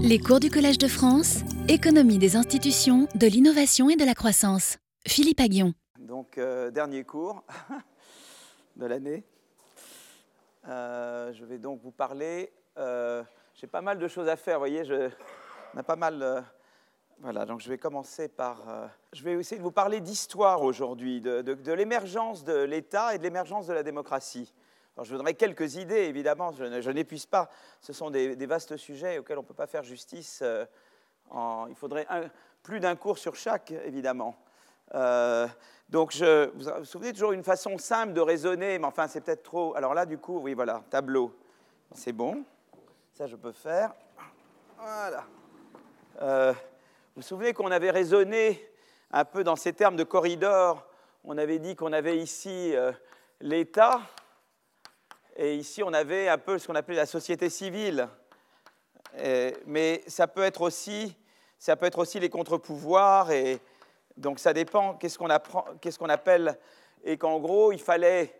Les cours du Collège de France, économie des institutions, de l'innovation et de la croissance. Philippe Aguillon. Donc, euh, dernier cours de l'année. Euh, je vais donc vous parler. euh, J'ai pas mal de choses à faire, vous voyez, on a pas mal. voilà, donc je vais commencer par. je vais essayer de vous parler d'histoire aujourd'hui, de l'émergence de l'État et de l'émergence de la démocratie. Je vous donnerai quelques idées, évidemment, je, n'épuise pas. Ce sont des, des vastes sujets auxquels on ne peut pas faire justice. euh, il faudrait plus d'un cours sur chaque, évidemment. Euh, donc, je, vous vous souvenez toujours une façon simple de raisonner, mais enfin, c'est peut-être trop. Alors là, du coup, oui, voilà, tableau. C'est bon. Ça, je peux faire. Voilà. Euh, vous vous souvenez qu'on avait raisonné un peu dans ces termes de corridor? On avait dit qu'on avait ici l'État et ici on avait un peu ce qu'on appelait la société civile. Mais ça peut être aussi, les contre-pouvoirs et donc ça dépend qu'est-ce qu'on appelle? Et qu'en gros il fallait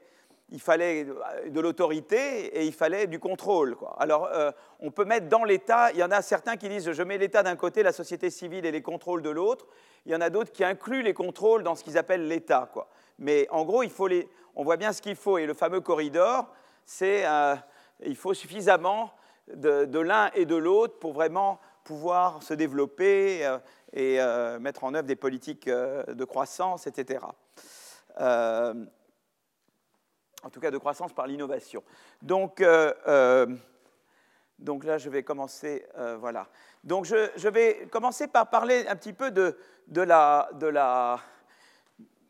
de l'autorité et il fallait du contrôle. Alors, euh, on peut mettre dans l'État, il y en a certains qui disent je mets l'État d'un côté, la société civile et les contrôles de l'autre. Il y en a d'autres qui incluent les contrôles dans ce qu'ils appellent l'État. Mais en gros, il faut on voit bien ce qu'il faut. Et le fameux corridor, c'est euh, il faut suffisamment de, l'un et de l'autre pour vraiment pouvoir se développer euh, et euh, mettre en œuvre des politiques euh, de croissance, etc. En tout cas de croissance par l'innovation. Donc, donc là, je vais commencer, voilà. Donc je, je vais commencer par parler un petit peu de, de la, de la,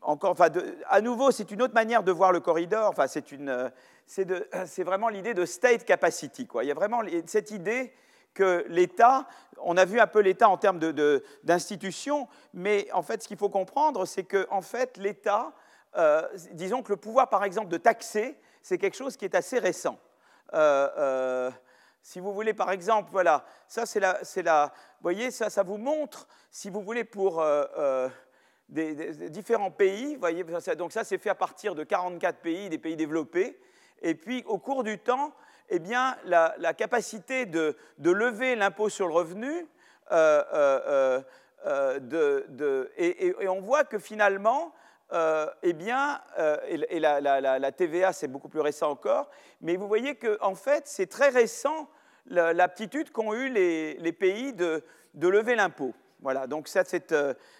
encore, enfin, à nouveau, c'est une autre manière de voir le corridor. Enfin, c'est une, c'est vraiment l'idée de state capacity. Il y a vraiment cette idée que l'État, on a vu un peu l'État en termes d'institutions, mais en fait, ce qu'il faut comprendre, c'est que en fait, l'État, euh, disons que le pouvoir, par exemple, de taxer, c'est quelque chose qui est assez récent. Euh, euh, si vous voulez, par exemple, voilà, ça c'est la, vous voyez, ça, ça vous montre, si vous voulez, pour différents pays, voyez, donc ça c'est fait à partir de 44 pays, des pays développés, et puis au cours du temps, eh bien, la, capacité de, lever l'impôt sur le revenu, euh, euh, euh, et, on voit que finalement, eh bien, et, la, TVA, c'est beaucoup plus récent encore, mais vous voyez qu'en en fait, c'est très récent la- l'aptitude qu'ont eu les, pays de, lever l'impôt. Voilà, donc ça,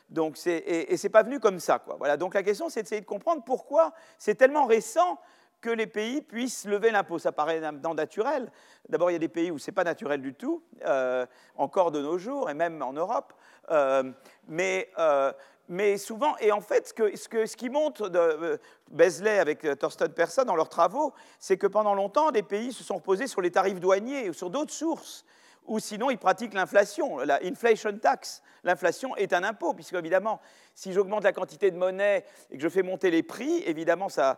donc c'est, et, et c'est pas venu comme ça. Voilà, donc la question, c'est d'essayer de comprendre pourquoi c'est tellement récent que les pays puissent lever l'impôt. Ça paraît maintenant naturel. D'abord, il y a des pays où c'est pas naturel du tout, euh, encore de nos jours, et même en Europe. Euh, mais, euh, mais souvent, et en fait, ce, ce, ce qui montre de avec Thorsten Persson dans leurs travaux, c'est que pendant longtemps, des pays se sont reposés sur les tarifs douaniers ou sur d'autres sources, ou sinon ils pratiquent l'inflation, la inflation tax. L'inflation est un impôt, puisque évidemment, si j'augmente la quantité de monnaie et que je fais monter les prix, évidemment, ça,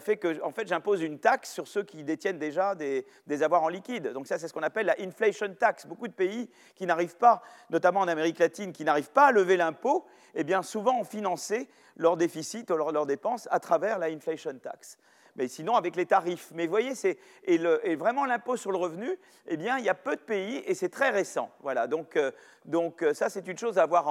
fait que en fait, j'impose une taxe sur ceux qui détiennent déjà des, avoirs en liquide. Donc ça, c'est ce qu'on appelle la inflation tax. Beaucoup de pays qui n'arrivent pas, notamment en Amérique latine, qui n'arrivent pas à lever l'impôt, eh bien, souvent ont financé leur déficit ou leurs leurs dépenses à travers la inflation tax. Mais sinon, avec les tarifs. Mais vous voyez, c'est, et, vraiment l'impôt sur le revenu, eh bien, il y a peu de pays et c'est très récent. Voilà, donc, euh, euh, ça, c'est une chose à avoir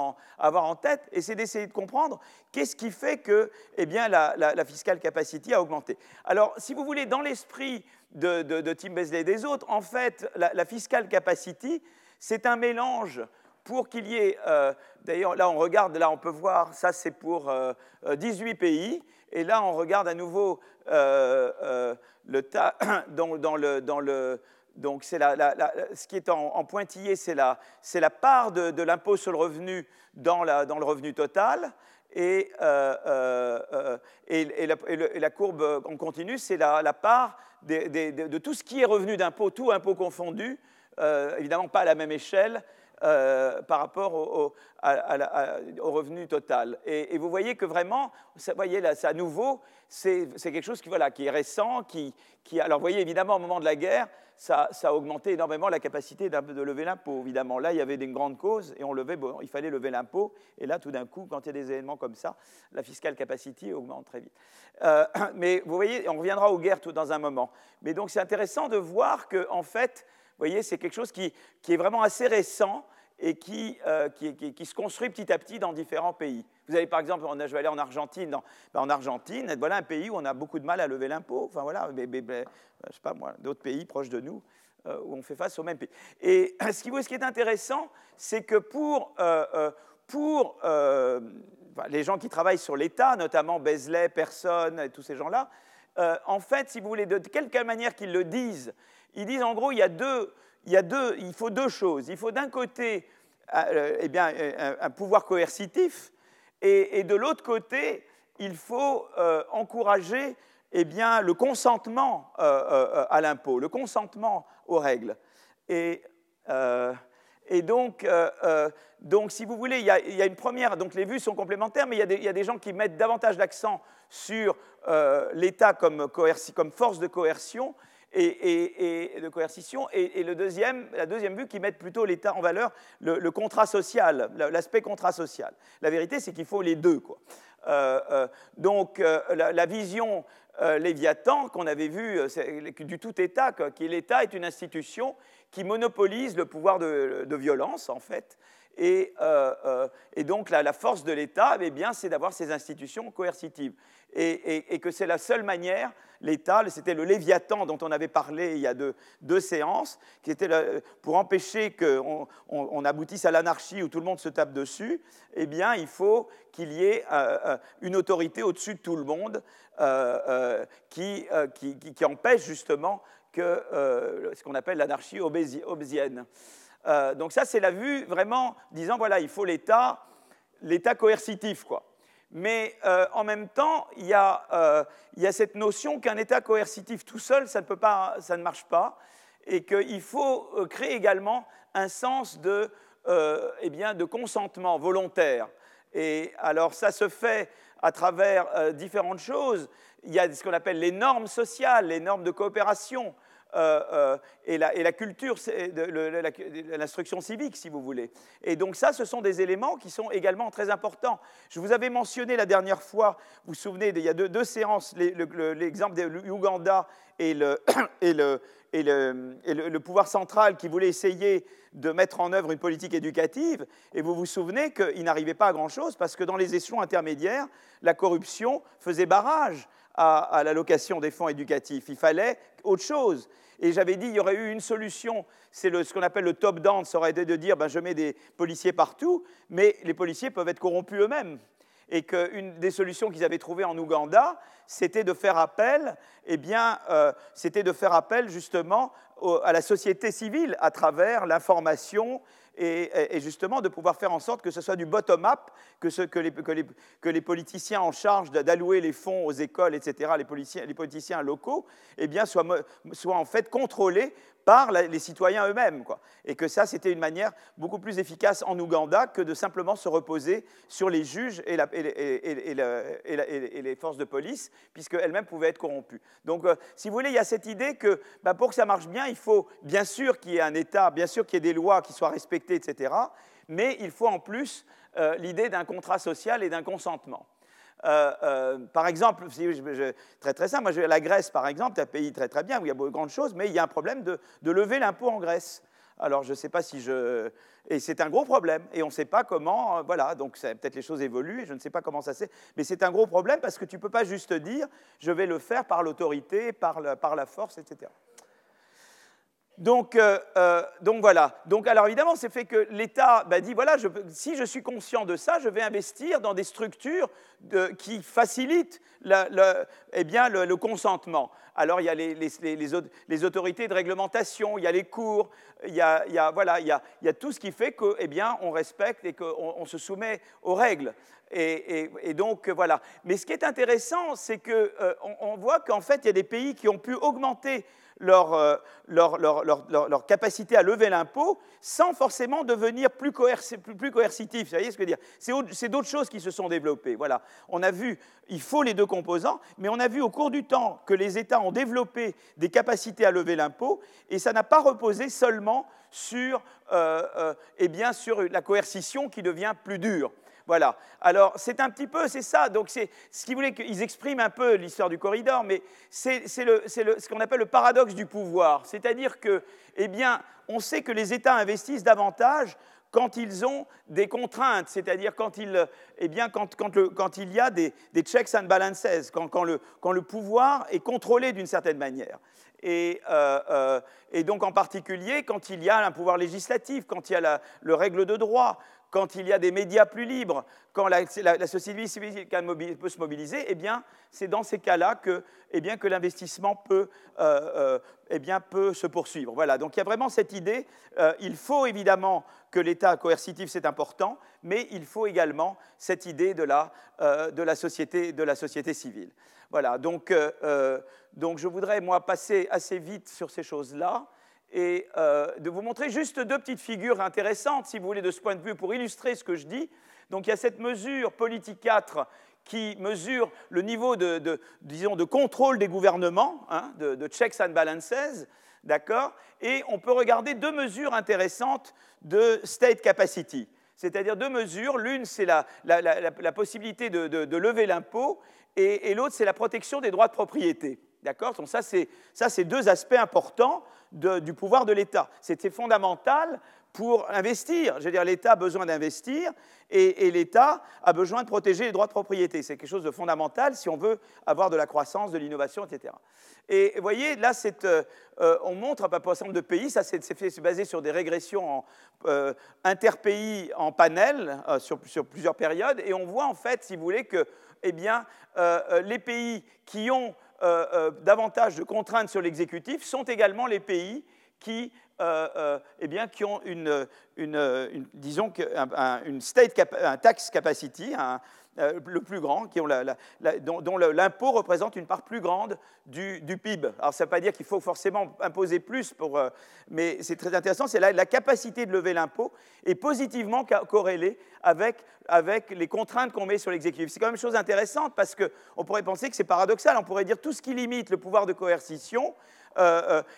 en, tête et c'est d'essayer de comprendre qu'est-ce qui fait que eh bien, la, la, la capacity a augmenté. Alors, si vous voulez, dans l'esprit de, Tim Beasley et des autres, en fait, la, la fiscal capacity, c'est un mélange pour qu'il y ait, euh, d'ailleurs là on regarde, là on peut voir, ça c'est pour euh, euh, 18 pays, et là on regarde à nouveau euh, euh, le dans, le, donc c'est ce qui est en, pointillé, c'est la, part de, l'impôt sur le revenu dans, le revenu total. Et, euh, et, la, courbe en continu, c'est la, part de, tout ce qui est revenu d'impôt, tout impôt confondu, évidemment pas à la même échelle, euh, par rapport au, revenu total. Et, vous voyez que vraiment, ça, voyez là, à nouveau, c'est quelque chose qui, voilà, qui est récent, qui, alors vous voyez évidemment au moment de la guerre, ça, a augmenté énormément la capacité de lever l'impôt. Évidemment, là, il y avait une grande cause et on levait, bon, il fallait lever l'impôt. Et là, tout d'un coup, quand il y a des événements comme ça, la fiscal capacity augmente très vite. Euh, mais vous voyez, on reviendra aux guerres dans un moment. Mais donc, c'est intéressant de voir que, en fait, voyez, c'est quelque chose qui, est vraiment assez récent et qui, euh, qui, se construit petit à petit dans différents pays. Vous avez par exemple, je vais aller en Argentine, ben, en Argentine, voilà un pays où on a beaucoup de mal à lever l'impôt, enfin voilà, mais, je sais pas moi, d'autres pays proches de nous euh, où on fait face au même pays. Et ce qui, est intéressant, c'est que pour, euh, les gens qui travaillent sur l'État, notamment Besley, Personne tous ces gens-là, en fait, si vous voulez, de quelque manière qu'ils le disent, ils disent en gros, il y a deux, il, y a deux, il faut deux choses. Il faut d'un côté euh, eh bien, un, pouvoir coercitif, et, de l'autre côté, il faut euh, encourager eh bien, le consentement euh, à l'impôt, le consentement aux règles. Et, donc, donc, si vous voulez, il y, a, il y, a, une première. Donc, les vues sont complémentaires, mais il y a des, il y a des gens qui mettent davantage l'accent sur l'État comme, comme, force de coercion et, de coercition. Et, le deuxième, la deuxième vue qui met plutôt l'État en valeur, le, contrat social, l'aspect contrat social. La vérité, c'est qu'il faut les deux. Quoi. Euh, euh, donc euh, la, vision Léviathan qu'on avait vue du tout État, qui l'État est une institution qui monopolise le pouvoir de, violence, en fait. Et, donc la, force de l'État, eh bien, c'est d'avoir ces institutions coercitives. et que c'est la seule manière l'État, c'était le Léviathan dont on avait parlé il y a deux, séances, qui était pour empêcher qu'on on, aboutisse à l'anarchie où tout le monde se tape dessus, eh bien, il faut qu'il y ait euh, euh, une autorité au-dessus de tout le monde euh, qui, empêche justement ce qu'on appelle l'anarchie obésienne. donc ça, c'est la vue vraiment disant, voilà, il faut l'État, l'État coercitif, quoi. Mais euh, en même temps, euh, il y, a, cette notion qu'un État coercitif tout seul, ça ne, marche pas, et qu'il faut euh, créer également un sens de, eh de consentement volontaire. Et alors ça se fait à travers différentes choses. Il y a ce qu'on appelle les normes sociales, les normes de coopération. Euh, euh, et, la, culture, l'instruction civique, si vous voulez. Et donc ça, ce sont des éléments qui sont également très importants. Je vous avais mentionné la dernière fois, vous vous souvenez, il y a deux, séances, l'exemple de l'Ouganda et, le, pouvoir central qui voulait essayer de mettre en œuvre une politique éducative, et vous vous souvenez qu'il n'arrivait pas à grand-chose parce que dans les échelons intermédiaires, la corruption faisait barrage à, l'allocation des fonds éducatifs. Il fallait autre chose. Et j'avais dit, il y aurait eu une solution, c'est ce qu'on appelle le top-down, ça aurait été de dire, ben, je mets des policiers partout, mais les policiers peuvent être corrompus eux-mêmes. Et qu'une des solutions qu'ils avaient trouvées en Ouganda, c'était de faire appel, eh bien, euh, c'était de faire appel justement à la société civile à travers l'information et, justement de pouvoir faire en sorte que ce soit du bottom-up, que, que, les, politiciens en charge d'allouer les fonds aux écoles, etc., les politiciens, locaux, eh soient en fait contrôlés par les citoyens eux-mêmes. Et que ça, c'était une manière beaucoup plus efficace en Ouganda que de simplement se reposer sur les juges et, les forces de police, puisqu'elles-mêmes pouvaient être corrompues. Donc, euh, si vous voulez, il y a cette idée que bah, pour que ça marche bien, il faut bien sûr qu'il y ait un État, bien sûr qu'il y ait des lois qui soient respectées, etc. Mais il faut en plus euh, l'idée d'un contrat social et d'un consentement. Euh, euh, par exemple, très très simple, moi je la Grèce par exemple, c'est un pays très très bien où il y a beaucoup de grandes choses, mais il y a un problème de, lever l'impôt en Grèce. Alors je ne sais pas si je... Et c'est un gros problème, et on ne sait pas comment, euh, voilà, donc peut-être les choses évoluent, et je ne sais pas comment ça s'est, mais c'est un gros problème parce que tu ne peux pas juste dire, je vais le faire par l'autorité, par la force, etc. Donc, euh, euh, donc, voilà. Donc, alors évidemment, c'est fait que l'État bah, dit voilà, si je suis conscient de ça, je vais investir dans des structures qui facilitent eh le, consentement. Alors, il y a les, autorités de réglementation, il y a les cours, il y a, tout ce qui fait qu'on eh respecte et qu'on on se soumet aux règles. Et, donc, voilà. Mais ce qui est intéressant, c'est qu'on euh, voit qu'en fait, il y a des pays qui ont pu augmenter euh, leur, capacité à lever l'impôt sans forcément devenir plus, plus, coercitif. Vous voyez ce que je veux dire? C'est d'autres choses qui se sont développées. Voilà. On a vu, il faut les deux composants, mais on a vu au cours du temps que les États ont développé des capacités à lever l'impôt et ça n'a pas reposé seulement sur, euh, euh, eh bien, sur la coercition qui devient plus dure. Voilà. Alors, c'est un petit peu, c'est ça. Donc, c'est ce qu'ils voulaient qu'ils expriment un peu l'histoire du corridor, mais c'est ce qu'on appelle le paradoxe du pouvoir. C'est-à-dire que, eh bien, on sait que les États investissent davantage quand ils ont des contraintes, c'est-à-dire quand, eh quand, quand, quand il y a des, des, checks and balances, quand, le, le pouvoir est contrôlé d'une certaine manière. Et, euh, euh, et, donc en particulier quand il y a un pouvoir législatif, quand il y a la, le règle de droit, quand il y a des médias plus libres, quand la, société civile peut se mobiliser, eh bien, c'est dans ces cas-là que, eh que l'investissement peut, euh, euh, eh peut, se poursuivre. Voilà, donc il y a vraiment cette idée, euh, il faut évidemment que l'État coercitif, c'est important, mais il faut également cette idée de la, de la, société, de la société, civile. Voilà, donc, donc je voudrais, moi, passer assez vite sur ces choses-là et euh, de vous montrer juste deux petites figures intéressantes, si vous voulez, de ce point de vue, pour illustrer ce que je dis. Donc il y a cette mesure politique 4 qui mesure le niveau de, disons, de contrôle des gouvernements, hein, de, checks and balances, d'accord? Et on peut regarder deux mesures intéressantes de state capacity, c'est-à-dire deux mesures. L'une, c'est la, possibilité de, lever l'impôt, et, et l'autre, c'est la protection des droits de propriété. D'accord? Donc ça, c'est deux aspects importants du pouvoir de l'État. C'était fondamental pour investir. Je veux dire, l'État a besoin d'investir et, l'État a besoin de protéger les droits de propriété. C'est quelque chose de fondamental si on veut avoir de la croissance, de l'innovation, etc. Et vous voyez, là, euh, euh, on montre à peu près de pays, ça c'est basé sur des régressions euh, interpays en panel sur, sur, plusieurs périodes, et on voit en fait, si vous voulez, que eh bien, les pays qui ont euh, euh, davantage de contraintes sur l'exécutif sont également les pays qui, euh, eh bien, qui ont une, disons, un tax capacity, euh, le plus grand, qui ont dont, l'impôt représente une part plus grande du, PIB. Alors ça ne veut pas dire qu'il faut forcément imposer plus, euh, mais c'est très intéressant, c'est la, la capacité de lever l'impôt est positivement corrélée avec, avec les contraintes qu'on met sur l'exécutif. C'est quand même chose intéressante parce qu'on pourrait penser que c'est paradoxal, on pourrait dire tout ce qui limite le pouvoir de coercition, euh,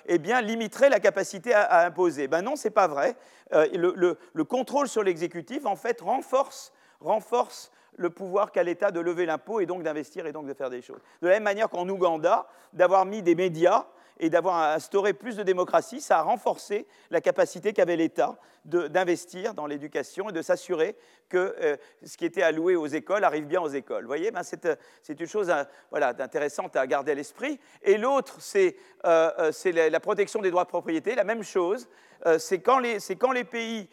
eh bien, limiterait la capacité à, imposer. Ben non, ce n'est pas vrai. le, le, contrôle sur l'exécutif, en fait, renforce, renforce le pouvoir qu'a l'État de lever l'impôt et donc d'investir et donc de faire des choses. De la même manière qu'en Ouganda, d'avoir mis des médias et d'avoir instauré plus de démocratie, ça a renforcé la capacité qu'avait l'État d'investir dans l'éducation et de s'assurer que euh, ce qui était alloué aux écoles arrive bien aux écoles. Vous voyez, ben c'est une chose euh, intéressante à garder à l'esprit. Et l'autre, c'est euh, la, protection des droits de propriété, la même chose. c'est quand, quand, les pays,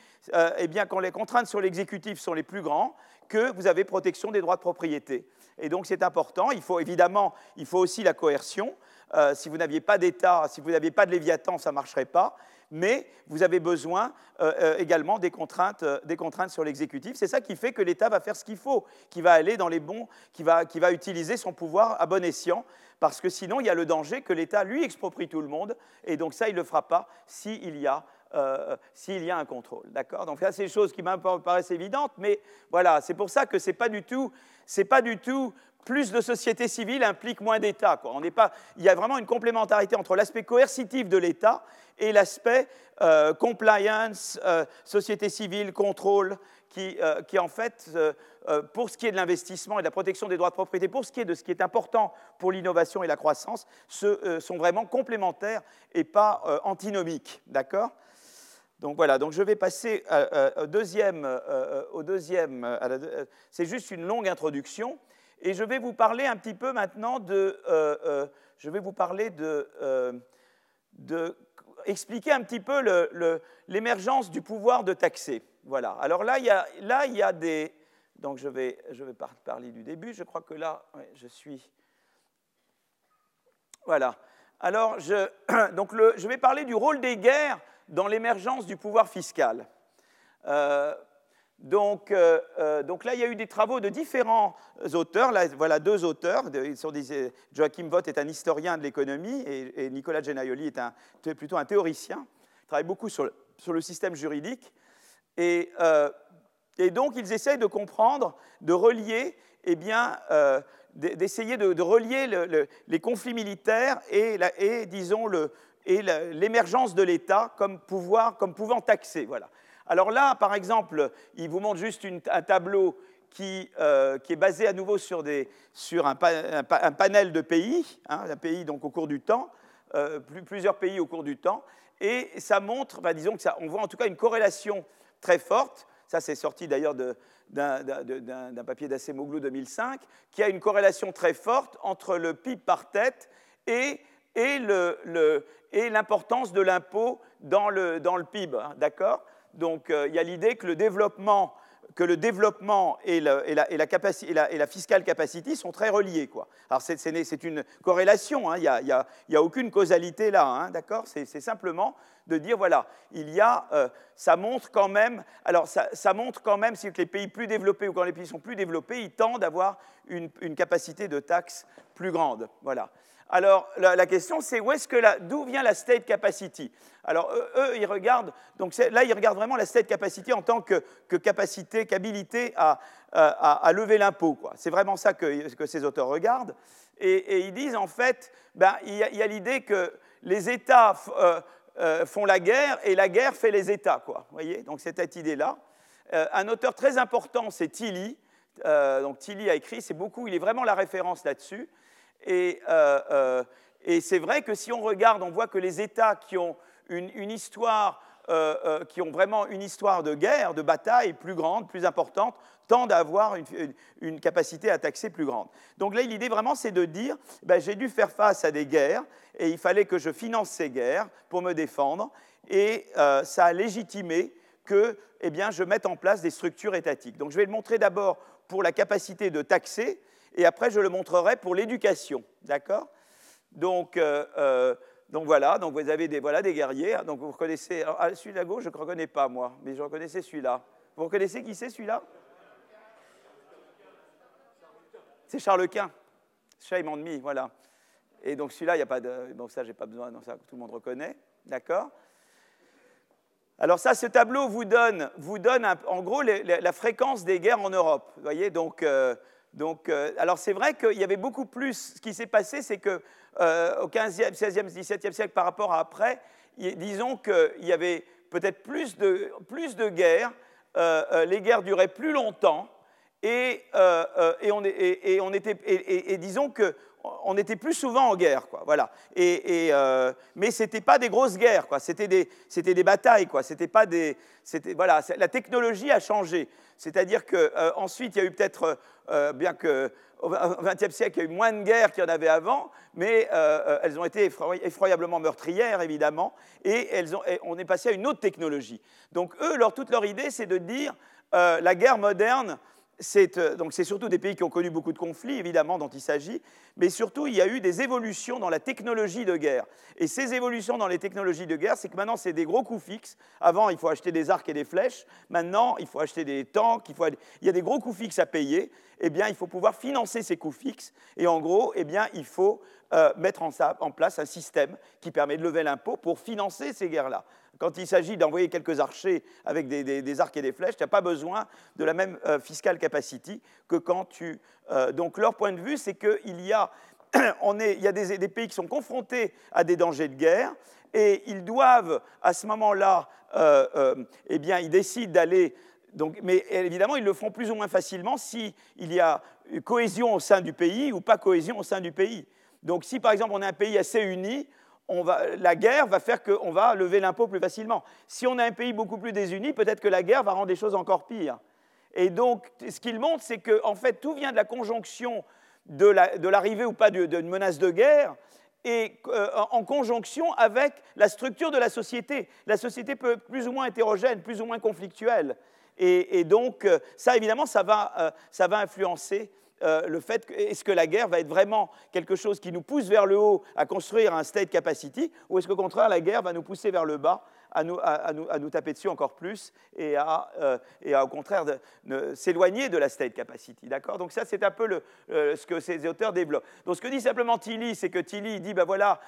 eh bien, quand les contraintes sur l'exécutif sont les plus grands, que vous avez protection des droits de propriété. Et donc c'est important. Il faut évidemment, il faut aussi la coercion. Euh, si vous n'aviez pas d'État, si vous n'aviez pas de Léviathan, ça ne marcherait pas. Mais vous avez besoin euh, euh, également des contraintes, des contraintes sur l'exécutif. C'est ça qui fait que l'État va faire ce qu'il faut, qui va aller dans les bons, qui va, qui va utiliser son pouvoir à bon escient, parce que sinon il y a le danger que l'État lui exproprie tout le monde, et donc ça il ne le fera pas s'il y a y a un contrôle. D'accord? Donc là, c'est des choses qui me paraissent évidentes, mais voilà, c'est pour ça que ce n'est pas du tout, pas du tout plus de société civile implique moins d'État. il y a vraiment une complémentarité entre l'aspect coercitif de l'État et l'aspect euh, compliance, euh, société civile, contrôle, qui, qui en fait, pour ce qui est de l'investissement et de la protection des droits de propriété, pour ce qui est de ce qui est important pour l'innovation et la croissance, sont vraiment complémentaires et pas antinomiques. D'accord? Donc voilà, donc je vais passer au deuxième. au deuxième c'est juste une longue introduction. Et je vais vous parler un petit peu maintenant de. je vais vous parler de. de expliquer un petit peu l'émergence du pouvoir de taxer. Voilà. Alors là, il y a, là, il y a des. Donc je vais, je vais parler du début. Je crois que là, je suis. Voilà. Alors, je, donc le, je vais parler du rôle des guerres dans l'émergence du pouvoir fiscal. Euh, donc, euh, euh, donc, là, il y a eu des travaux de différents auteurs. Là, voilà deux auteurs. Des, Joachim Vott est un historien de l'économie et, Nicolas Genaioli est plutôt un théoricien. Il travaille beaucoup sur le, système juridique. Et, donc, ils essayent de comprendre, de relier, eh bien, d'essayer de, relier les conflits militaires et, disons, l'émergence de l'État comme, pouvoir, comme pouvant taxer. Voilà. Alors là, par exemple, il vous montre juste un tableau qui, est basé à nouveau sur, un, panel de pays, hein, un pays donc au cours du temps, plusieurs pays au cours du temps, et ça montre, bah, disons que ça, on voit en tout cas une corrélation très forte. Ça, c'est sorti d'ailleurs d'un papier d'Acemoglu 2005, qui a une corrélation très forte entre le PIB par tête et, l'importance de l'impôt dans le, dans le PIB. Hein, d'accord? Donc, euh, il y a l'idée que le développement que et, la, fiscal capacity sont très reliés. Quoi. Alors c'est une corrélation, hein. il n'y a, aucune causalité là, hein, d'accord? C'est simplement de dire, voilà, il y a, euh, ça montre quand même, alors ça, ça montre quand même, si les pays plus développés ou quand les pays sont plus développés, ils tendent à avoir une, une capacité de taxe plus grande. Voilà. Alors, la, question, c'est d'où vient la state capacity? Alors, eux, ils regardent, donc là, ils regardent vraiment la state capacity en tant que, capacité, qu'habilité à, lever l'impôt. C'est vraiment ça que, ces auteurs regardent. Et, ils disent, en fait, ben, il y a, l'idée que les États euh, euh, font la guerre et la guerre fait les États. Quoi. voyez? Donc, cette idée-là. Euh, un auteur très important, c'est Tilly. donc, Tilly a écrit, c'est beaucoup, il est vraiment la référence là-dessus. Euh, euh, et, c'est vrai que si on regarde, on voit que les États qui ont une, histoire, euh, qui ont vraiment une histoire de guerre, de bataille plus grande, plus importante, tendent à avoir une, capacité à taxer plus grande. Donc là, l'idée vraiment, c'est de dire, ben, j'ai dû faire face à des guerres, et il fallait que je finance ces guerres pour me défendre, et ça a légitimé que eh bien, je mette en place des structures étatiques. Donc je vais le montrer d'abord pour la capacité de taxer, et après je le montrerai pour l'éducation. D'accord? Donc, euh, euh, donc, voilà, donc vous avez des, voilà, des guerriers. Hein. Donc vous reconnaissez. Ah, celui la gauche, je ne reconnais pas moi, mais je reconnaissais celui-là. Vous reconnaissez qui c'est celui-là? C'est Charles Quint. Shame on me, voilà. Et donc celui-là, il n'y a pas de. Bon, ça, j'ai pas besoin, non, ça, tout le monde reconnaît. D'accord? Alors ça, ce tableau vous donne, vous donne en gros la fréquence des guerres en Europe. Vous voyez, donc euh, donc, euh, alors c'est vrai qu'il y avait beaucoup plus. Ce qui s'est passé, c'est qu'au euh, 15e, 16e, 17e siècle par rapport à après, disons qu'il y avait peut-être plus de, plus de guerres. Euh, les guerres duraient plus longtemps et, et, on, et on, était, et, disons que on était plus souvent en guerre, quoi. Voilà. Et, euh, mais c'était pas des grosses guerres, quoi. C'était des, c'était des batailles, quoi. C'était pas des, c'était voilà. La technologie a changé. C'est-à-dire que euh, ensuite il y a eu peut-être, euh, bien que au XXe siècle il y a eu moins de guerres qu'il y en avait avant, mais elles ont été effroyablement meurtrières évidemment, et elles ont, on est passé à une autre technologie. Donc eux, leur, toute leur idée, c'est de dire la guerre moderne euh, donc c'est surtout des pays qui ont connu beaucoup de conflits, évidemment, dont il s'agit, mais surtout il y a eu des évolutions dans la technologie de guerre. Et ces évolutions dans les technologies de guerre, c'est que maintenant c'est des gros coûts fixes. Avant, il faut acheter des arcs et des flèches. Maintenant, il faut acheter des tanks. Il y a des gros coûts fixes à payer. Eh bien, il faut pouvoir financer ces coûts fixes. Et en gros, eh bien, il faut euh, mettre en, en place un système qui permet de lever l'impôt pour financer ces guerres-là. Quand il s'agit d'envoyer quelques archers avec des, arcs et des flèches, tu n'as pas besoin de la même euh, fiscal capacity que quand tu... Euh, donc leur point de vue, c'est qu'il y a, on est, il y a des, pays qui sont confrontés à des dangers de guerre et ils doivent, à ce moment-là, euh, eh bien, ils décident d'aller... Donc, mais évidemment, ils le font plus ou moins facilement s'il y a cohésion au sein du pays ou pas cohésion au sein du pays. Donc si par exemple on est un pays assez uni, la guerre va faire qu'on va lever l'impôt plus facilement. Si on a un pays beaucoup plus désuni, peut-être que la guerre va rendre des choses encore pires. Et donc, ce qu'il montre, c'est que en fait, tout vient de la conjonction de l'arrivée ou pas d'une menace de guerre et euh, en conjonction avec la structure de la société. La société peut être plus ou moins hétérogène, plus ou moins conflictuelle. Et, donc, euh, ça, évidemment, ça va, euh, ça va influencer euh, le fait que, est-ce que la guerre va être vraiment quelque chose qui nous pousse vers le haut à construire un state capacity, ou est-ce qu'au contraire la guerre va nous pousser vers le bas à nous, à, nous, à nous, taper dessus encore plus et à, euh, au contraire s'éloigner de la state capacity. D'accord? Donc ça, c'est un peu le, euh, ce que ces auteurs développent. Donc ce que dit simplement Tilly, c'est que Tilly dit, ben voilà,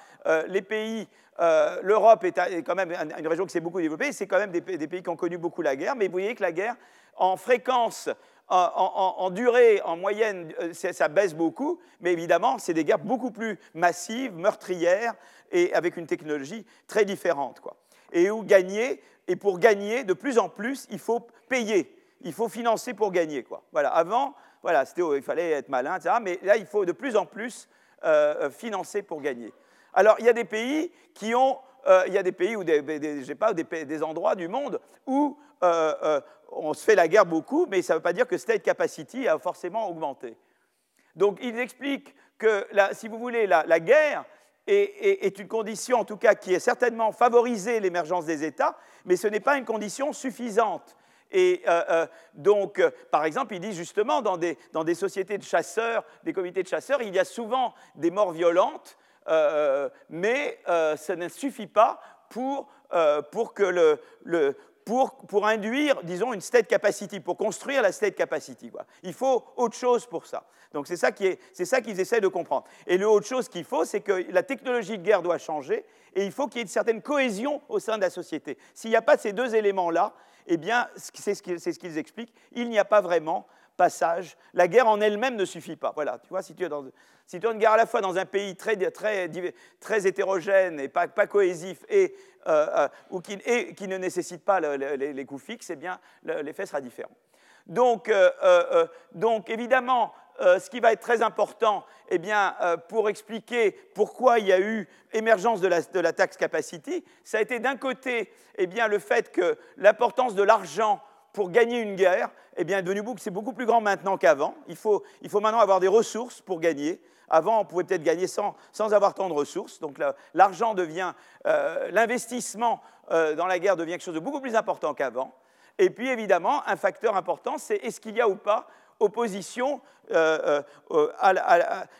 les pays, l'Europe est, quand même une région qui s'est beaucoup développée, c'est quand même des, des, pays qui ont connu beaucoup la guerre, mais vous voyez que la guerre, en fréquence en, durée, en moyenne, euh, ça baisse beaucoup, mais évidemment, c'est des guerres beaucoup plus massives, meurtrières, et avec une technologie très différente. Quoi. Et où gagner, et pour gagner, de plus en plus, il faut payer. il faut financer pour gagner. Quoi. Voilà. Avant, voilà, il fallait être malin, etc. Mais là, il faut de plus en plus euh, financer pour gagner. Alors, il y a des pays qui ont, il y a des pays ou des, pas, des, endroits du monde où on se fait la guerre beaucoup, mais ça ne veut pas dire que state capacity a forcément augmenté. Donc, ils expliquent que, si vous voulez, la, guerre est, une condition, en tout cas, qui est certainement favorisé l'émergence des États, mais ce n'est pas une condition suffisante. Et euh, euh, donc, euh, par exemple, ils disent justement, dans des, sociétés de chasseurs, des comités de chasseurs, il y a souvent des morts violentes, mais ça ne suffit pas pour, pour que le, le, pour, induire, disons, une state capacity, pour construire la state capacity. Il faut autre chose pour ça. Donc c'est ça qu'ils essaient de comprendre. Et le autre chose qu'il faut, c'est que la technologie de guerre doit changer et il faut qu'il y ait une certaine cohésion au sein de la société. S'il n'y a pas ces deux éléments-là, eh bien, c'est ce qu'ils expliquent, il n'y a pas vraiment passage. La guerre en elle-même ne suffit pas. Voilà, tu vois, si tu, es dans, si tu as une guerre à la fois dans un pays très, très, très hétérogène et pas, pas cohésif et, euh, euh, ou qui, et, qui, ne nécessite pas les, coûts fixes, eh bien, l'effet sera différent. Donc, euh, donc évidemment, ce qui va être très important eh bien, pour expliquer pourquoi il y a eu émergence de la, de la taxe capacity, ça a été d'un côté eh bien, le fait que l'importance de l'argent pour gagner une guerre, eh bien, devenu c'est beaucoup plus grand maintenant qu'avant. Il faut, il faut maintenant avoir des ressources pour gagner. Avant, on pouvait peut-être gagner sans, sans, avoir tant de ressources. Donc l'argent devient, euh, l'investissement euh, dans la guerre devient quelque chose de beaucoup plus important qu'avant. Et puis évidemment, un facteur important, c'est est-ce qu'il y a ou pas opposition euh,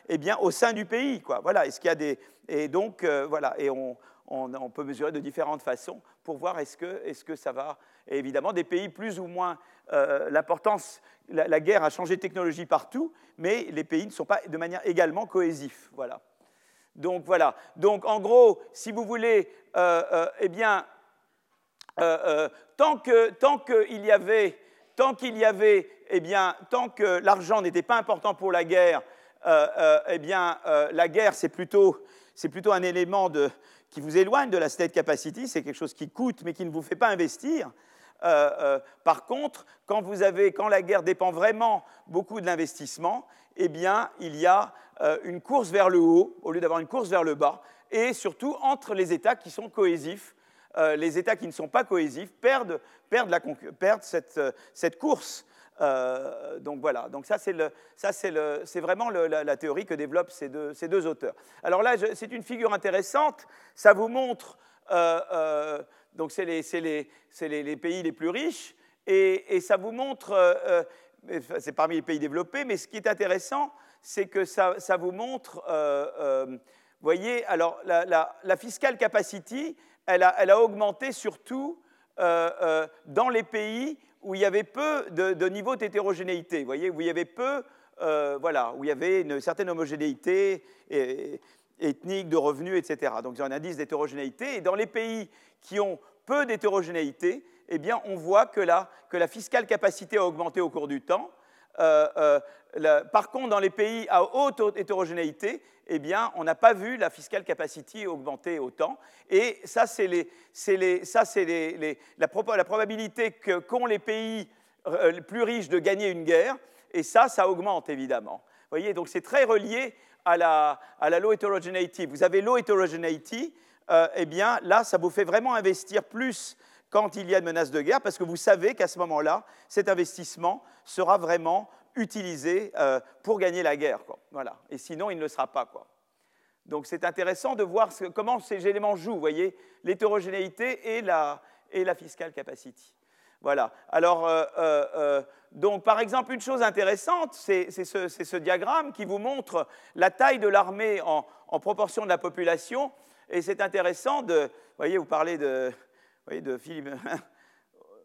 eh bien, au sein du pays. Quoi. Voilà, est-ce qu'il y a des et donc voilà, et on, on, on, peut mesurer de différentes façons pour voir est-ce que, est -ce que ça va et évidemment, des pays plus ou moins euh, l'importance, la, guerre a changé de technologie partout, mais les pays ne sont pas de manière également cohésifs. Voilà. Donc voilà. Donc en gros, si vous voulez, euh, euh, eh bien, tant que tant qu'il y avait, tant qu'il y avait, eh bien, tant que l'argent n'était pas important pour la guerre, eh bien, la guerre c'est plutôt c'est plutôt un élément de, qui vous éloigne de la state capacity, c'est quelque chose qui coûte mais qui ne vous fait pas investir. Euh, euh, par contre, quand, vous avez, quand la guerre dépend vraiment beaucoup de l'investissement, eh bien, il y a euh, une course vers le haut au lieu d'avoir une course vers le bas, et surtout entre les États qui sont cohésifs. les États qui ne sont pas cohésifs perdent, perdent, la, perdent cette, cette, course. donc voilà, donc ça c'est vraiment le, la, la, théorie que développent ces deux, ces deux auteurs. Alors là, c'est une figure intéressante, ça vous montre donc c'est les, pays les plus riches, et, ça vous montre, euh, euh, c'est parmi les pays développés, mais ce qui est intéressant, c'est que ça, vous montre, euh, vous voyez, alors la, fiscal capacity, elle a, augmenté surtout dans les pays où il y avait peu de, niveau d'hétérogénéité, vous voyez, où il y avait peu, voilà, où il y avait une certaine homogénéité ethnique, de revenus, etc. Donc il y a un indice d'hétérogénéité, et dans les pays qui ont peu d'hétérogénéité, eh bien, on voit que la, que la fiscale capacité a augmenté au cours du temps. Euh, euh, par contre, dans les pays à haute qu'hétérogénéité, eh bien, on n'a pas vu la fiscal capacity augmenter autant. Et ça, c'est les, les, la, la, probabilité qu'ont les pays euh, les plus riches de gagner une guerre. Et ça, ça augmente évidemment. Vous voyez, donc c'est très relié à la, à la low heterogeneity. Vous avez low heterogeneity, euh, eh bien là, ça vous fait vraiment investir plus quand il y a une menace de guerre, parce que vous savez qu'à ce moment-là, cet investissement sera vraiment utilisé euh, pour gagner la guerre. Voilà. Et sinon, il ne le sera pas. Quoi. Donc c'est intéressant de voir comment ces éléments jouent, vous voyez, l'hétérogénéité et la, et la fiscal capacity. Voilà. Alors, euh, donc, par exemple, une chose intéressante, c'est ce, diagramme qui vous montre la taille de l'armée en, proportion de la population et c'est intéressant de. Vous voyez, vous parlez de, Philippe.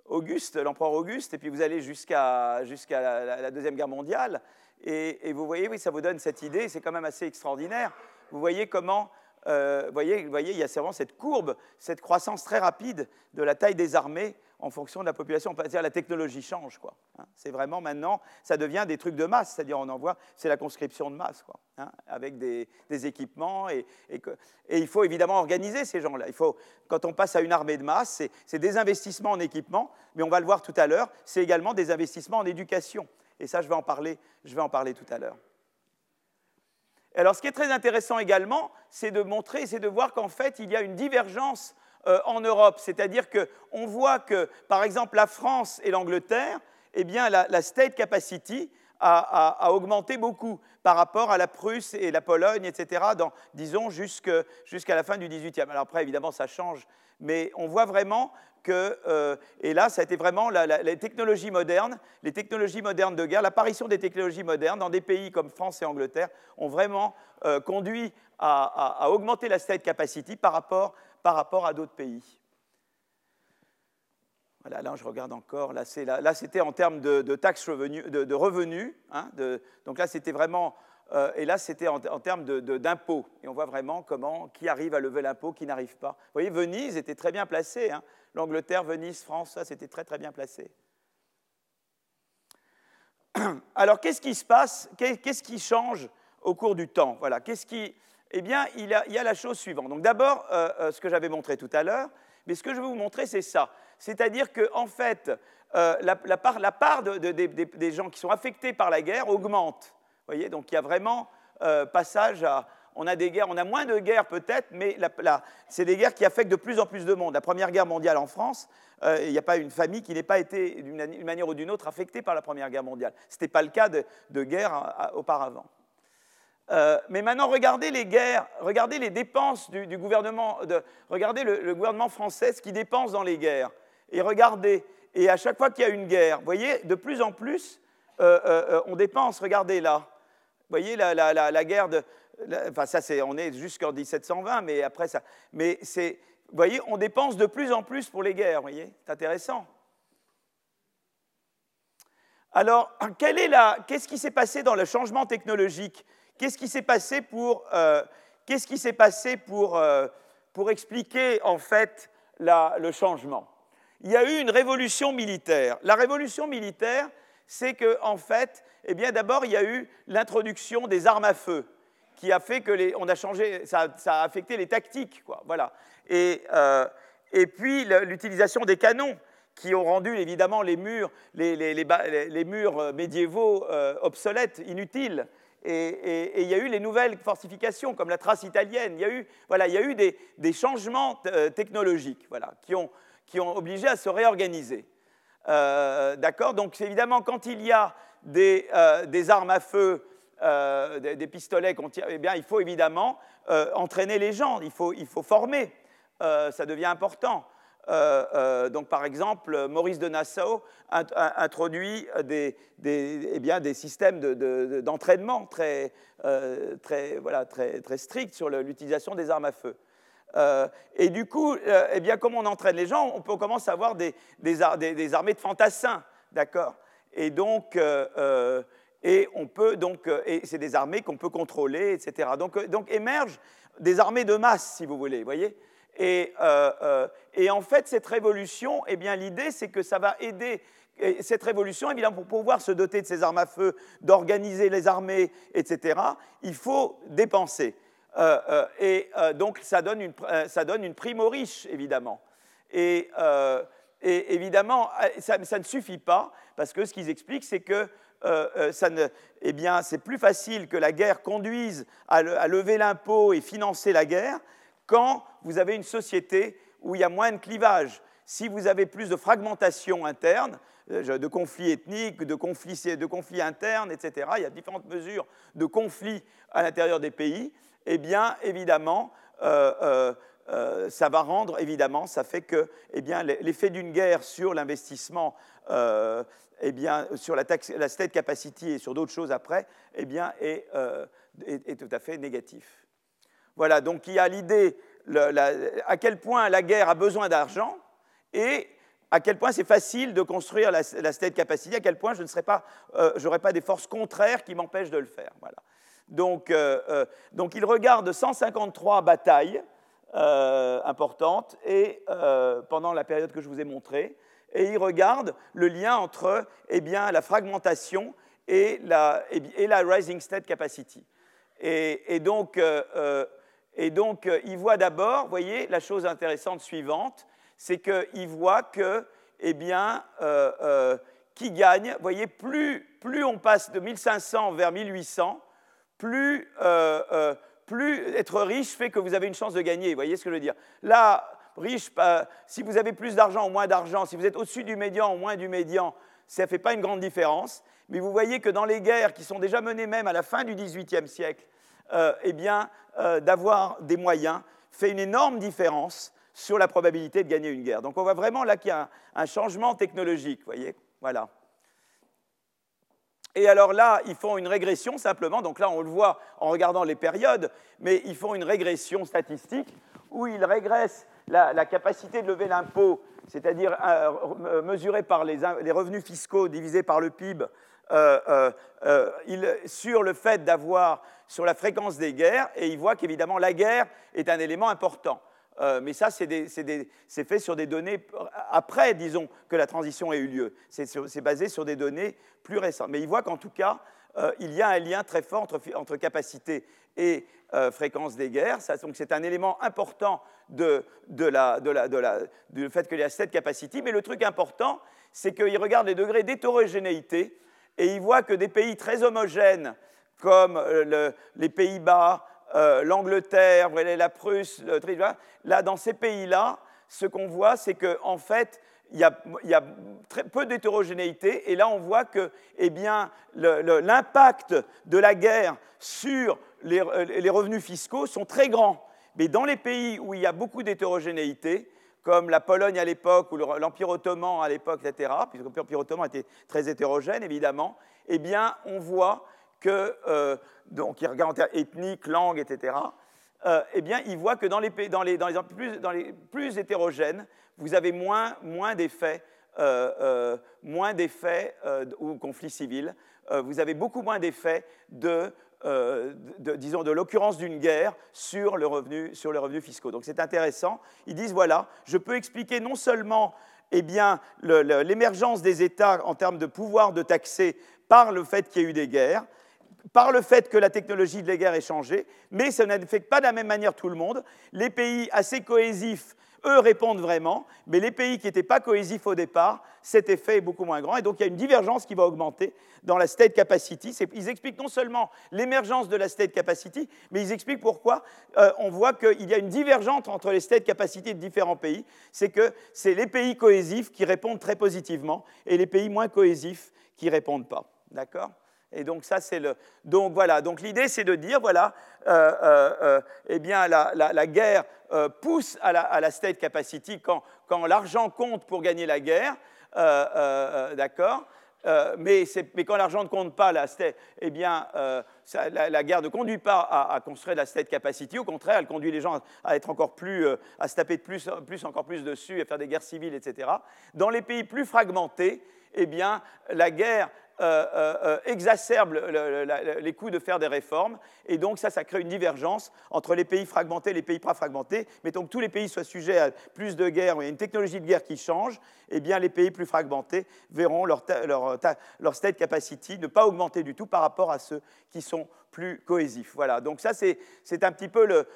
Auguste, l'empereur Auguste, et puis vous allez jusqu'à la, Deuxième Guerre mondiale, et, vous voyez, oui, ça vous donne cette idée, c'est quand même assez extraordinaire. Vous voyez comment, euh, voyez, voyez, il y a vraiment cette courbe, cette croissance très rapide de la taille des armées en fonction de la population. On peut dire la technologie change. Quoi, hein. C'est vraiment maintenant, ça devient des trucs de masse, c'est-à-dire on envoie, c'est la conscription de masse, hein, avec des, équipements. Et, il faut évidemment organiser ces gens-là. Quand on passe à une armée de masse, c'est des investissements en équipement, mais on va le voir tout à l'heure, c'est également des investissements en éducation. Et ça, je vais en parler, je vais en parler tout à l'heure. Alors, ce qui est très intéressant également, c'est de montrer, c'est de voir qu'en fait, il y a une divergence euh, en Europe. C'est-à-dire qu'on voit que, par exemple, la France et l'Angleterre, eh bien, la, state capacity a, augmenté beaucoup par rapport à la Prusse et la Pologne, etc., disons, jusqu'à la fin du XVIIIe. Alors après, évidemment, ça change, mais on voit vraiment que, euh, et là, ça a été vraiment les technologies modernes, les technologies modernes de guerre, l'apparition des technologies modernes dans des pays comme France et Angleterre ont vraiment euh, conduit à, augmenter la state capacity par rapport par rapport à d'autres pays. Voilà, là, je regarde encore. Là, c'était en termes de, taxes revenus, de, revenus. Hein, donc là, c'était vraiment. Euh, et là, c'était en, termes d'impôts. Et on voit vraiment comment, qui arrive à lever l'impôt, qui n'arrive pas. Vous voyez, Venise était très bien placée. Hein. L'Angleterre, Venise, France, ça, c'était très, très bien placé. Alors, qu'est-ce qui se passe? Qu'est-ce qui change au cours du temps? Voilà, qu'est-ce qui eh bien, il, y a la chose suivante. Donc d'abord, euh, euh, ce que j'avais montré tout à l'heure, mais ce que je vais vous montrer, c'est ça. C'est-à-dire qu'en en fait, euh, la, part, des gens qui sont affectés par la guerre augmente. Vous voyez, donc il y a vraiment passage à... On a des guerres, on a moins de guerres peut-être, mais c'est des guerres qui affectent de plus en plus de monde. La Première Guerre mondiale en France, il n'y a pas une famille qui n'ait pas été d'une manière ou d'une autre affectée par la Première Guerre mondiale. Ce n'était pas le cas de, guerre auparavant. Euh, mais maintenant, regardez les guerres, regardez les dépenses du, gouvernement, regardez le, gouvernement français, ce qu'il dépense dans les guerres. Et regardez, et à chaque fois qu'il y a une guerre, vous voyez, de plus en plus, euh, euh, on dépense, regardez là. Vous voyez, la, guerre de. enfin, ça, c'est, on est jusqu'en 1720, mais après ça. Mais c'est. Vous voyez, on dépense de plus en plus pour les guerres, vous voyez, c'est intéressant. Alors, quelle est la, qu'est-ce qui s'est passé dans le changement technologique Qu'est-ce qui s'est passé pour, euh, euh, expliquer en fait le changement? Il y a eu une révolution militaire. La révolution militaire, c'est que en fait, eh d'abord il y a eu l'introduction des armes à feu qui a fait que on a changé, ça, a affecté les tactiques. Voilà. Et, euh, puis l'utilisation des canons qui ont rendu évidemment les murs médiévaux obsolètes, inutiles et, il y a eu les nouvelles fortifications, comme la trace italienne. Il y a eu, voilà, il y a eu des, changements euh, technologiques voilà, qui, ont, qui, ont, obligé à se réorganiser. Euh, d'accord? Donc, évidemment, quand il y a des, euh, des armes à feu, des, pistolets qu'on tire, eh bien, il faut évidemment entraîner les gens, il faut, il faut former. ça devient important. Euh, euh, donc, par exemple, Maurice de Nassau introduit des, eh bien, des systèmes d'entraînement très, euh, très, voilà, très, très, stricts sur l'utilisation des armes à feu. et du coup, eh bien, comme on entraîne les gens, on, peut, commencer à avoir des, des, armées de fantassins, d'accord? Et donc, et on peut donc, et c'est des armées qu'on peut contrôler, etc. Donc, donc émergent des armées de masse, si vous voulez, voyez? Et, euh, euh, et, en fait, cette révolution, eh bien, l'idée, c'est que ça va aider cette révolution, évidemment, pour pouvoir se doter de ces armes à feu, d'organiser les armées, etc., il faut dépenser. Euh, et donc, ça donne, une, ça donne une prime aux riches, évidemment. Et, évidemment, ça, ne suffit pas, parce que ce qu'ils expliquent, c'est que eh c'est plus facile que la guerre conduise à, à lever l'impôt et financer la guerre quand vous avez une société où il y a moins de clivage. Si vous avez plus de fragmentation interne, euh, de conflits ethniques, de conflits, internes, etc., il y a différentes mesures de conflits à l'intérieur des pays, eh bien, évidemment, euh, euh, ça va rendre, évidemment, ça fait que eh bien, l'effet d'une guerre sur l'investissement, eh bien, sur la, taxe, la, state capacity et sur d'autres choses après, eh bien, est, est tout à fait négatif. Voilà, donc il y a l'idée à quel point la guerre a besoin d'argent et à quel point c'est facile de construire la, state capacity, à quel point je n'aurai pas, euh, pas des forces contraires qui m'empêchent de le faire. Voilà. Donc, euh, euh, donc, il regarde 153 batailles importantes et, pendant la période que je vous ai montrée. et il regarde le lien entre eh bien, la fragmentation et la, et la rising state capacity. Et, donc, euh, euh, et donc euh, il voit d'abord, vous voyez, la chose intéressante suivante, c'est qu'il voit que, eh bien, qui gagne, vous voyez, plus, plus on passe de 1500 vers 1800, plus, plus être riche fait que vous avez une chance de gagner. Vous voyez ce que je veux dire Là, riche, si vous avez plus d'argent ou moins d'argent, si vous êtes au-dessus du médian ou moins du médian, ça ne fait pas une grande différence. Mais vous voyez que dans les guerres qui sont déjà menées même à la fin du XVIIIe siècle, euh, eh bien, euh, d'avoir des moyens fait une énorme différence sur la probabilité de gagner une guerre. Donc on voit vraiment là qu'il y a un, changement technologique, voyez Voilà. Et alors là, ils font une régression simplement, donc là on le voit en regardant les périodes, mais ils font une régression statistique où ils régressent la, capacité de lever l'impôt, c'est-à-dire euh, mesurée par les, revenus fiscaux divisés par le PIB, euh, euh, sur le fait d'avoir, sur la fréquence des guerres, et ils voient qu'évidemment la guerre est un élément important. mais ça, c'est fait sur des données après, disons, que la transition ait eu lieu. C'est basé sur des données plus récentes. Mais ils voient qu'en tout cas, il y a un lien très fort entre, capacité et euh, fréquence des guerres. donc c'est un élément important de, la, du fait qu'il y a cette capacité. Mais le truc important, c'est qu'il regarde les degrés d'hétérogénéité et il voit que des pays très homogènes, comme euh, les Pays-Bas, euh, l'Angleterre, la Prusse, là, dans ces pays-là, ce qu'on voit, c'est qu'en en fait, il y a, très peu d'hétérogénéité, et là on voit que eh l'impact de la guerre sur euh, les, revenus fiscaux sont très grands. Mais dans les pays où il y a beaucoup d'hétérogénéité, comme la Pologne à l'époque ou l'Empire ottoman à l'époque, etc., puisque l'Empire ottoman était très hétérogène, évidemment, eh bien, on voit que, euh, donc, il regarde ethnique, langue, etc., euh, eh bien, il voit que dans les, dans les, dans les, plus, dans les plus hétérogènes, vous avez moins, moins d'effets moins d'effets ou conflits civils. vous avez beaucoup moins d'effets de euh, de, disons, de l'occurrence d'une guerre sur le revenu, sur les revenus fiscaux. Donc c'est intéressant. Ils disent voilà, je peux expliquer non seulement eh bien, l'émergence des États en termes de pouvoir de taxer par le fait qu'il y ait eu des guerres, par le fait que la technologie de la guerre ait changé, mais ça n'affecte pas de la même manière tout le monde. Les pays assez cohésifs eux répondent vraiment, mais les pays qui n'étaient pas cohésifs au départ, cet effet est beaucoup moins grand. Et donc il y a une divergence qui va augmenter dans la state capacity. Ils expliquent non seulement l'émergence de la state capacity, mais ils expliquent pourquoi euh, on voit qu'il y a une divergence entre les state capacity de différents pays. C'est que c'est les pays cohésifs qui répondent très positivement et les pays moins cohésifs qui ne répondent pas. D'accord? Et donc ça, c'est le. Donc voilà. Donc l'idée, c'est de dire voilà, euh, euh, euh eh bien la, la, guerre euh, pousse à la, à la, state capacity quand, quand l'argent compte pour gagner la guerre, d'accord. Mais, mais, quand l'argent ne compte pas, la eh bien, la, guerre ne conduit pas à, à, construire la state capacity. Au contraire, elle conduit les gens à être encore plus, à se taper de plus, plus, encore plus dessus, à faire des guerres civiles, etc. Dans les pays plus fragmentés, eh bien, la guerre euh, euh, euh, exacerbe les coûts de faire des réformes. Et donc ça, ça crée une divergence entre les pays fragmentés et les pays pas fragmentés. Mettons que tous les pays soient sujets à plus de guerres, il y a une technologie de guerre qui change, eh bien les pays plus fragmentés verront leur, leur, state capacity ne pas augmenter du tout par rapport à ceux qui sont plus cohésifs. Voilà, donc ça c'est un petit peu, le,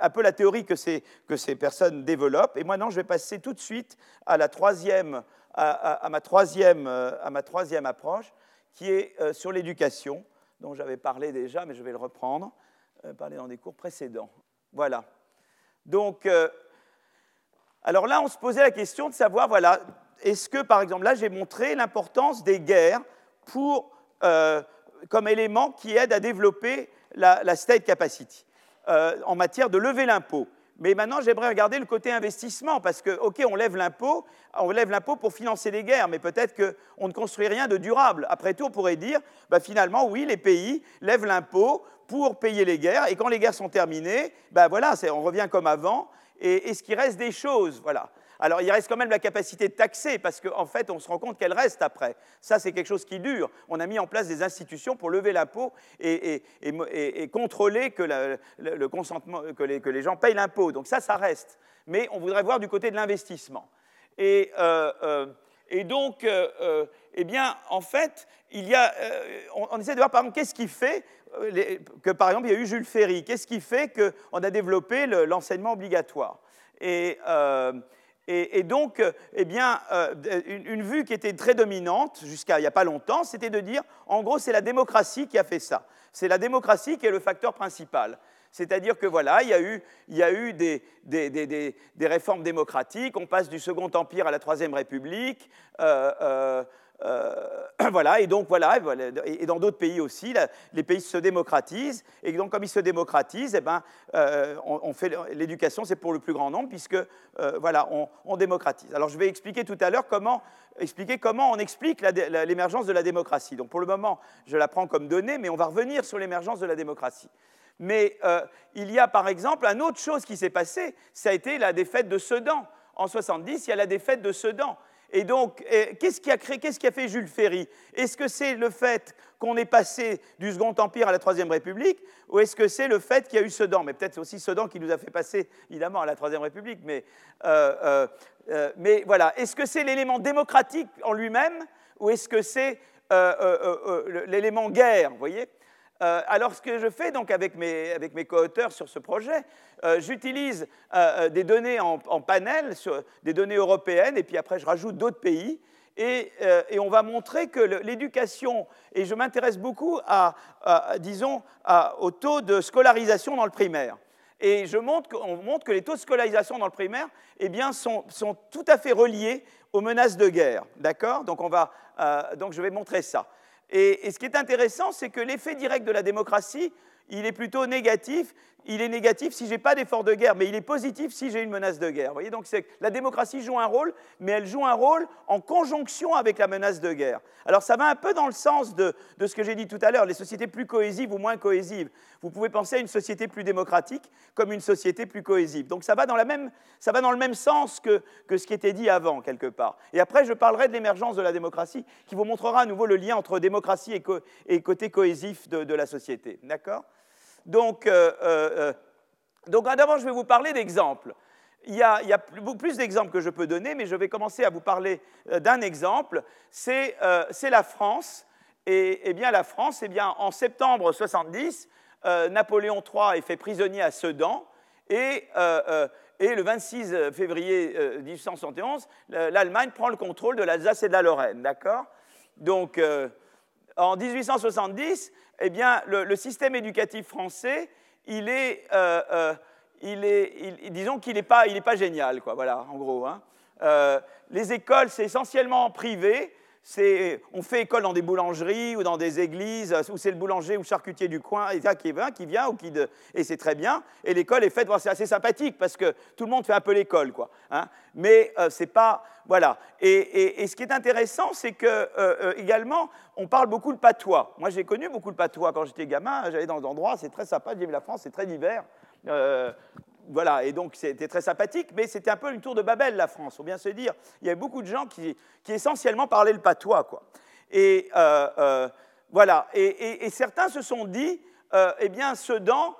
un peu la théorie que ces, que ces personnes développent. Et maintenant, je vais passer tout de suite à la troisième à, ma troisième, euh, à, ma troisième, approche, qui est euh, sur l'éducation, dont j'avais parlé déjà, mais je vais le reprendre, euh, parler dans des cours précédents. Voilà. Donc, alors là, on se posait la question de savoir, voilà, est-ce que, par exemple, là, j'ai montré l'importance des guerres pour, comme élément qui aide à développer la, la state capacity en matière de lever l'impôt. Mais maintenant, j'aimerais regarder le côté investissement, parce que, OK, on lève l'impôt, on lève l'impôt pour financer les guerres, mais peut-être qu'on ne construit rien de durable. Après tout, on pourrait dire, bah, finalement, oui, les pays lèvent l'impôt pour payer les guerres, et quand les guerres sont terminées, bah, voilà, on revient comme avant, et est-ce qu'il reste des choses Voilà. Alors il reste quand même la capacité de taxer, parce qu'en fait, on se rend compte qu'elle reste après. Ça, c'est quelque chose qui dure. On a mis en place des institutions pour lever l'impôt et, contrôler que, le consentement, que, les, gens payent l'impôt. Donc ça, ça reste. Mais on voudrait voir du côté de l'investissement. Et, et donc, eh bien, en fait, il y a, on, essaie de voir, par exemple, qu'est-ce qui fait que, par exemple, il y a eu Jules Ferry Qu'est-ce qui fait qu'on a développé l'enseignement obligatoire? Et, et, donc, eh bien, une, une, vue qui était très dominante jusqu'à il n'y a pas longtemps, c'était de dire, en gros, c'est la démocratie qui a fait ça. C'est la démocratie qui est le facteur principal. C'est-à-dire que voilà, il y a eu, il y a eu des, des, des, des, réformes démocratiques, on passe du Second Empire à la Troisième République, euh, euh, euh, voilà, et donc voilà, et dans d'autres pays aussi, les pays se démocratisent, et donc comme ils se démocratisent, eh ben, on, fait l'éducation, c'est pour le plus grand nombre, puisque voilà, on, démocratise. Alors je vais expliquer tout à l'heure comment expliquer comment on explique l'émergence de la démocratie. Donc pour le moment, je la prends comme donnée, mais on va revenir sur l'émergence de la démocratie. Mais euh, il y a par exemple une autre chose qui s'est passée, ça a été la défaite de Sedan. En 70, il y a la défaite de Sedan. Et donc, qu'est-ce qui a créé, qu'est-ce qui a fait Jules Ferry? Est-ce que c'est le fait qu'on est passé du Second Empire à la Troisième République, ou est-ce que c'est le fait qu'il y a eu Sedan? Mais peut-être aussi Sedan qui nous a fait passer, évidemment, à la Troisième République. Mais, euh, euh, mais voilà, est-ce que c'est l'élément démocratique en lui-même, ou est-ce que c'est l'élément guerre Vous voyez? Euh, alors, ce que je fais donc avec mes, avec mes co-auteurs sur ce projet, euh, j'utilise euh, des données en, panel, sur, des données européennes, et puis après, je rajoute d'autres pays. Et, et, on va montrer que l'éducation, et je m'intéresse beaucoup à, disons, au taux de scolarisation dans le primaire. Et je montre, on montre que les taux de scolarisation dans le primaire eh bien, sont, sont tout à fait reliés aux menaces de guerre. D'accord? Donc, donc, je vais montrer ça. Et, ce qui est intéressant, c'est que l'effet direct de la démocratie, il est plutôt négatif. Il est négatif si je n'ai pas d'effort de guerre, mais il est positif si j'ai une menace de guerre. Vous voyez, donc la démocratie joue un rôle, mais elle joue un rôle en conjonction avec la menace de guerre. Alors ça va un peu dans le sens de, ce que j'ai dit tout à l'heure, les sociétés plus cohésives ou moins cohésives. Vous pouvez penser à une société plus démocratique comme une société plus cohésive. Donc ça va dans, le même sens que, ce qui était dit avant, quelque part. Et après, je parlerai de l'émergence de la démocratie, qui vous montrera à nouveau le lien entre démocratie et, et côté cohésif de, de la société. D'accord? Donc, euh, euh, euh, donc d'abord, je vais vous parler d'exemples. Il y a, plus d'exemples que je peux donner, mais je vais commencer à vous parler d'un exemple. C'est la France. Et, eh bien, la France, eh bien, en septembre 70, Napoléon III est fait prisonnier à Sedan. Et, et le 26 février 1871, l'Allemagne prend le contrôle de l'Alsace et de la Lorraine. D'accord? Donc, en 1870, eh bien, le, système éducatif français, il est, euh, euh, il est disons qu'il n'est pas, pas, génial, quoi, voilà, en gros. Hein. Euh, les écoles, c'est essentiellement privé, on fait école dans des boulangeries ou dans des églises, où c'est le boulanger ou charcutier du coin qui vient, qui vient ou qui et c'est très bien. Et l'école est faite, c'est assez sympathique parce que tout le monde fait un peu l'école, quoi. Hein. Mais euh, c'est pas, voilà. Et, ce qui est intéressant, c'est que euh, euh, également, on parle beaucoup le patois. Moi, j'ai connu beaucoup le patois quand j'étais gamin. J'allais dans des endroits, c'est très sympa. J'aime la France, c'est très divers voilà, et donc c'était très sympathique, mais c'était un peu une tour de Babel, la France, faut bien se dire. Il y avait beaucoup de gens qui, essentiellement parlaient le patois, quoi. Et euh, euh, voilà, et, certains se sont dit, euh, eh bien, Sedan,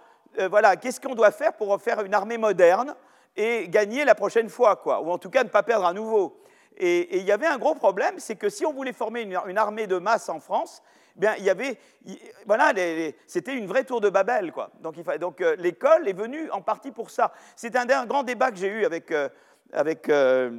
voilà, qu'est-ce qu'on doit faire pour faire une armée moderne et gagner la prochaine fois, quoi, ou en tout cas ne pas perdre à nouveau? Et, il y avait un gros problème, c'est que si on voulait former une armée de masse en France, bien, il y avait, voilà, c'était une vraie tour de Babel, quoi. Donc, donc euh, l'école est venue en partie pour ça. C'est un, grand débat que j'ai eu avec, euh, avec euh,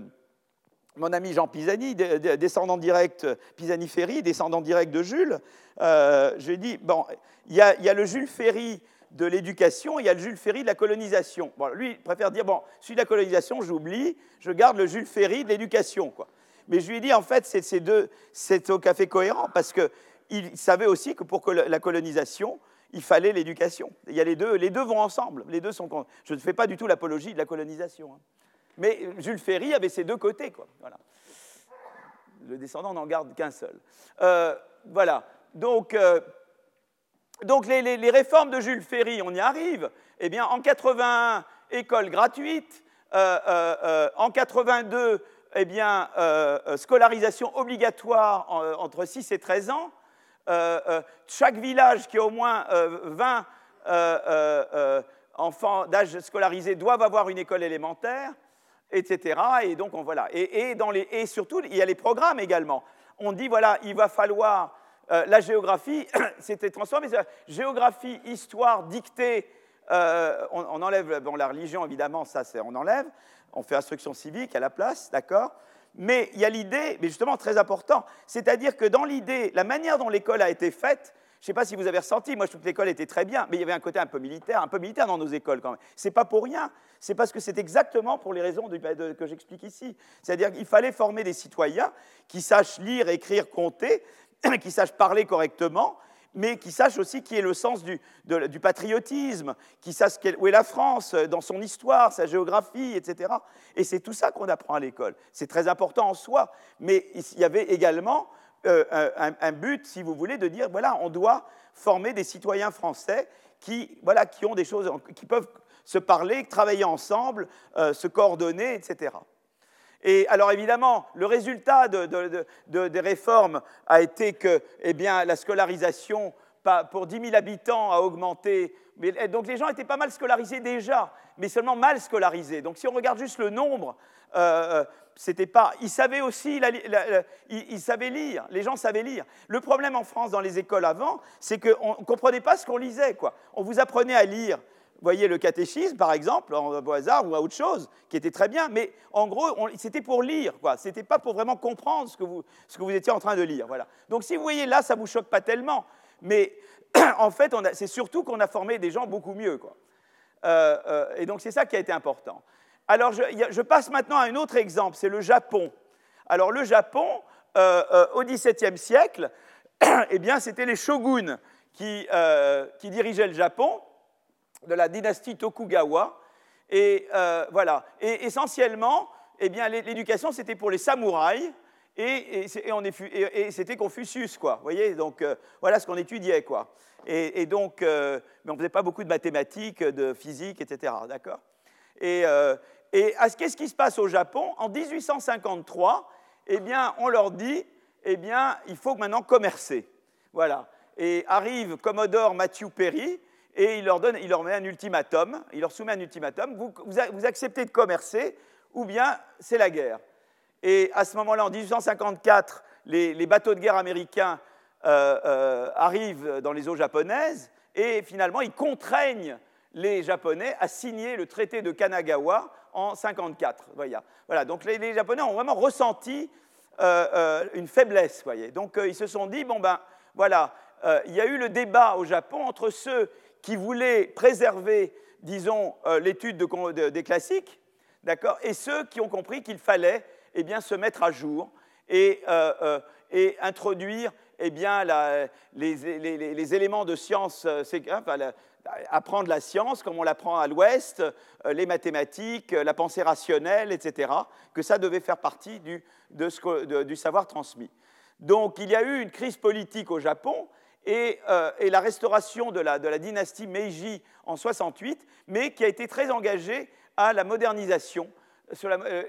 mon ami Jean Pisani, descendant direct, Pisani-Ferry, descendant direct de Jules. je lui ai dit, bon, il y, a, y a le Jules Ferry de l'éducation, il y a le Jules Ferry de la colonisation. Bon, lui, il préfère dire, bon, celui de la colonisation, j'oublie, je garde le Jules Ferry de l'éducation, quoi. Mais je lui ai dit, en fait, c'est deux, c'est au café cohérent, parce que il savait aussi que pour la colonisation, il fallait l'éducation. Il y a les deux, les deux vont ensemble. Les deux sont. Je ne fais pas du tout l'apologie de la colonisation. Hein. Mais Jules Ferry avait ses deux côtés, quoi. Voilà. Le descendant n'en garde qu'un seul. Euh, voilà. Donc, euh, donc les, réformes de Jules Ferry, on y arrive. Eh bien, en 81, école gratuite. Euh, en 82, eh bien, scolarisation obligatoire entre 6 et 13 ans. Euh, euh, chaque village qui a au moins 20 euh, enfants d'âge scolarisé doivent avoir une école élémentaire. etc. Et donc, on, voilà. Et, surtout, il y a les programmes également. On dit, voilà, il va falloir la géographie, c'était transformé. Géographie, histoire, dictée, on, enlève la religion, évidemment, ça, on enlève. On fait instruction civique à la place, d'accord Mais il y a l'idée, mais justement très important, c'est-à-dire que dans l'idée, la manière dont l'école a été faite, je ne sais pas si vous avez ressenti, moi je trouve que l'école était très bien, mais il y avait un côté un peu militaire, un peu militaire dans nos écoles quand même. C'est pas pour rien, c'est parce que c'est exactement pour les raisons que j'explique ici. C'est-à-dire qu'il fallait former des citoyens qui sachent lire, écrire, compter, qui sachent parler correctement, mais qui sachent aussi qui est le sens du, patriotisme, qui sachent où est la France dans son histoire, sa géographie, etc. Et c'est tout ça qu'on apprend à l'école. C'est très important en soi, mais il y avait également euh, un, but, si vous voulez, de dire voilà, on doit former des citoyens français qui, voilà, qui ont des choses, qui peuvent se parler, travailler ensemble, euh, se coordonner, etc. Et alors évidemment, le résultat des réformes a été que eh bien, la scolarisation pour 10 000 habitants a augmenté. donc les gens étaient pas mal scolarisés déjà, mais seulement mal scolarisés. Donc si on regarde juste le nombre, euh, c'était pas. Ils savaient aussi, ils, savaient lire. Les gens savaient lire. Le problème en France dans les écoles avant, c'est qu'on ne comprenait pas ce qu'on lisait. Quoi. On vous apprenait à lire. Voyez le catéchisme, par exemple, au hasard ou à autre chose, qui était très bien, mais en gros, c'était pour lire, quoi. C'était pas pour vraiment comprendre ce que, vous, ce que vous étiez en train de lire, voilà. Donc, si vous voyez là, ça vous choque pas tellement, mais en fait, c'est surtout qu'on a formé des gens beaucoup mieux, quoi. Euh, euh, et donc, c'est ça qui a été important. Alors, je, passe maintenant à un autre exemple, c'est le Japon. Alors, le Japon, euh, au XVIIe siècle, eh bien, c'était les shoguns qui, qui, dirigeaient le Japon, de la dynastie Tokugawa. Et voilà. Et essentiellement, eh bien, l'éducation, c'était pour les samouraïs. Et, et, c'était Confucius, quoi. Voyez, donc voilà ce qu'on étudiait, quoi. Et, donc, mais on ne faisait pas beaucoup de mathématiques, de physique, etc. D'accord? Et, euh, qu'est-ce qui se passe au Japon? En 1853, eh bien, on leur dit, eh bien, il faut maintenant commercer. Voilà. Et arrive Commodore Matthew Perry et il leur, donne, il leur met un ultimatum, il leur soumet un ultimatum, vous, acceptez de commercer ou bien c'est la guerre. Et à ce moment-là, en 1854, les, bateaux de guerre américains euh, euh, arrivent dans les eaux japonaises et finalement ils contraignent les Japonais à signer le traité de Kanagawa en 1954. Voilà, donc les, Japonais ont vraiment ressenti euh, une faiblesse. Voyez. Donc ils se sont dit, bon ben voilà, il y a eu le débat au Japon entre ceux qui voulaient préserver, disons, l'étude des classiques, d'accord, et ceux qui ont compris qu'il fallait eh bien, se mettre à jour et, introduire eh bien, les, éléments de science, enfin, apprendre la science comme on l'apprend à l'Ouest, euh, les mathématiques, euh, la pensée rationnelle, etc., que ça devait faire partie du, savoir transmis. Donc il y a eu une crise politique au Japon et, euh, la restauration de la, dynastie Meiji en 68, mais qui a été très engagée à la modernisation euh,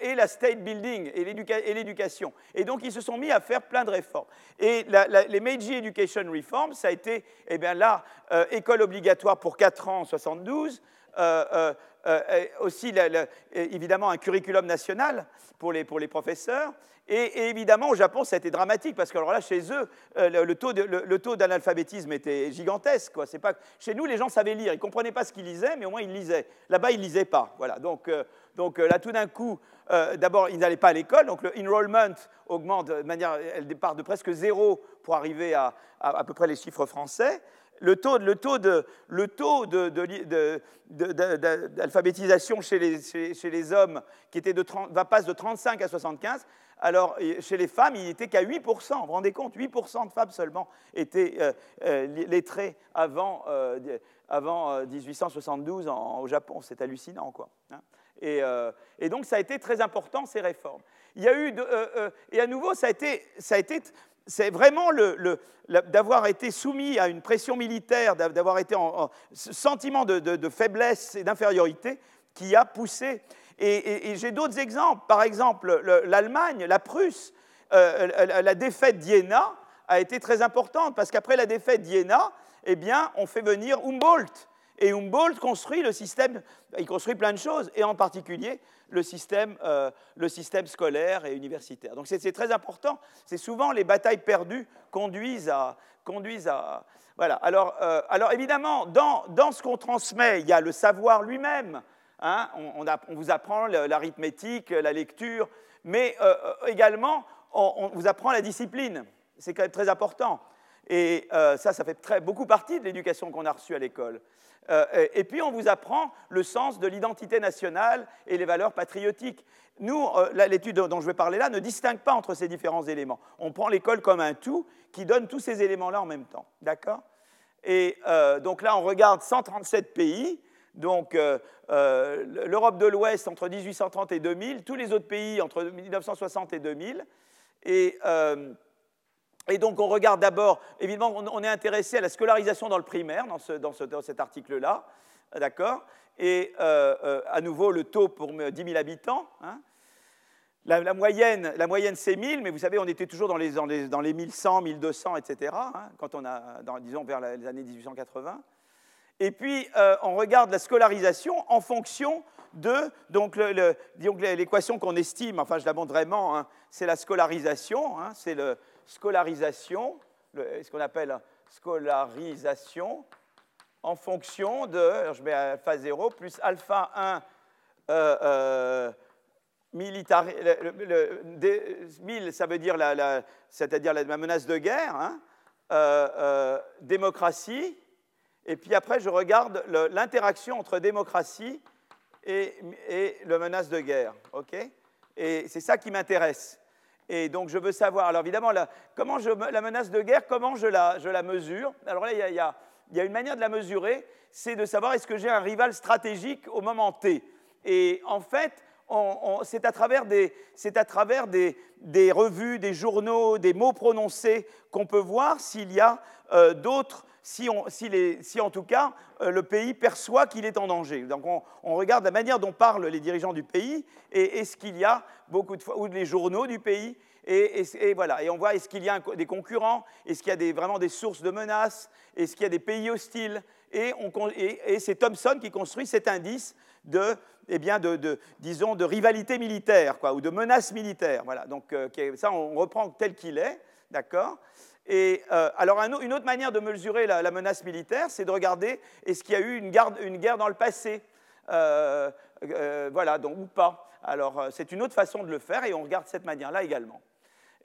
et, la state building et l'éducation. Et donc, ils se sont mis à faire plein de réformes. Et les Meiji Education Reforms, ça a été, eh bien là, euh, obligatoire pour 4 ans en 72, euh, aussi évidemment un curriculum national pour les, pour les professeurs, et, évidemment, au Japon, ça a été dramatique parce que alors là, chez eux, euh, le, taux d'analphabétisme était gigantesque. Quoi. Pas... Chez nous, les gens savaient lire. Ils ne comprenaient pas ce qu'ils lisaient, mais au moins ils lisaient. Là-bas, ils ne lisaient pas. Voilà. Donc, euh, donc euh, là, tout d'un coup, d'abord, ils n'allaient pas à l'école. Donc le enrollment augmente de manière. Elle départ de presque zéro pour arriver à, à, peu près les chiffres français. Le taux, de, d'alphabétisation chez les, hommes qui était de 30, va passe de 35 à 75 alors, chez les femmes, il n'était qu'à 8%. Vous vous rendez compte 8% de femmes seulement étaient euh, euh, lettrées avant, 1872 euh, au Japon. C'est hallucinant, quoi. Hein. et, donc, ça a été très important, ces réformes. Il y a eu, et à nouveau, ça a été, c'est vraiment d'avoir été soumis à une pression militaire, d'avoir été en, sentiment de faiblesse et d'infériorité qui a poussé et, j'ai d'autres exemples. Par exemple, l'Allemagne, la Prusse, euh, la défaite d'Iéna a été très importante parce qu'après la défaite d'Iéna, eh bien, on fait venir Humboldt. Et Humboldt construit le système, il construit plein de choses, et en particulier le système, euh, le système scolaire et universitaire. Donc c'est très important. C'est souvent les batailles perdues conduisent à... Conduisent à voilà. Alors, euh, alors évidemment, dans, dans ce qu'on transmet, il y a le savoir lui-même. Hein. on, vous apprend l'arithmétique, la lecture, mais euh, également, on, on, vous apprend la discipline. C'est quand même très important. Et ça, ça fait très, beaucoup partie de l'éducation qu'on a reçue à l'école. Euh, et puis on vous apprend le sens de l'identité nationale et les valeurs patriotiques. Nous, euh, l'étude dont je vais parler là ne distingue pas entre ces différents éléments. On prend l'école comme un tout qui donne tous ces éléments-là en même temps. D'accord? Et euh, donc là, on regarde 137 pays. Donc l'Europe de l'Ouest entre 1830 et 2000, tous les autres pays entre 1960 et 2000. Et et donc on regarde d'abord, évidemment, on, est intéressé à la scolarisation dans le primaire, dans, cet article-là, d'accord? Et euh, euh, à nouveau, le taux pour 10 000 habitants. Hein. la, moyenne, la moyenne c'est 1000, mais vous savez, on était toujours dans les, dans les, dans les 1100, 1200, etc., quand on a, disons, vers les années 1880. Et puis, euh, on regarde la scolarisation en fonction de, donc l'équation qu'on estime, enfin je la montre vraiment, hein, c'est la scolarisation, hein, c'est le, scolarisation, ce qu'on appelle scolarisation, en fonction de, je mets alpha 0 plus alpha 1 euh, euh, militaire, le, 1000, ça veut dire la, c'est-à-dire la, menace de guerre, hein, euh, euh, démocratie, et puis après je regarde l'interaction entre démocratie et, la menace de guerre, Et c'est ça qui m'intéresse. Et donc je veux savoir, alors évidemment, la, menace de guerre, comment je la, mesure? Alors là, il y, a, une manière de la mesurer, c'est de savoir est-ce que j'ai un rival stratégique au moment T? Et en fait, c'est à travers, des, revues, des journaux, des mots prononcés qu'on peut voir s'il y a euh, d'autres, si, en tout cas euh, le pays perçoit qu'il est en danger. Donc on, regarde la manière dont parlent les dirigeants du pays et est-ce qu'il y a beaucoup de fois, ou les journaux du pays, et, voilà, et on voit est-ce qu'il y a des concurrents, est-ce qu'il y a vraiment des sources de menaces, est-ce qu'il y a des pays hostiles, et, c'est Thomson qui construit cet indice de, eh de, disons, de rivalité militaire, quoi, ou de menace militaire. Voilà, donc euh, ça, on reprend tel qu'il est, d'accord? Et euh, alors, une autre manière de mesurer la, menace militaire, c'est de regarder est-ce qu'il y a eu une, guerre dans le passé, euh, voilà, donc, ou pas. Alors, euh, c'est une autre façon de le faire et on regarde cette manière-là également.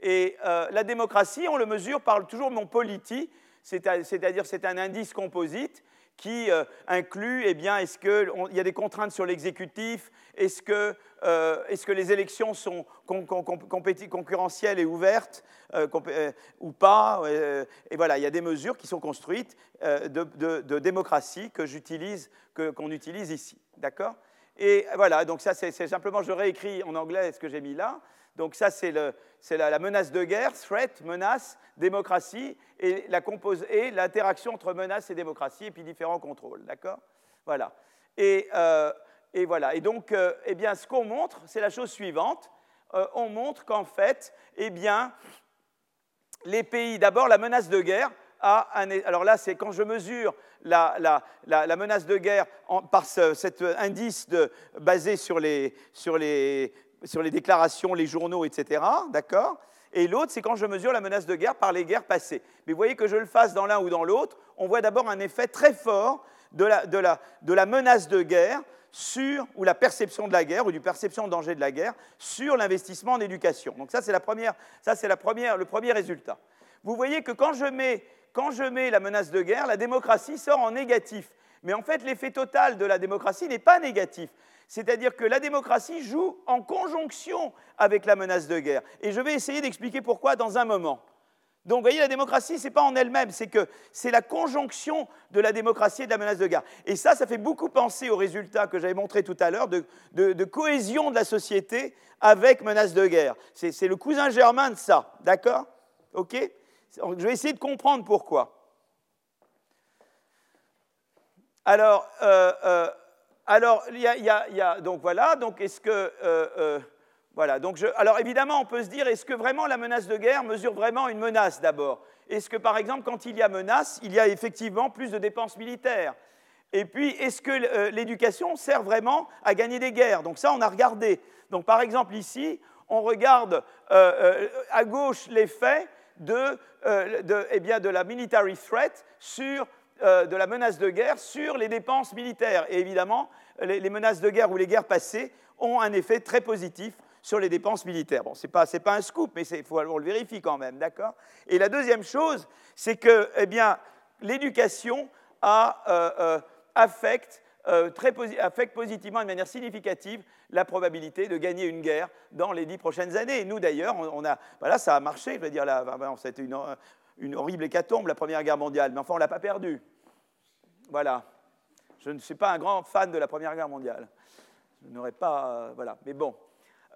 Et euh, la démocratie, on le mesure par toujours mon polity, c'est-à-dire c'est un indice composite qui euh, inclut, eh bien, est-ce qu'il y a des contraintes sur l'exécutif? Est-ce que, est que, les élections sont concurrentielles et ouvertes ou pas? Et voilà, il y a des mesures qui sont construites de, démocratie que j'utilise, qu'on utilise ici. D'accord? Et voilà, donc ça, c'est simplement, je réécris en anglais ce que j'ai mis là. Donc ça, c'est la, la, menace de guerre, threat, menace, démocratie, et l'interaction entre menace et démocratie, et puis différents contrôles, d'accord? Voilà. Et, euh, et, voilà. Et donc, euh, eh bien, ce qu'on montre, c'est la chose suivante. Euh, on montre qu'en fait, eh bien, les pays, d'abord, la menace de guerre, alors là, c'est quand je mesure la, menace de guerre par cet indice basé sur les, déclarations, les journaux, etc. D'accord? Et l'autre, c'est quand je mesure la menace de guerre par les guerres passées. Mais vous voyez que je le fasse dans l'un ou dans l'autre, on voit d'abord un effet très fort de la, menace de guerre sur, ou la perception de la guerre, ou du perception de danger de la guerre, sur l'investissement en éducation. Donc ça, c'est le premier résultat. Vous voyez que quand je mets quand je mets la menace de guerre, la démocratie sort en négatif. Mais en fait, l'effet total de la démocratie n'est pas négatif. C'est-à-dire que la démocratie joue en conjonction avec la menace de guerre. Et je vais essayer d'expliquer pourquoi dans un moment. Donc, vous voyez, la démocratie, ce n'est pas en elle-même, c'est que c'est la conjonction de la démocratie et de la menace de guerre. Et ça, ça fait beaucoup penser aux résultats que j'avais montrés tout à l'heure de, cohésion de la société avec menace de guerre. C'est le cousin germain de ça, d'accord? OK? Je vais essayer de comprendre pourquoi. Alors, euh, euh, alors il y, donc voilà, donc est-ce que euh, voilà, donc alors évidemment, on peut se dire, est-ce que vraiment la menace de guerre mesure vraiment une menace d'abord? Est-ce que par exemple, quand il y a menace, il y a effectivement plus de dépenses militaires? Et puis, est-ce que euh, l'éducation sert vraiment à gagner des guerres? Donc ça, on a regardé. Donc par exemple ici, on regarde à gauche l'effet de, eh de, la military threat sur de la menace de guerre sur les dépenses militaires. Et évidemment, les, menaces de guerre ou les guerres passées ont un effet très positif sur les dépenses militaires. Bon, ce n'est pas, pas, un scoop, mais il faut on le vérifie quand même, d'accord? Et la deuxième chose, c'est que eh bien, l'éducation euh, euh, affecte, euh, très affecte positivement de manière significative la probabilité de gagner une guerre dans les dix prochaines années. Et nous, d'ailleurs, on, a, voilà, ça a marché, je veux dire, là, c'était une, une horrible hécatombe, la Première Guerre mondiale, mais enfin, on ne l'a pas perdue. Voilà. Je ne suis pas un grand fan de la Première Guerre mondiale. Je n'aurais pas. voilà. Mais bon.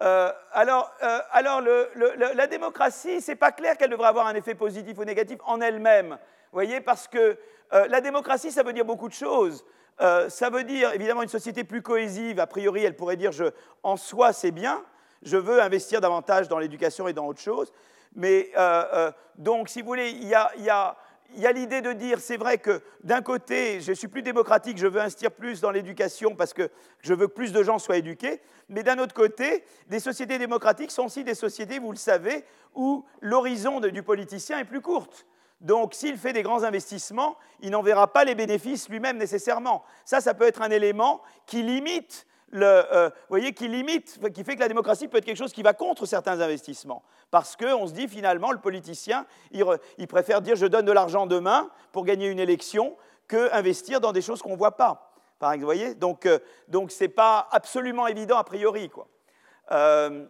Euh, alors, euh, alors la démocratie, c'est pas clair qu'elle devrait avoir un effet positif ou négatif en elle-même. Vous voyez, parce que euh, la démocratie, ça veut dire beaucoup de choses. ça veut dire évidemment une société plus cohésive. A priori, elle pourrait dire je, en soi, c'est bien. Je veux investir davantage dans l'éducation et dans autre chose. Mais donc, si vous voulez, il y a, il y a il y a l'idée de dire, c'est vrai que d'un côté, je suis plus démocratique, je veux investir plus dans l'éducation parce que je veux que plus de gens soient éduqués, mais d'un autre côté, des sociétés démocratiques sont aussi des sociétés, vous le savez, où l'horizon du politicien est plus courte. Donc s'il fait des grands investissements, il n'en verra pas les bénéfices lui-même nécessairement. Ça, ça peut être un élément qui limite euh, voyez, qui limite, qui fait que la démocratie peut être quelque chose qui va contre certains investissements. Parce qu'on se dit finalement, le politicien, il, préfère dire je donne de l'argent demain pour gagner une élection que investir dans des choses qu'on ne voit pas. Par exemple, voyez Donc, euh, donc ce n'est pas absolument évident a priori. Quoi. Euh,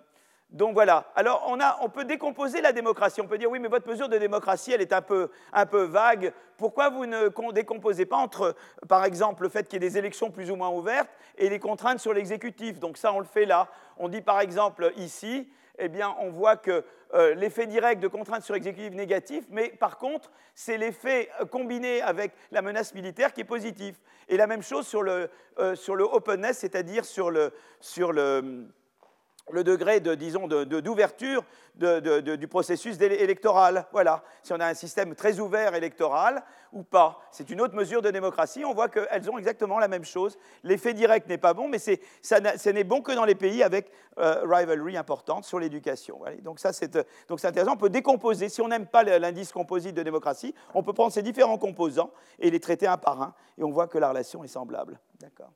donc voilà. Alors on, a, on, peut décomposer la démocratie. On peut dire oui, mais votre mesure de démocratie, elle est un peu, un peu vague. Pourquoi vous ne décomposez pas entre, par exemple, le fait qu'il y ait des élections plus ou moins ouvertes et les contraintes sur l'exécutif? Donc ça, on le fait là. On dit par exemple ici, eh bien, on voit que euh, l'effet direct de contraintes sur l'exécutif négatif, mais par contre, c'est l'effet euh, combiné avec la menace militaire qui est positif. Et la même chose sur le, euh, sur le openness, c'est-à-dire sur le, sur le le degré de, disons, d'ouverture du processus électoral. Voilà, si on a un système très ouvert électoral ou pas. C'est une autre mesure de démocratie. On voit qu'elles ont exactement la même chose. L'effet direct n'est pas bon, mais ça, n'est bon que dans les pays avec euh, rivalry importante sur l'éducation. Donc ça, c'est intéressant. On peut décomposer. Si on n'aime pas l'indice composite de démocratie, on peut prendre ces différents composants et les traiter un par un, et on voit que la relation est semblable. D'accord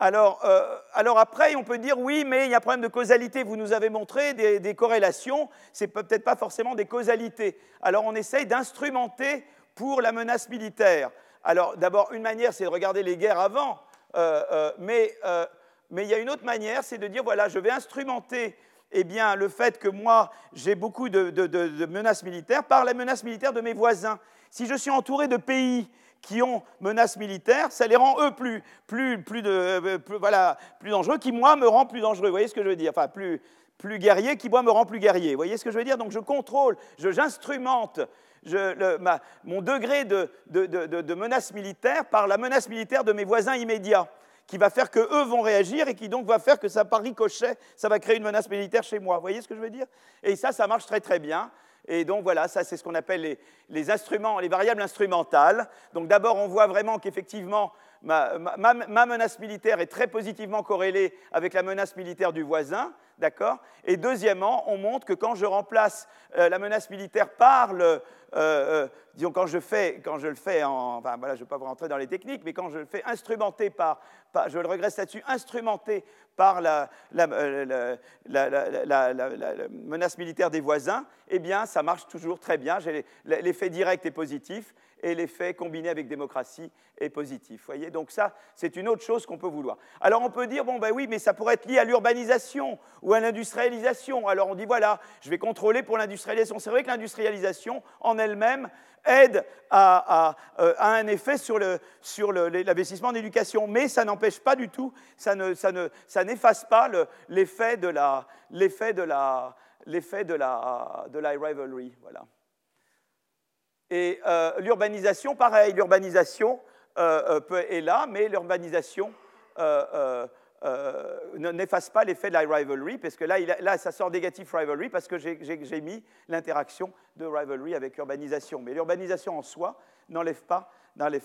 euh, alors, après, on peut dire oui, mais il y a un problème de causalité. Vous nous avez montré des, corrélations, c'est peut-être pas forcément des causalités. Alors on essaye d'instrumenter pour la menace militaire. Alors d'abord, une manière, c'est de regarder les guerres avant, euh, euh, mais, il y a une autre manière, c'est de dire voilà, je vais instrumenter eh bien, le fait que moi, j'ai beaucoup de, menaces militaires par la menace militaire de mes voisins. Si je suis entouré de pays qui ont menaces militaires, ça les rend eux plus, plus, plus, de, euh, voilà, plus dangereux, qui moi me rend plus dangereux. Vous voyez ce que je veux dire? Enfin, plus, plus guerrier, qui moi me rend plus guerrier. Vous voyez ce que je veux dire? Donc je contrôle, j'instrumente mon degré de, de, menace militaire par la menace militaire de mes voisins immédiats qui va faire qu'eux vont réagir et qui donc va faire que ça, par ricochet, ça va créer une menace militaire chez moi. Vous voyez ce que je veux dire? Et ça, ça marche très très bien. Et donc voilà, ça c'est ce qu'on appelle les, instruments, les variables instrumentales. Donc d'abord, on voit vraiment qu'effectivement, ma, menace militaire est très positivement corrélée avec la menace militaire du voisin, d'accord? Et deuxièmement, on montre que quand je remplace euh, la menace militaire par le, euh, euh, disons, quand je, fais, quand je le fais en. Enfin, voilà, je ne vais pas vous rentrer dans les techniques, mais quand je le fais instrumenté par. je le regrette là-dessus, instrumenté par la, la, menace militaire des voisins, eh bien, ça marche toujours très bien. L'effet direct est positif et l'effet combiné avec démocratie est positif. Voyez Donc ça, c'est une autre chose qu'on peut vouloir. Alors on peut dire, bon ben oui, mais ça pourrait être lié à l'urbanisation ou à l'industrialisation. Alors on dit, voilà, je vais contrôler pour l'industrialisation. C'est vrai que l'industrialisation en elle-même aide à, euh, un effet sur l'investissement en éducation, mais ça n'empêche pas du tout, ça n'efface pas l'effet de la, l'effet de la rivalry. Voilà. Et euh, l'urbanisation, pareil, l'urbanisation euh, euh, est là, mais l'urbanisation n'efface pas l'effet de la rivalry, parce que là, ça sort négatif rivalry, parce que j'ai mis l'interaction de rivalry avec urbanisation. Mais l'urbanisation en soi n'enlève pas,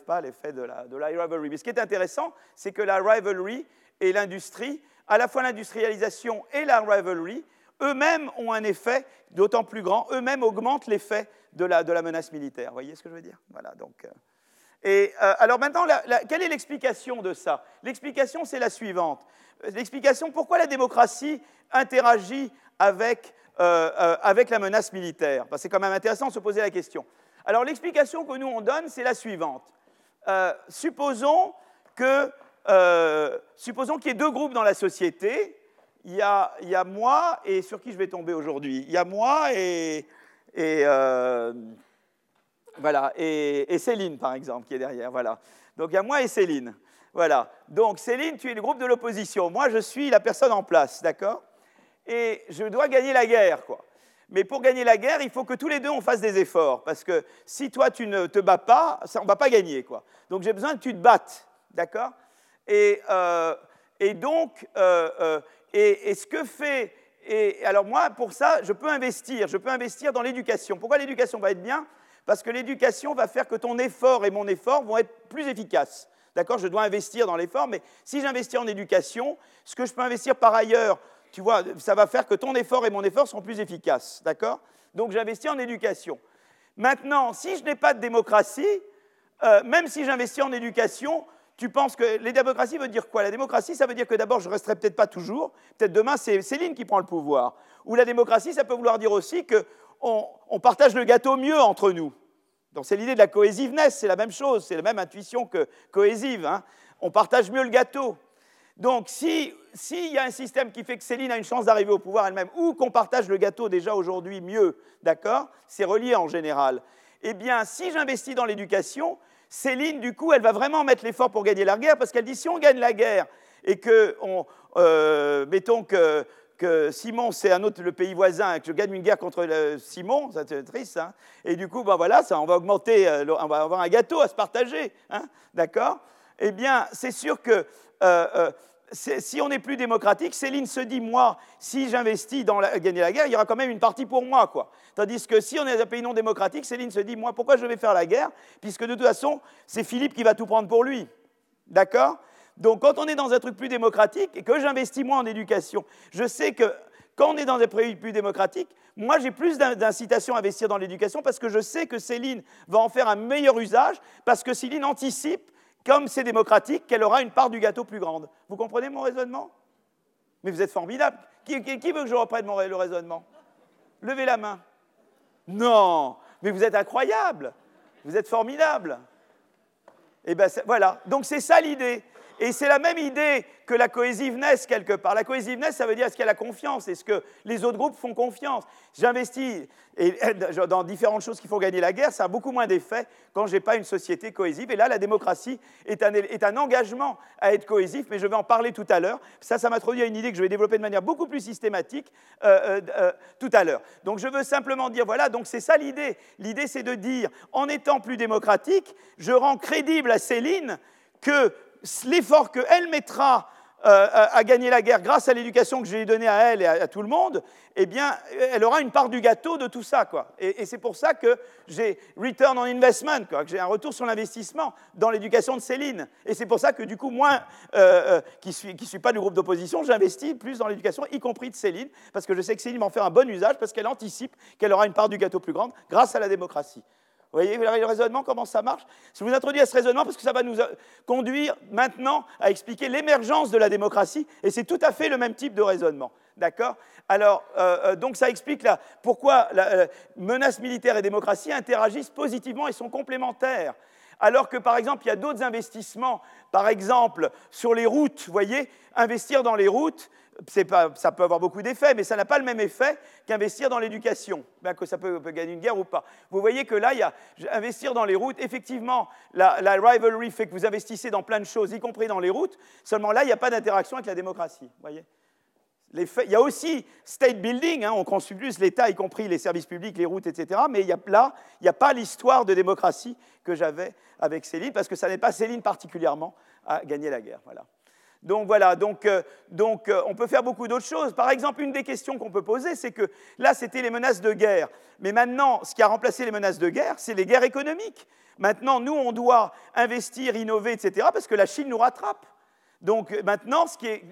pas l'effet de la, de la rivalry. Mais ce qui est intéressant, c'est que la rivalry et l'industrie, à la fois l'industrialisation et la rivalry, eux-mêmes ont un effet d'autant plus grand, eux-mêmes augmentent l'effet de la, menace militaire. Vous voyez ce que je veux dire? Voilà, donc... Euh, et euh, alors maintenant, quelle est l'explication de ça? L'explication, c'est la suivante. L'explication, pourquoi la démocratie interagit avec, euh, avec la menace militaire? C'est quand même intéressant de se poser la question. Alors l'explication que nous, on donne, c'est la suivante. supposons que supposons qu'il y ait deux groupes dans la société, il y, a, moi et sur qui je vais tomber aujourd'hui? Il y a moi et, euh, voilà, et, Céline, par exemple, qui est derrière. Voilà. Donc il y a moi et Céline. Voilà. Donc Céline, tu es le groupe de l'opposition. Moi, je suis la personne en place, d'accord? Et je dois gagner la guerre, quoi. Mais pour gagner la guerre, il faut que tous les deux on fasse des efforts, parce que si toi tu ne te bats pas, on ne va pas gagner, quoi. Donc j'ai besoin que tu te battes, d'accord? Et, euh, et, donc, euh, et, ce que fait. Et alors, moi, pour ça, je peux investir. Je peux investir dans l'éducation. Pourquoi l'éducation va être bien? Parce que l'éducation va faire que ton effort et mon effort vont être plus efficaces. D'accord? Je dois investir dans l'effort, mais si j'investis en éducation, ce que je peux investir par ailleurs, tu vois, ça va faire que ton effort et mon effort sont plus efficaces. D'accord? Donc, j'investis en éducation. Maintenant, si je n'ai pas de démocratie, euh, même si j'investis en éducation, tu penses que les démocraties veut dire quoi? La démocratie, ça veut dire que d'abord, je resterai peut-être pas toujours. Peut-être demain, c'est Céline qui prend le pouvoir. Ou la démocratie, ça peut vouloir dire aussi qu'on on partage le gâteau mieux entre nous. Donc c'est l'idée de la cohésiveness, c'est la même chose, c'est la même intuition que cohésive. Hein. On partage mieux le gâteau. Donc s'il y a un système qui fait que Céline a une chance d'arriver au pouvoir elle-même, ou qu'on partage le gâteau déjà aujourd'hui mieux, d'accord? C'est relié en général. Eh bien, si j'investis dans l'éducation, Céline, du coup, elle va vraiment mettre l'effort pour gagner la guerre, parce qu'elle dit si on gagne la guerre et que, euh, mettons que, Simon, c'est un autre, le pays voisin, et que je gagne une guerre contre Simon, c'est triste, hein, et du coup, ben voilà, ça, on va augmenter, euh, on va avoir un gâteau à se partager, hein, d'accord? Eh bien, c'est sûr que euh, si on est plus démocratique, Céline se dit, moi, si j'investis dans gagner la guerre, il y aura quand même une partie pour moi. Quoi. Tandis que si on est un pays non démocratique, Céline se dit, moi, pourquoi je vais faire la guerre Puisque de toute façon, c'est Philippe qui va tout prendre pour lui. D'accord? Donc quand on est dans un truc plus démocratique et que j'investis moi en éducation, je sais que quand on est dans un pays plus démocratique, moi j'ai plus d'incitation à investir dans l'éducation parce que je sais que Céline va en faire un meilleur usage, parce que Céline anticipe comme c'est démocratique, qu'elle aura une part du gâteau plus grande. Vous comprenez mon raisonnement? Mais vous êtes formidable. Qui, veut que je reprenne mon, le raisonnement? Levez la main. Non, mais vous êtes incroyable. Vous êtes formidable. Et eh bien voilà, donc c'est ça l'idée. Et c'est la même idée que la cohésiveness quelque part. La cohésiveness, ça veut dire est-ce qu'il y a la confiance? Est-ce que les autres groupes font confiance? J'investis dans différentes choses qui font gagner la guerre, ça a beaucoup moins d'effet quand je n'ai pas une société cohésive. Et là, la démocratie est un, engagement à être cohésif, mais je vais en parler tout à l'heure. Ça, ça m'introduit à une idée que je vais développer de manière beaucoup plus systématique euh, euh, euh, tout à l'heure. Donc je veux simplement dire, voilà, donc c'est ça l'idée. L'idée, c'est de dire, en étant plus démocratique, je rends crédible à Céline que l'effort qu'elle mettra euh, à gagner la guerre grâce à l'éducation que j'ai donnée à elle et à, tout le monde, eh bien, elle aura une part du gâteau de tout ça. Quoi. Et, c'est pour ça que j'ai return on investment, quoi, que j'ai un retour sur l'investissement dans l'éducation de Céline. Et c'est pour ça que, du coup, moi, euh, euh, qui ne suis, suis, pas du groupe d'opposition, j'investis plus dans l'éducation, y compris de Céline, parce que je sais que Céline va en faire un bon usage, parce qu'elle anticipe qu'elle aura une part du gâteau plus grande grâce à la démocratie. Vous voyez le raisonnement, comment ça marche? Je vous introduis à ce raisonnement parce que ça va nous euh, conduire maintenant à expliquer l'émergence de la démocratie, et c'est tout à fait le même type de raisonnement. D'accord? Alors, euh, euh, donc ça explique là, pourquoi la, menace militaire et démocratie interagissent positivement et sont complémentaires. Alors que, par exemple, il y a d'autres investissements, par exemple, sur les routes, vous voyez, investir dans les routes, ça peut avoir beaucoup d'effets, mais ça n'a pas le même effet qu'investir dans l'éducation, bien que ça peut, gagner une guerre ou pas. Vous voyez que là, il y a investir dans les routes. Effectivement, la, rivalry fait que vous investissez dans plein de choses, y compris dans les routes. Seulement là, il n'y a pas d'interaction avec la démocratie. Voyez il y a aussi state building, hein, on construit plus l'État, y compris les services publics, les routes, etc. Mais il y a, là, il n'y a pas l'histoire de démocratie que j'avais avec Céline, parce que ça n'est pas Céline particulièrement à gagner la guerre. Voilà. Donc voilà, euh, euh, on peut faire beaucoup d'autres choses. Par exemple, une des questions qu'on peut poser, c'est que là, c'était les menaces de guerre. Mais maintenant, ce qui a remplacé les menaces de guerre, c'est les guerres économiques. Maintenant, nous, on doit investir, innover, etc., parce que la Chine nous rattrape. Donc maintenant, ce qui est,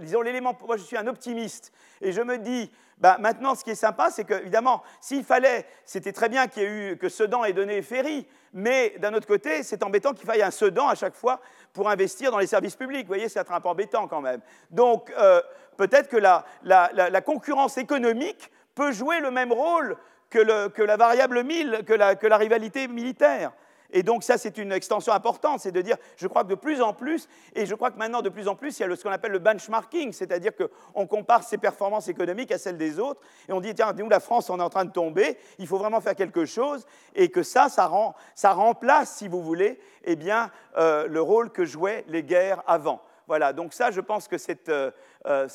disons l'élément, moi je suis un optimiste, et je me dis, bah, maintenant ce qui est sympa, c'est que évidemment, s'il fallait, c'était très bien qu'il y ait eu que Sedan ait donné Ferry, mais d'un autre côté, c'est embêtant qu'il faille un Sedan à chaque fois pour investir dans les services publics. Vous voyez, c'est un peu embêtant quand même. Donc euh, peut-être que la, concurrence économique peut jouer le même rôle que, la variable 1000, que que la rivalité militaire. Et donc ça, c'est une extension importante, c'est de dire, je crois que de plus en plus, et je crois que maintenant de plus en plus, il y a ce qu'on appelle le benchmarking, c'est-à-dire qu'on compare ses performances économiques à celles des autres, et on dit, tiens, nous, la France, on est en train de tomber, il faut vraiment faire quelque chose, et que ça, ça, remplace, si vous voulez, eh bien, euh, le rôle que jouaient les guerres avant. Voilà, donc ça, je pense que c'est euh, euh,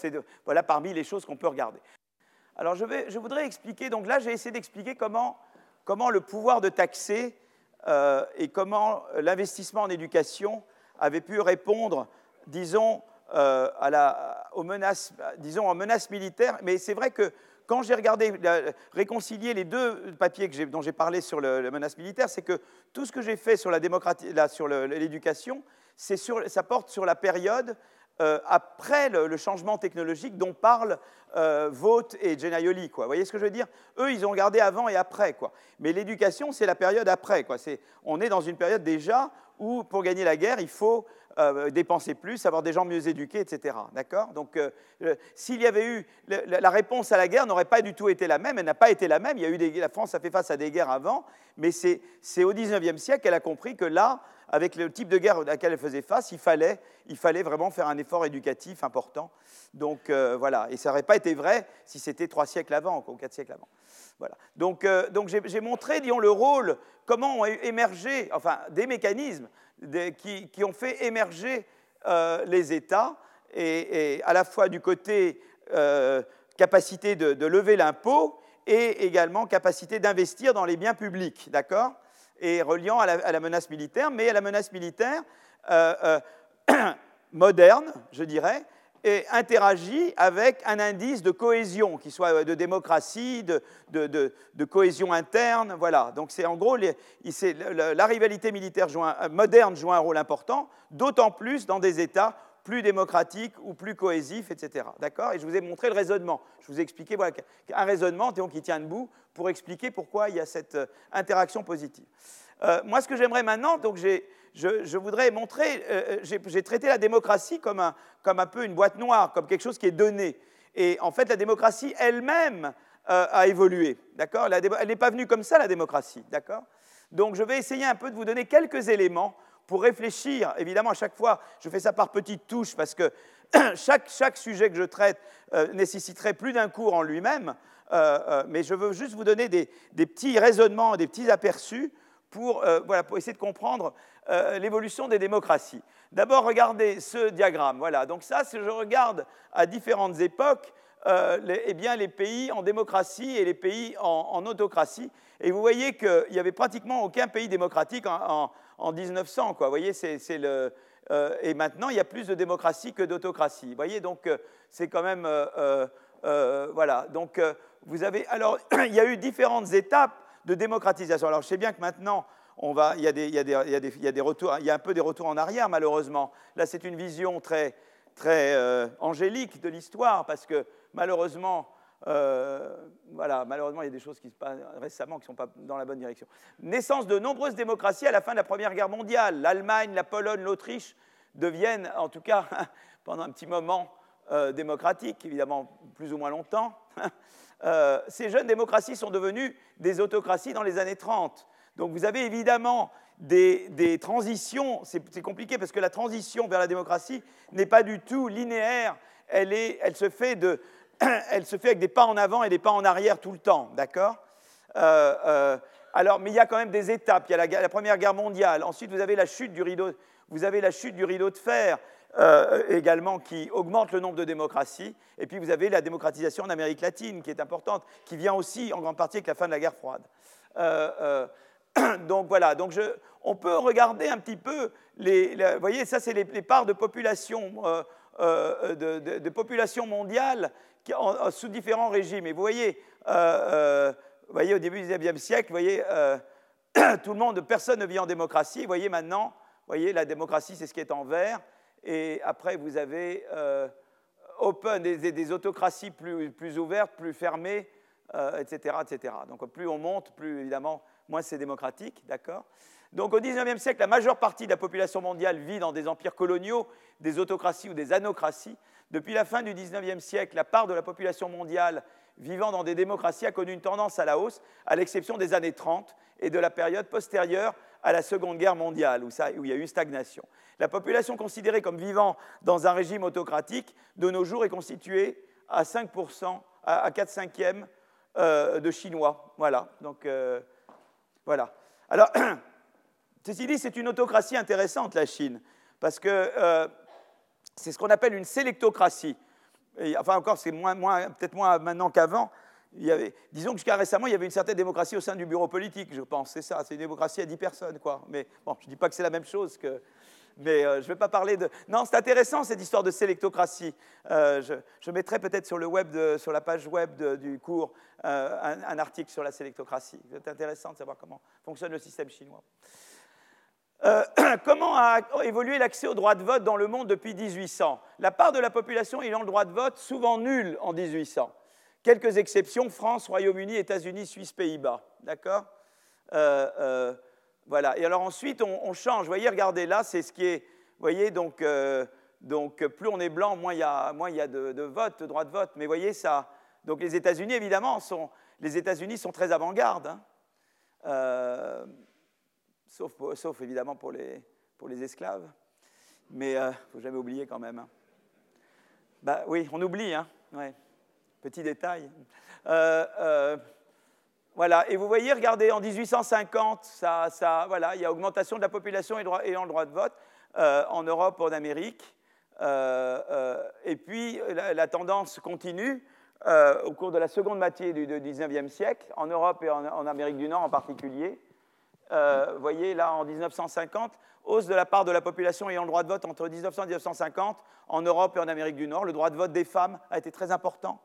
voilà, parmi les choses qu'on peut regarder. Alors, je, je voudrais expliquer, donc là, j'ai essayé d'expliquer comment, comment le pouvoir de taxer euh, et comment l'investissement en éducation avait pu répondre, disons, euh, aux, menaces, disons, aux menaces militaires. Mais c'est vrai que quand j'ai regardé, réconcilier les deux papiers dont j'ai parlé sur le, les menaces militaires, c'est que tout ce que j'ai fait sur la démocratie, sur l'éducation, ça porte sur la période euh, après le, changement technologique dont parlent euh, et Genaioli. Vous voyez ce que je veux dire? Eux, ils ont regardé avant et après. Quoi. Mais l'éducation, c'est la période après. Quoi. on est dans une période déjà où, pour gagner la guerre, il faut euh, dépenser plus, avoir des gens mieux éduqués, etc. D'accord? Donc, s'il y avait eu la, réponse à la guerre n'aurait pas du tout été la même. Elle n'a pas été la même. Il y a eu la France a fait face à des guerres avant, mais c'est au 19e siècle qu'elle a compris que là, avec le type de guerre à laquelle elle faisait face, il fallait, il fallait vraiment faire un effort éducatif important. Donc euh, voilà, et ça n'aurait pas été vrai si c'était trois siècles avant, ou quatre siècles avant. Voilà. Donc, euh, donc j'ai montré, disons, le rôle, comment ont émergé, enfin, des mécanismes qui, qui, ont fait émerger euh, les États, et, à la fois du côté capacité de, de lever l'impôt et également capacité d'investir dans les biens publics, d'accord? Et reliant à la, menace militaire, mais à la menace militaire euh, euh, moderne, je dirais, et interagit avec un indice de cohésion, qui soit de démocratie, de, de, cohésion interne. Voilà. Donc c'est en gros, la rivalité militaire moderne joue un rôle important, d'autant plus dans des États plus démocratique ou plus cohésif, etc. D'accord? Et je vous ai montré le raisonnement. Je vous ai expliqué voilà, un raisonnement qui tient debout pour expliquer pourquoi il y a cette euh, interaction positive. Euh, moi, ce que j'aimerais maintenant, donc je, voudrais montrer, euh, j'ai traité la démocratie comme un, comme un peu une boîte noire, comme quelque chose qui est donné. Et en fait, la démocratie elle-même a évolué. D'accord? Elle n'est pas venue comme ça, la démocratie. D'accord? Donc, je vais essayer un peu de vous donner quelques éléments pour réfléchir. Évidemment, à chaque fois, je fais ça par petites touches parce que chaque, chaque sujet que je traite euh, nécessiterait plus d'un cours en lui-même, euh, euh, mais je veux juste vous donner des, des petits raisonnements, des petits aperçus pour, voilà, pour essayer de comprendre l'évolution des démocraties. D'abord, regardez ce diagramme. Voilà. Donc ça, si je regarde à différentes époques, les, eh bien, les pays en démocratie et les pays en, autocratie. Et vous voyez qu'il n'y avait pratiquement aucun pays démocratique en, en, en 1900. Quoi. Vous voyez, c'est, le, euh, et maintenant, il y a plus de démocratie que d'autocratie. Vous voyez, donc euh, c'est quand même... Euh, voilà, donc vous avez... Alors, il y a eu différentes étapes de démocratisation. Alors, je sais bien que maintenant, on va, il y a des retours, il y a un peu des retours en arrière, malheureusement. Là, c'est une vision très, très angélique de l'histoire, parce que malheureusement, euh, voilà, malheureusement, il y a des choses qui se passent récemment qui ne sont pas dans la bonne direction. Naissance de nombreuses démocraties à la fin de la Première Guerre mondiale. L'Allemagne, la Pologne, l'Autriche deviennent, en tout cas pendant un petit moment, euh, démocratiques, évidemment plus ou moins longtemps. Euh, ces jeunes démocraties sont devenues des autocraties dans les années 30. Donc vous avez évidemment des, transitions, c'est compliqué parce que la transition vers la démocratie n'est pas du tout linéaire, elle se fait avec des pas en avant et des pas en arrière tout le temps, d'accord? Euh, euh, alors, mais il y a quand même des étapes. Il y a la, Première Guerre mondiale. Ensuite, vous avez la chute du rideau, vous avez la chute du rideau de fer euh, également qui augmente le nombre de démocraties. Et puis, vous avez la démocratisation en Amérique latine qui est importante, qui vient aussi en grande partie avec la fin de la guerre froide. donc voilà, donc on peut regarder un petit peu, les, vous voyez, ça c'est les, parts de population, euh, euh, de, population mondiale sous différents régimes. Et vous voyez, euh, vous voyez au début du XIXe siècle, vous voyez, tout le monde, personne ne vit en démocratie. Vous voyez maintenant, vous voyez, la démocratie c'est ce qui est en vert. Et après, vous avez open, des, des, autocraties plus, plus, ouvertes, plus fermées, etc., etc. Donc plus on monte, plus évidemment, moins c'est démocratique, d'accord donc au XIXe siècle, la majeure partie de la population mondiale vit dans des empires coloniaux, des autocraties ou des anocraties. Depuis la fin du XIXe siècle, la part de la population mondiale vivant dans des démocraties a connu une tendance à la hausse, à l'exception des années 30 et de la période postérieure à la Seconde Guerre mondiale, où, il y a eu stagnation. La population considérée comme vivant dans un régime autocratique, de nos jours, est constituée à 5%, à 4 cinquièmes euh, de Chinois. Voilà. Donc, euh, voilà. Alors, Ceci dit, c'est une autocratie intéressante, la Chine, parce que euh, c'est ce qu'on appelle une sélectocratie. enfin, encore, c'est peut-être moins maintenant qu'avant. disons que jusqu'à récemment, il y avait une certaine démocratie au sein du bureau politique, je pense. C'est ça, c'est une démocratie à 10 personnes, quoi. Mais bon, je ne dis pas que c'est la même chose que. Mais euh, je ne vais pas parler de. Non, c'est intéressant cette histoire de sélectocratie. Euh, je, mettrai peut-être sur, web sur la page web du cours un, un, article sur la sélectocratie. C'est intéressant de savoir comment fonctionne le système chinois. Euh, comment a évolué l'accès au droit de vote dans le monde depuis 1800 La part de la population ayant le droit de vote, souvent nulle en 1800. Quelques exceptions, France, Royaume-Uni, États-Unis, Suisse, Pays-Bas. D'accord? Euh, euh, Voilà. Et alors ensuite, on, change. Vous voyez, regardez là, c'est ce qui est. Vous voyez, donc, donc plus on est blanc, moins il y a, moins y a de, vote, de droit de vote. Mais vous voyez, ça. Donc les États-Unis, évidemment, sont, les États-Unis sont très avant-garde. Hein sauf, évidemment pour les, pour les esclaves. Mais il euh, ne faut jamais oublier quand même. Hein. Bah, oui, on oublie, hein. ouais. petit détail. Euh, euh, voilà, et vous voyez, regardez, en 1850, ça, voilà, il y a augmentation de la population ayant le droit de vote en Europe, en Amérique. et puis, la, tendance continue au cours de la seconde moitié du, 19e siècle, en Europe et en Amérique du Nord en particulier. Euh, vous voyez, là, en 1950, hausse de la part de la population ayant le droit de vote entre 1900 et 1950 en Europe et en Amérique du Nord. Le droit de vote des femmes a été très important.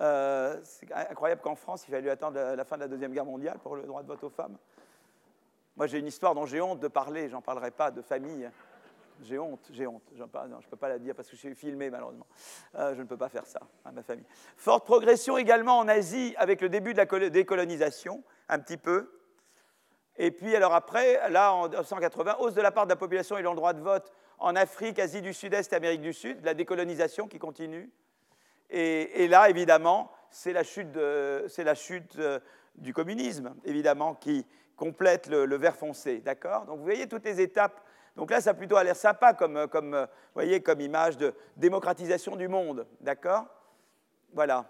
Euh, c'est incroyable qu'en France, il fallu attendre la fin de la Deuxième Guerre mondiale pour le droit de vote aux femmes. Moi, j'ai une histoire dont j'ai honte de parler, j'en parlerai pas, de famille. J'ai honte, j'ai honte. je ne peux pas la dire parce que je suis filmé, malheureusement. Euh, je ne peux pas faire ça à ma famille. Forte progression également en Asie avec le début de la décolonisation, un petit peu. Et puis, alors après, là, en 1980, hausse de la part de la population ayant le droit de vote en Afrique, Asie du Sud-Est Amérique du Sud, la décolonisation qui continue. Et, là, évidemment, c'est la chute, euh, du communisme, évidemment, qui complète le, vert foncé. D'accord? Donc, vous voyez toutes les étapes. Donc là, ça a plutôt l'air sympa comme, voyez, comme image de démocratisation du monde. D'accord? Voilà.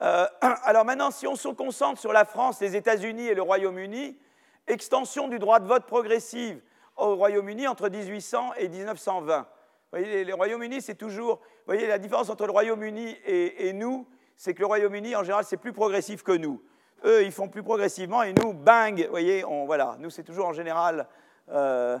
Euh, alors maintenant, si on se concentre sur la France, les États-Unis et le Royaume-Uni, extension du droit de vote progressive au Royaume-Uni entre 1800 et 1920. Vous voyez, le Royaume-Uni, c'est toujours. Vous voyez, la différence entre le Royaume-Uni et, nous, c'est que le Royaume-Uni, en général, c'est plus progressif que nous. Eux, ils font plus progressivement et nous, bang, vous voyez, on, voilà. Nous, c'est toujours en général. Euh,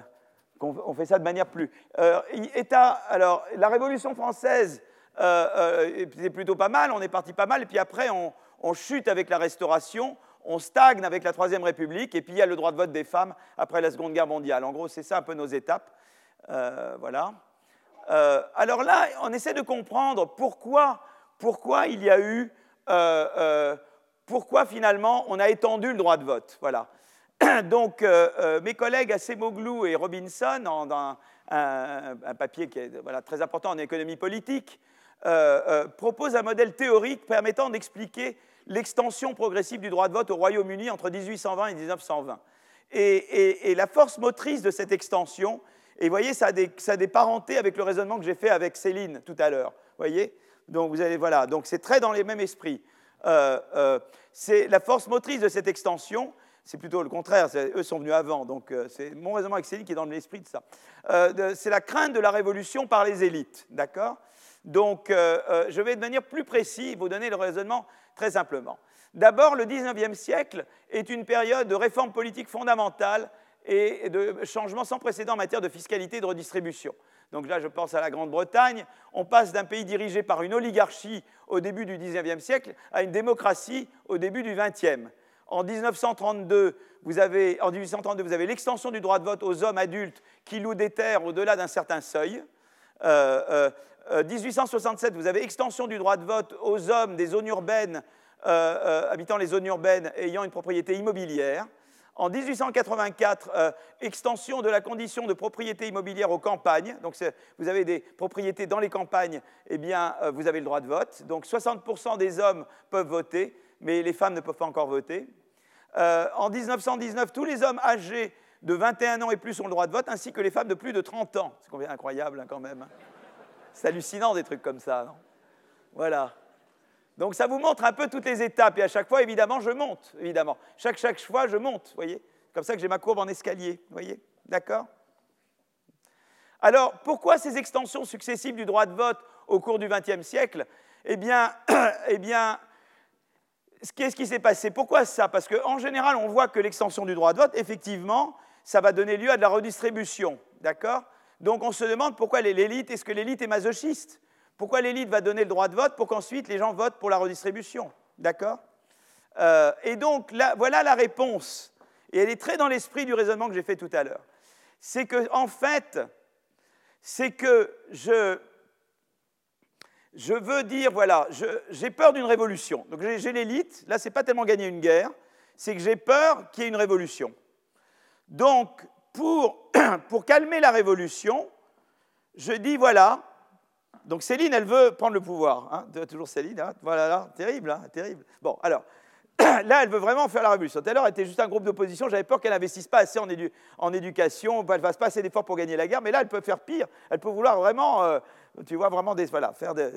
qu'on fait ça de manière plus. Euh, état, alors, la Révolution française euh, c'est plutôt pas mal, on est parti pas mal, et puis après on, chute avec la Restauration, on stagne avec la Troisième République, et puis il y a le droit de vote des femmes après la Seconde Guerre mondiale. En gros, c'est ça un peu nos étapes. Euh, alors là, on essaie de comprendre pourquoi, pourquoi il y a eu, pourquoi finalement on a étendu le droit de vote. Voilà. Donc, mes collègues Acemoglu et Robinson, dans un, papier qui est très important en économie politique, euh, euh, propose un modèle théorique permettant d'expliquer l'extension progressive du droit de vote au Royaume-Uni entre 1820 et 1920. Et, la force motrice de cette extension, et vous voyez, ça a, des, ça des parentés avec le raisonnement que j'ai fait avec Céline tout à l'heure. voyez Donc, vous allez, voilà, donc c'est très dans les mêmes esprits. Euh, c'est la force motrice de cette extension, c'est plutôt le contraire, eux sont venus avant, donc c'est mon raisonnement avec Céline qui est dans l'esprit de ça. c'est la crainte de la révolution par les élites, d'accord donc, euh, euh, je vais de manière plus précise vous donner le raisonnement très simplement. D'abord, le 19e siècle est une période de réforme politique fondamentale et de changements sans précédent en matière de fiscalité et de redistribution. Donc là, je pense à la Grande-Bretagne. On passe d'un pays dirigé par une oligarchie au début du XIXe siècle à une démocratie au début du XXe. En 1932, vous avez, en 1832, vous avez l'extension du droit de vote aux hommes adultes qui louent des terres au-delà d'un certain seuil. Euh, 1867, euh, euh, vous avez extension du droit de vote aux hommes des zones urbaines, euh, habitant les zones urbaines ayant une propriété immobilière. En 1884, extension de la condition de propriété immobilière aux campagnes. Donc, vous avez des propriétés dans les campagnes, eh bien, vous avez le droit de vote. Donc, 60% des hommes peuvent voter, mais les femmes ne peuvent pas encore voter. en 1919, tous les hommes âgés de 21 ans et plus ont le droit de vote, ainsi que les femmes de plus de 30 ans. C'est incroyable hein, quand même. Hein. C'est hallucinant des trucs comme ça, Voilà. Donc ça vous montre un peu toutes les étapes. Et à chaque fois, évidemment, je monte, évidemment. Chaque, chaque fois, je monte, voyez. Comme ça que j'ai ma courbe en escalier, voyez. D'accord? Alors, pourquoi ces extensions successives du droit de vote au cours du XXe siècle? Eh bien, eh bien qu'est-ce qui s'est passé? Pourquoi ça? Parce qu'en général, on voit que l'extension du droit de vote, effectivement, ça va donner lieu à de la redistribution. D'accord? Donc on se demande pourquoi l'élite, est-ce que l'élite est masochiste? Pourquoi l'élite va donner le droit de vote pour qu'ensuite les gens votent pour la redistribution D'accord? Euh, Et donc voilà la réponse. Et elle est très dans l'esprit du raisonnement que j'ai fait tout à l'heure. C'est que, en fait, c'est que je, je veux dire, voilà, j'ai peur d'une révolution. Donc j'ai l'élite, là, ce n'est pas tellement gagner une guerre, c'est que j'ai peur qu'il y ait une révolution. Donc, pour, calmer la révolution, je dis voilà. Donc Céline, elle veut prendre le pouvoir. Hein. toujours Céline, hein. voilà, là, terrible, hein, terrible. Bon, alors, là, elle veut vraiment faire la révolution. Tout à l'heure, elle était juste un groupe d'opposition. J'avais peur qu'elle n'investisse pas assez en, éducation, qu'elle ne fasse pas assez d'efforts pour gagner la guerre. Mais là, elle peut faire pire. Elle peut vouloir vraiment, euh, tu vois, vraiment des, voilà, faire des.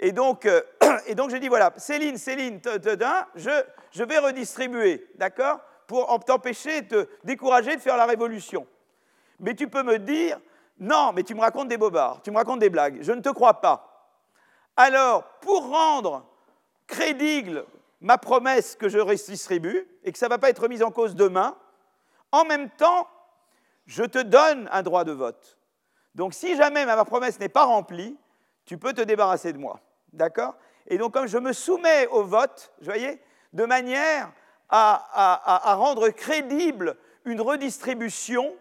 Et donc, euh, et donc, je dis voilà, Céline, Céline, je, je vais redistribuer, d'accord pour t'empêcher, te décourager de faire la révolution. Mais tu peux me dire, non, mais tu me racontes des bobards, tu me racontes des blagues, je ne te crois pas. Alors, pour rendre crédible ma promesse que je redistribue et que ça ne va pas être mis en cause demain, en même temps, je te donne un droit de vote. Donc si jamais ma promesse n'est pas remplie, tu peux te débarrasser de moi. D'accord? Et donc comme je me soumets au vote, vous voyez, de manière à, rendre crédible une redistribution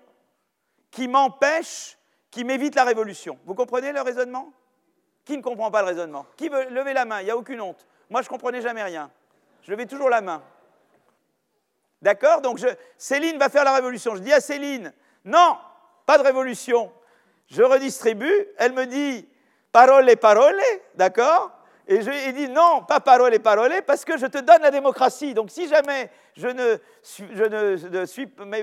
qui m'empêche, qui m'évite la révolution. Vous comprenez le raisonnement? Qui ne comprend pas le raisonnement? Qui veut lever la main? Il n'y a aucune honte. Moi, je ne comprenais jamais rien. Je levais toujours la main. D'accord? Donc, Céline va faire la révolution. Je dis à Céline, non, pas de révolution. Je redistribue. Elle me dit, parole, parole, d'accord? Et je lui dit non, pas parole et parole, parce que je te donne la démocratie. Donc si jamais je ne, suis,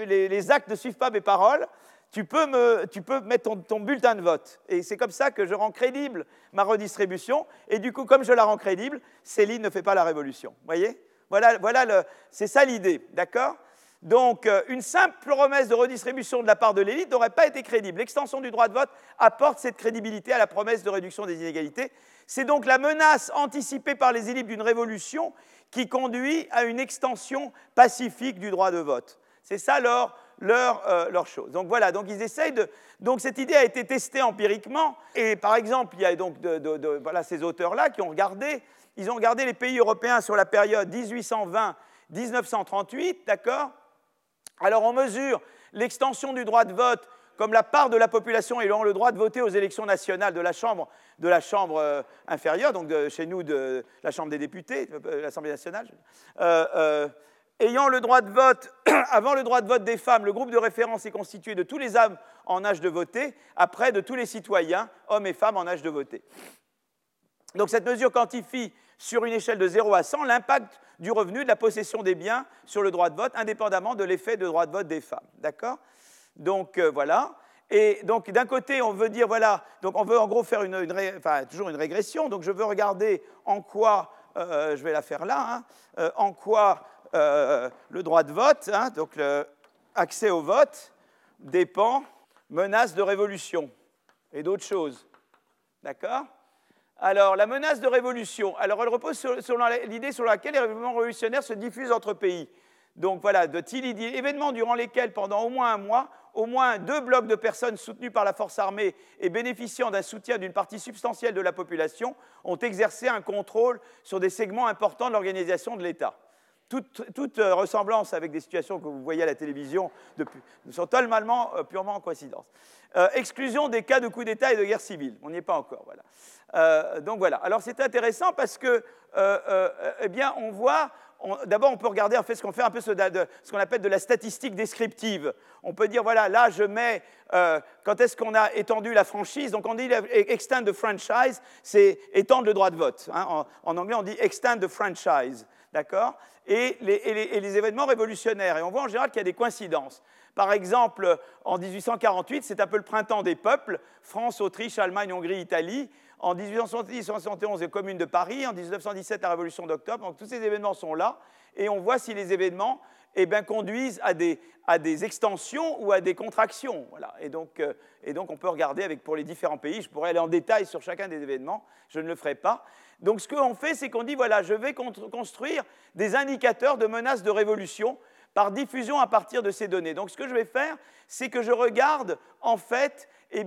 les, actes ne suivent pas mes paroles, tu peux, me, tu peux mettre ton, bulletin de vote. Et c'est comme ça que je rends crédible ma redistribution. Et du coup, comme je la rends crédible, Céline ne fait pas la révolution. Voyez? Voilà, voilà c'est ça l'idée, d'accord? Donc, euh, une simple promesse de redistribution de la part de l'élite n'aurait pas été crédible. L'extension du droit de vote apporte cette crédibilité à la promesse de réduction des inégalités. C'est donc la menace anticipée par les élites d'une révolution qui conduit à une extension pacifique du droit de vote. C'est ça leur, leur, euh, chose. Donc voilà, donc ils essayent de. Donc cette idée a été testée empiriquement. Et par exemple, il y a donc voilà, ces auteurs-là qui ont regardé, ils ont regardé les pays européens sur la période 1820-1938, d'accord? Alors on mesure l'extension du droit de vote comme la part de la population ayant le droit de voter aux élections nationales de la Chambre, de la chambre euh, inférieure, donc chez nous de la Chambre des députés, euh, l'Assemblée nationale, euh, ayant le droit de vote, avant le droit de vote des femmes, le groupe de référence est constitué de tous les hommes en âge de voter, après de tous les citoyens, hommes et femmes en âge de voter. Donc cette mesure quantifie sur une échelle de 0 à 100 l'impact du revenu de la possession des biens sur le droit de vote, indépendamment de l'effet de droit de vote des femmes. D'accord? Donc euh, voilà. Et donc d'un côté, on veut dire, voilà, donc on veut en gros faire une, enfin, toujours une régression. Donc je veux regarder en quoi, euh, je vais la faire là, hein, euh, en quoi le droit de vote, hein, donc l'accès au vote, dépend, menace de révolution et d'autres choses. D'accord? Alors, la menace de révolution. Alors, elle repose sur, l'idée sur laquelle les événements révolutionnaires se diffusent entre pays. Donc voilà, de Tilly événements durant lesquels, pendant au moins un mois, au moins deux blocs de personnes soutenues par la force armée et bénéficiant d'un soutien d'une partie substantielle de la population ont exercé un contrôle sur des segments importants de l'organisation de l'État. Toute, euh, ressemblance avec des situations que vous voyez à la télévision sont totalement, euh, purement en coïncidence. Euh, exclusion des cas de coup d'État et de guerre civile. On n'y est pas encore. Voilà. donc voilà. Alors c'est intéressant parce que, eh bien, on voit D'abord, on peut regarder en fait ce qu'on fait un peu ce, qu'on appelle de la statistique descriptive. On peut dire voilà, là je mets quand est-ce qu'on a étendu la franchise. Donc on dit extend the franchise, c'est étendre le droit de vote. Hein. En, en, anglais, on dit extend the franchise. D'accord? Et les, événements révolutionnaires. Et on voit en général qu'il y a des coïncidences. Par exemple, en 1848, c'est un peu le printemps des peuples. France, Autriche, Allemagne, Hongrie, Italie. En 1870-71, les communes de Paris. En 1917, la Révolution d'octobre. Donc tous ces événements sont là. Et on voit si les événements eh bien, conduisent à des, à des, extensions ou à des contractions. Voilà. Et, donc, euh, et donc on peut regarder avec, pour les différents pays. Je pourrais aller en détail sur chacun des événements. Je ne le ferai pas. Donc ce qu'on fait, c'est qu'on dit, voilà, je vais construire des indicateurs de menaces de révolution par diffusion à partir de ces données. Donc ce que je vais faire, c'est que je regarde en fait, des,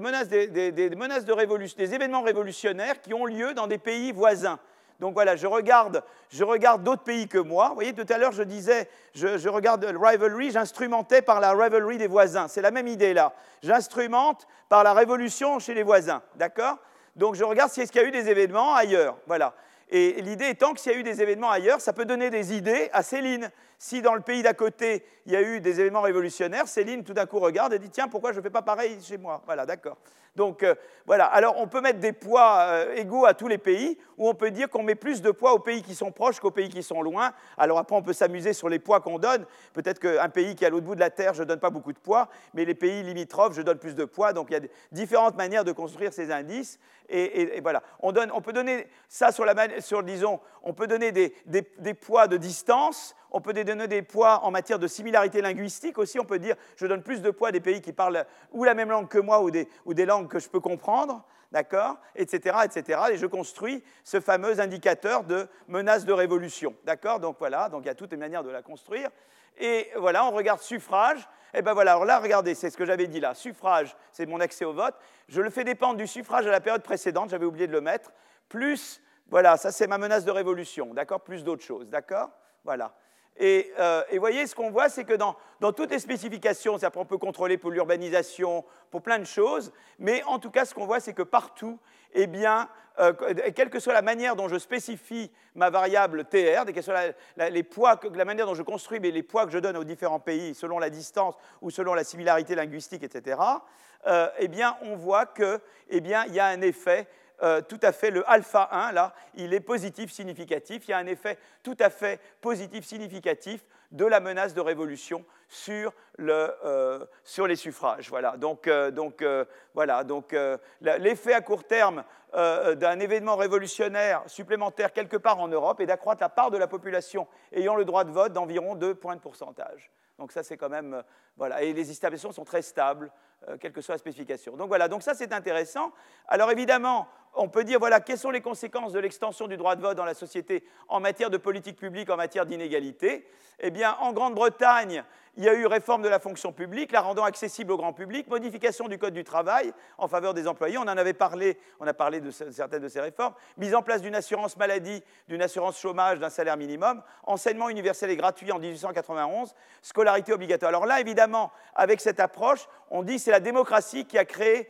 menaces, de révolution, des événements révolutionnaires qui ont lieu dans des pays voisins. Donc voilà, je regarde, je regarde d'autres pays que moi. Vous voyez, tout à l'heure, je disais, je, regarde le rivalry, j'instrumentais par la rivalry des voisins. C'est la même idée là. J'instrumente par la révolution chez les voisins. D'accord? Donc je regarde s'il y a eu des événements ailleurs. Voilà. Et l'idée étant que s'il y a eu des événements ailleurs, ça peut donner des idées à Céline. Si dans le pays d'à côté, il y a eu des événements révolutionnaires, Céline tout d'un coup regarde et dit Tiens, pourquoi je ne fais pas pareil chez moi? Voilà, d'accord. Donc euh, voilà, alors on peut mettre des poids euh, égaux à tous les pays, ou on peut dire qu'on met plus de poids aux pays qui sont proches qu'aux pays qui sont loin. Alors après, on peut s'amuser sur les poids qu'on donne. Peut-être qu'un pays qui est à l'autre bout de la Terre, je ne donne pas beaucoup de poids, mais les pays limitrophes, je donne plus de poids. Donc il y a différentes manières de construire ces indices. Et, voilà, on, donne, on, peut donner ça sur, la, disons, on peut donner des poids de distance on peut donner des poids en matière de similarité linguistique aussi. On peut dire je donne plus de poids à des pays qui parlent ou la même langue que moi ou des, ou des langues que je peux comprendre, d'accord, etc., etc. Et je construis ce fameux indicateur de menace de révolution, d'accord. Donc voilà, donc il y a toutes les manières de la construire. Et voilà, on regarde suffrage. Et eh bien voilà, alors là, regardez, c'est ce que j'avais dit là. Suffrage, c'est mon accès au vote. Je le fais dépendre du suffrage à la période précédente, j'avais oublié de le mettre, plus, voilà, ça c'est ma menace de révolution, d'accord, plus d'autres choses, d'accord Voilà. Euh, et, vous voyez, ce qu'on voit, c'est que dans, toutes les spécifications, on peut contrôler pour l'urbanisation, pour plein de choses, mais en tout cas, ce qu'on voit, c'est que partout, eh bien, euh, quelle que soit la manière dont je spécifie ma variable TR, quelle que soit la, les poids, la manière dont je construis mais les poids que je donne aux différents pays selon la distance ou selon la similarité linguistique, etc., euh, eh bien, on voit qu'il eh y a un effet euh, tout à fait, le alpha 1, là, il est positif significatif. Il y a un effet tout à fait positif significatif de la menace de révolution sur, euh, sur les suffrages. Voilà. Donc, euh, donc voilà. Donc, l'effet à court terme d'un événement révolutionnaire supplémentaire quelque part en Europe est d'accroître la part de la population ayant le droit de vote d'environ 2 points de pourcentage. Donc ça, c'est quand même... voilà. Et les stabilisations sont très stables, quelle que soit la spécification. Donc voilà, donc ça, c'est intéressant. Alors évidemment, on peut dire, voilà, quelles sont les conséquences de l'extension du droit de vote dans la société en matière de politique publique, en matière d'inégalité? Eh bien, en Grande-Bretagne, il y a eu réforme de la fonction publique, la rendant accessible au grand public, modification du Code du travail en faveur des employés, on en avait parlé, on a parlé de certaines de ces réformes, mise en place d'une assurance maladie, d'une assurance chômage, d'un salaire minimum, enseignement universel et gratuit en 1891, scolarité obligatoire. Alors là, évidemment, avec cette approche, on dit c'est la démocratie qui a créé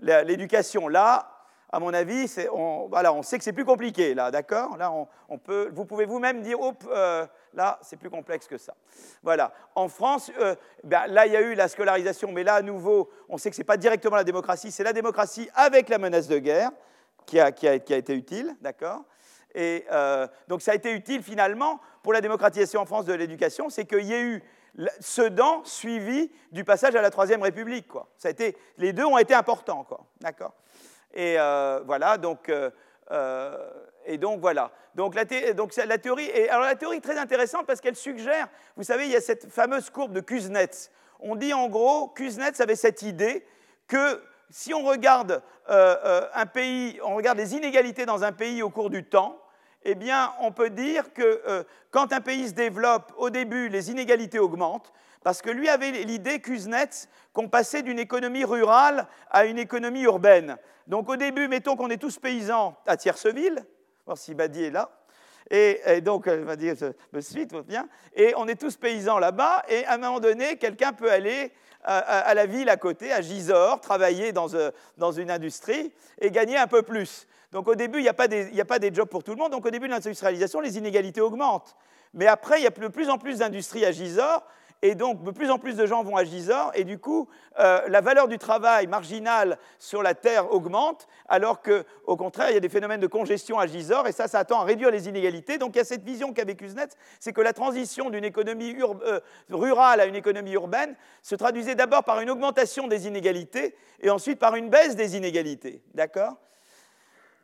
l'éducation. Là, à mon avis, on, sait que c'est plus compliqué, là, d'accord? Là, on, peut, vous pouvez vous-même dire, euh, là, c'est plus complexe que ça. Voilà. En France, euh, ben, là, il y a eu la scolarisation, mais là, à nouveau, on sait que ce n'est pas directement la démocratie, c'est la démocratie avec la menace de guerre qui a, été utile, d'accord? Et euh, donc, ça a été utile, finalement, pour la démocratisation en France de l'éducation, c'est qu'il y a eu Sedan suivi du passage à la Troisième République. Quoi. Ça a été, les deux ont été importants. Quoi. D'accord? Et euh, voilà, donc, euh, euh, et donc voilà. Donc la, théorie, est, alors la théorie est très intéressante parce qu'elle suggère, vous savez, il y a cette fameuse courbe de Kuznets. On dit en gros, Kuznets avait cette idée que si on regarde un pays, on regarde les inégalités dans un pays au cours du temps, eh bien, on peut dire que quand un pays se développe, au début, les inégalités augmentent, parce que lui avait l'idée, Kuznets, qu'on passait d'une économie rurale à une économie urbaine. Donc au début, mettons qu'on est tous paysans à Tierceville, voir si Badi est là, et, donc, elle va dire, me suite, bien, et on est tous paysans là-bas, et à un moment donné, quelqu'un peut aller à, la ville à côté, à Gisors, travailler euh, dans une industrie et gagner un peu plus. Donc au début, il n'y a, pas des, jobs pour tout le monde, donc au début de l'industrialisation, les inégalités augmentent. Mais après, il y a de plus en plus d'industries à Gisors, et donc de plus en plus de gens vont à Gisors, et du coup, euh, la valeur du travail marginal sur la terre augmente, alors qu'au contraire, il y a des phénomènes de congestion à Gisors, et ça, ça attend à réduire les inégalités. Donc il y a cette vision qu'avait Kuznets, c'est que la transition d'une économie euh, rurale à une économie urbaine se traduisait d'abord par une augmentation des inégalités, et ensuite par une baisse des inégalités. D'accord?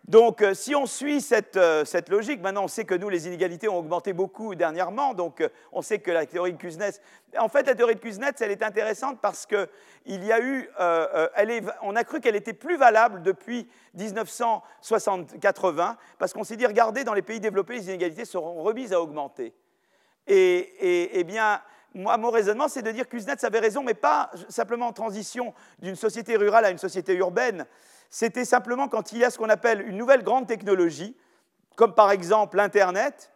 Donc, euh, si on suit euh, cette, logique, maintenant on sait que nous, les inégalités ont augmenté beaucoup dernièrement, donc euh, on sait que la théorie de Kuznets, en fait, la théorie de Kuznets, elle est intéressante parce qu'il y a eu, on a cru qu'elle était plus valable depuis 1980, parce qu'on s'est dit, regardez, dans les pays développés, les inégalités seront remises à augmenter. Et, eh bien, moi, mon raisonnement, c'est de dire que Kuznets avait raison, mais pas simplement en transition d'une société rurale à une société urbaine, c'était simplement quand il y a ce qu'on appelle une nouvelle grande technologie, comme par exemple l'Internet,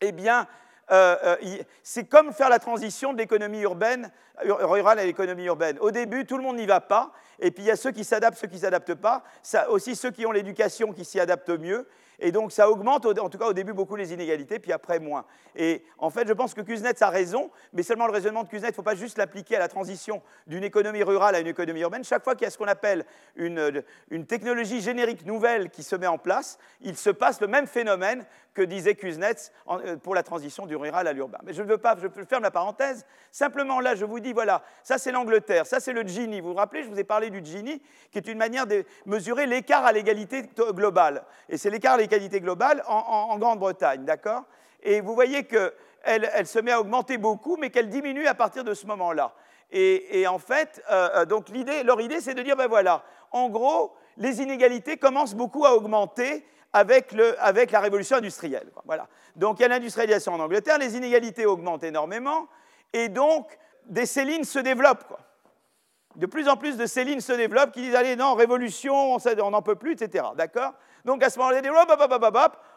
eh bien, euh, euh, c'est comme faire la transition de l'économie urbaine, rurale à l'économie urbaine. Au début, tout le monde n'y va pas, et puis il y a ceux qui s'adaptent, ceux qui ne s'adaptent pas, aussi ceux qui ont l'éducation qui s'y adaptent mieux, et donc ça augmente, en tout cas au début, beaucoup les inégalités, puis après moins. Et en fait, je pense que Kuznets a raison, mais seulement le raisonnement de Kuznets, il ne faut pas juste l'appliquer à la transition d'une économie rurale à une économie urbaine. Chaque fois qu'il y a ce qu'on appelle une, une, technologie générique nouvelle qui se met en place, il se passe le même phénomène que disait Kuznets euh, pour la transition du rural à l'urbain. Mais je ne veux pas, je ferme la parenthèse. Simplement là, je vous dis, voilà, ça c'est l'Angleterre, ça c'est le Gini. Vous vous rappelez, je vous ai parlé du Gini, qui est une manière de mesurer l'écart à l'égalité globale. Et c'est l'écart à l'égalité globale en, Grande-Bretagne, d'accord? Et vous voyez qu'elle elle se met à augmenter beaucoup, mais qu'elle diminue à partir de ce moment-là. Et, en fait, euh, euh, donc leur idée, c'est de dire, ben voilà, en gros, les inégalités commencent beaucoup à augmenter avec, la révolution industrielle. Voilà. Donc il y a l'industrialisation en Angleterre, les inégalités augmentent énormément, et donc des Célines se développent. De plus en plus de Célines se développent qui disent allez, non, révolution, on n'en peut plus, etc. D'accord? Donc à ce moment-là,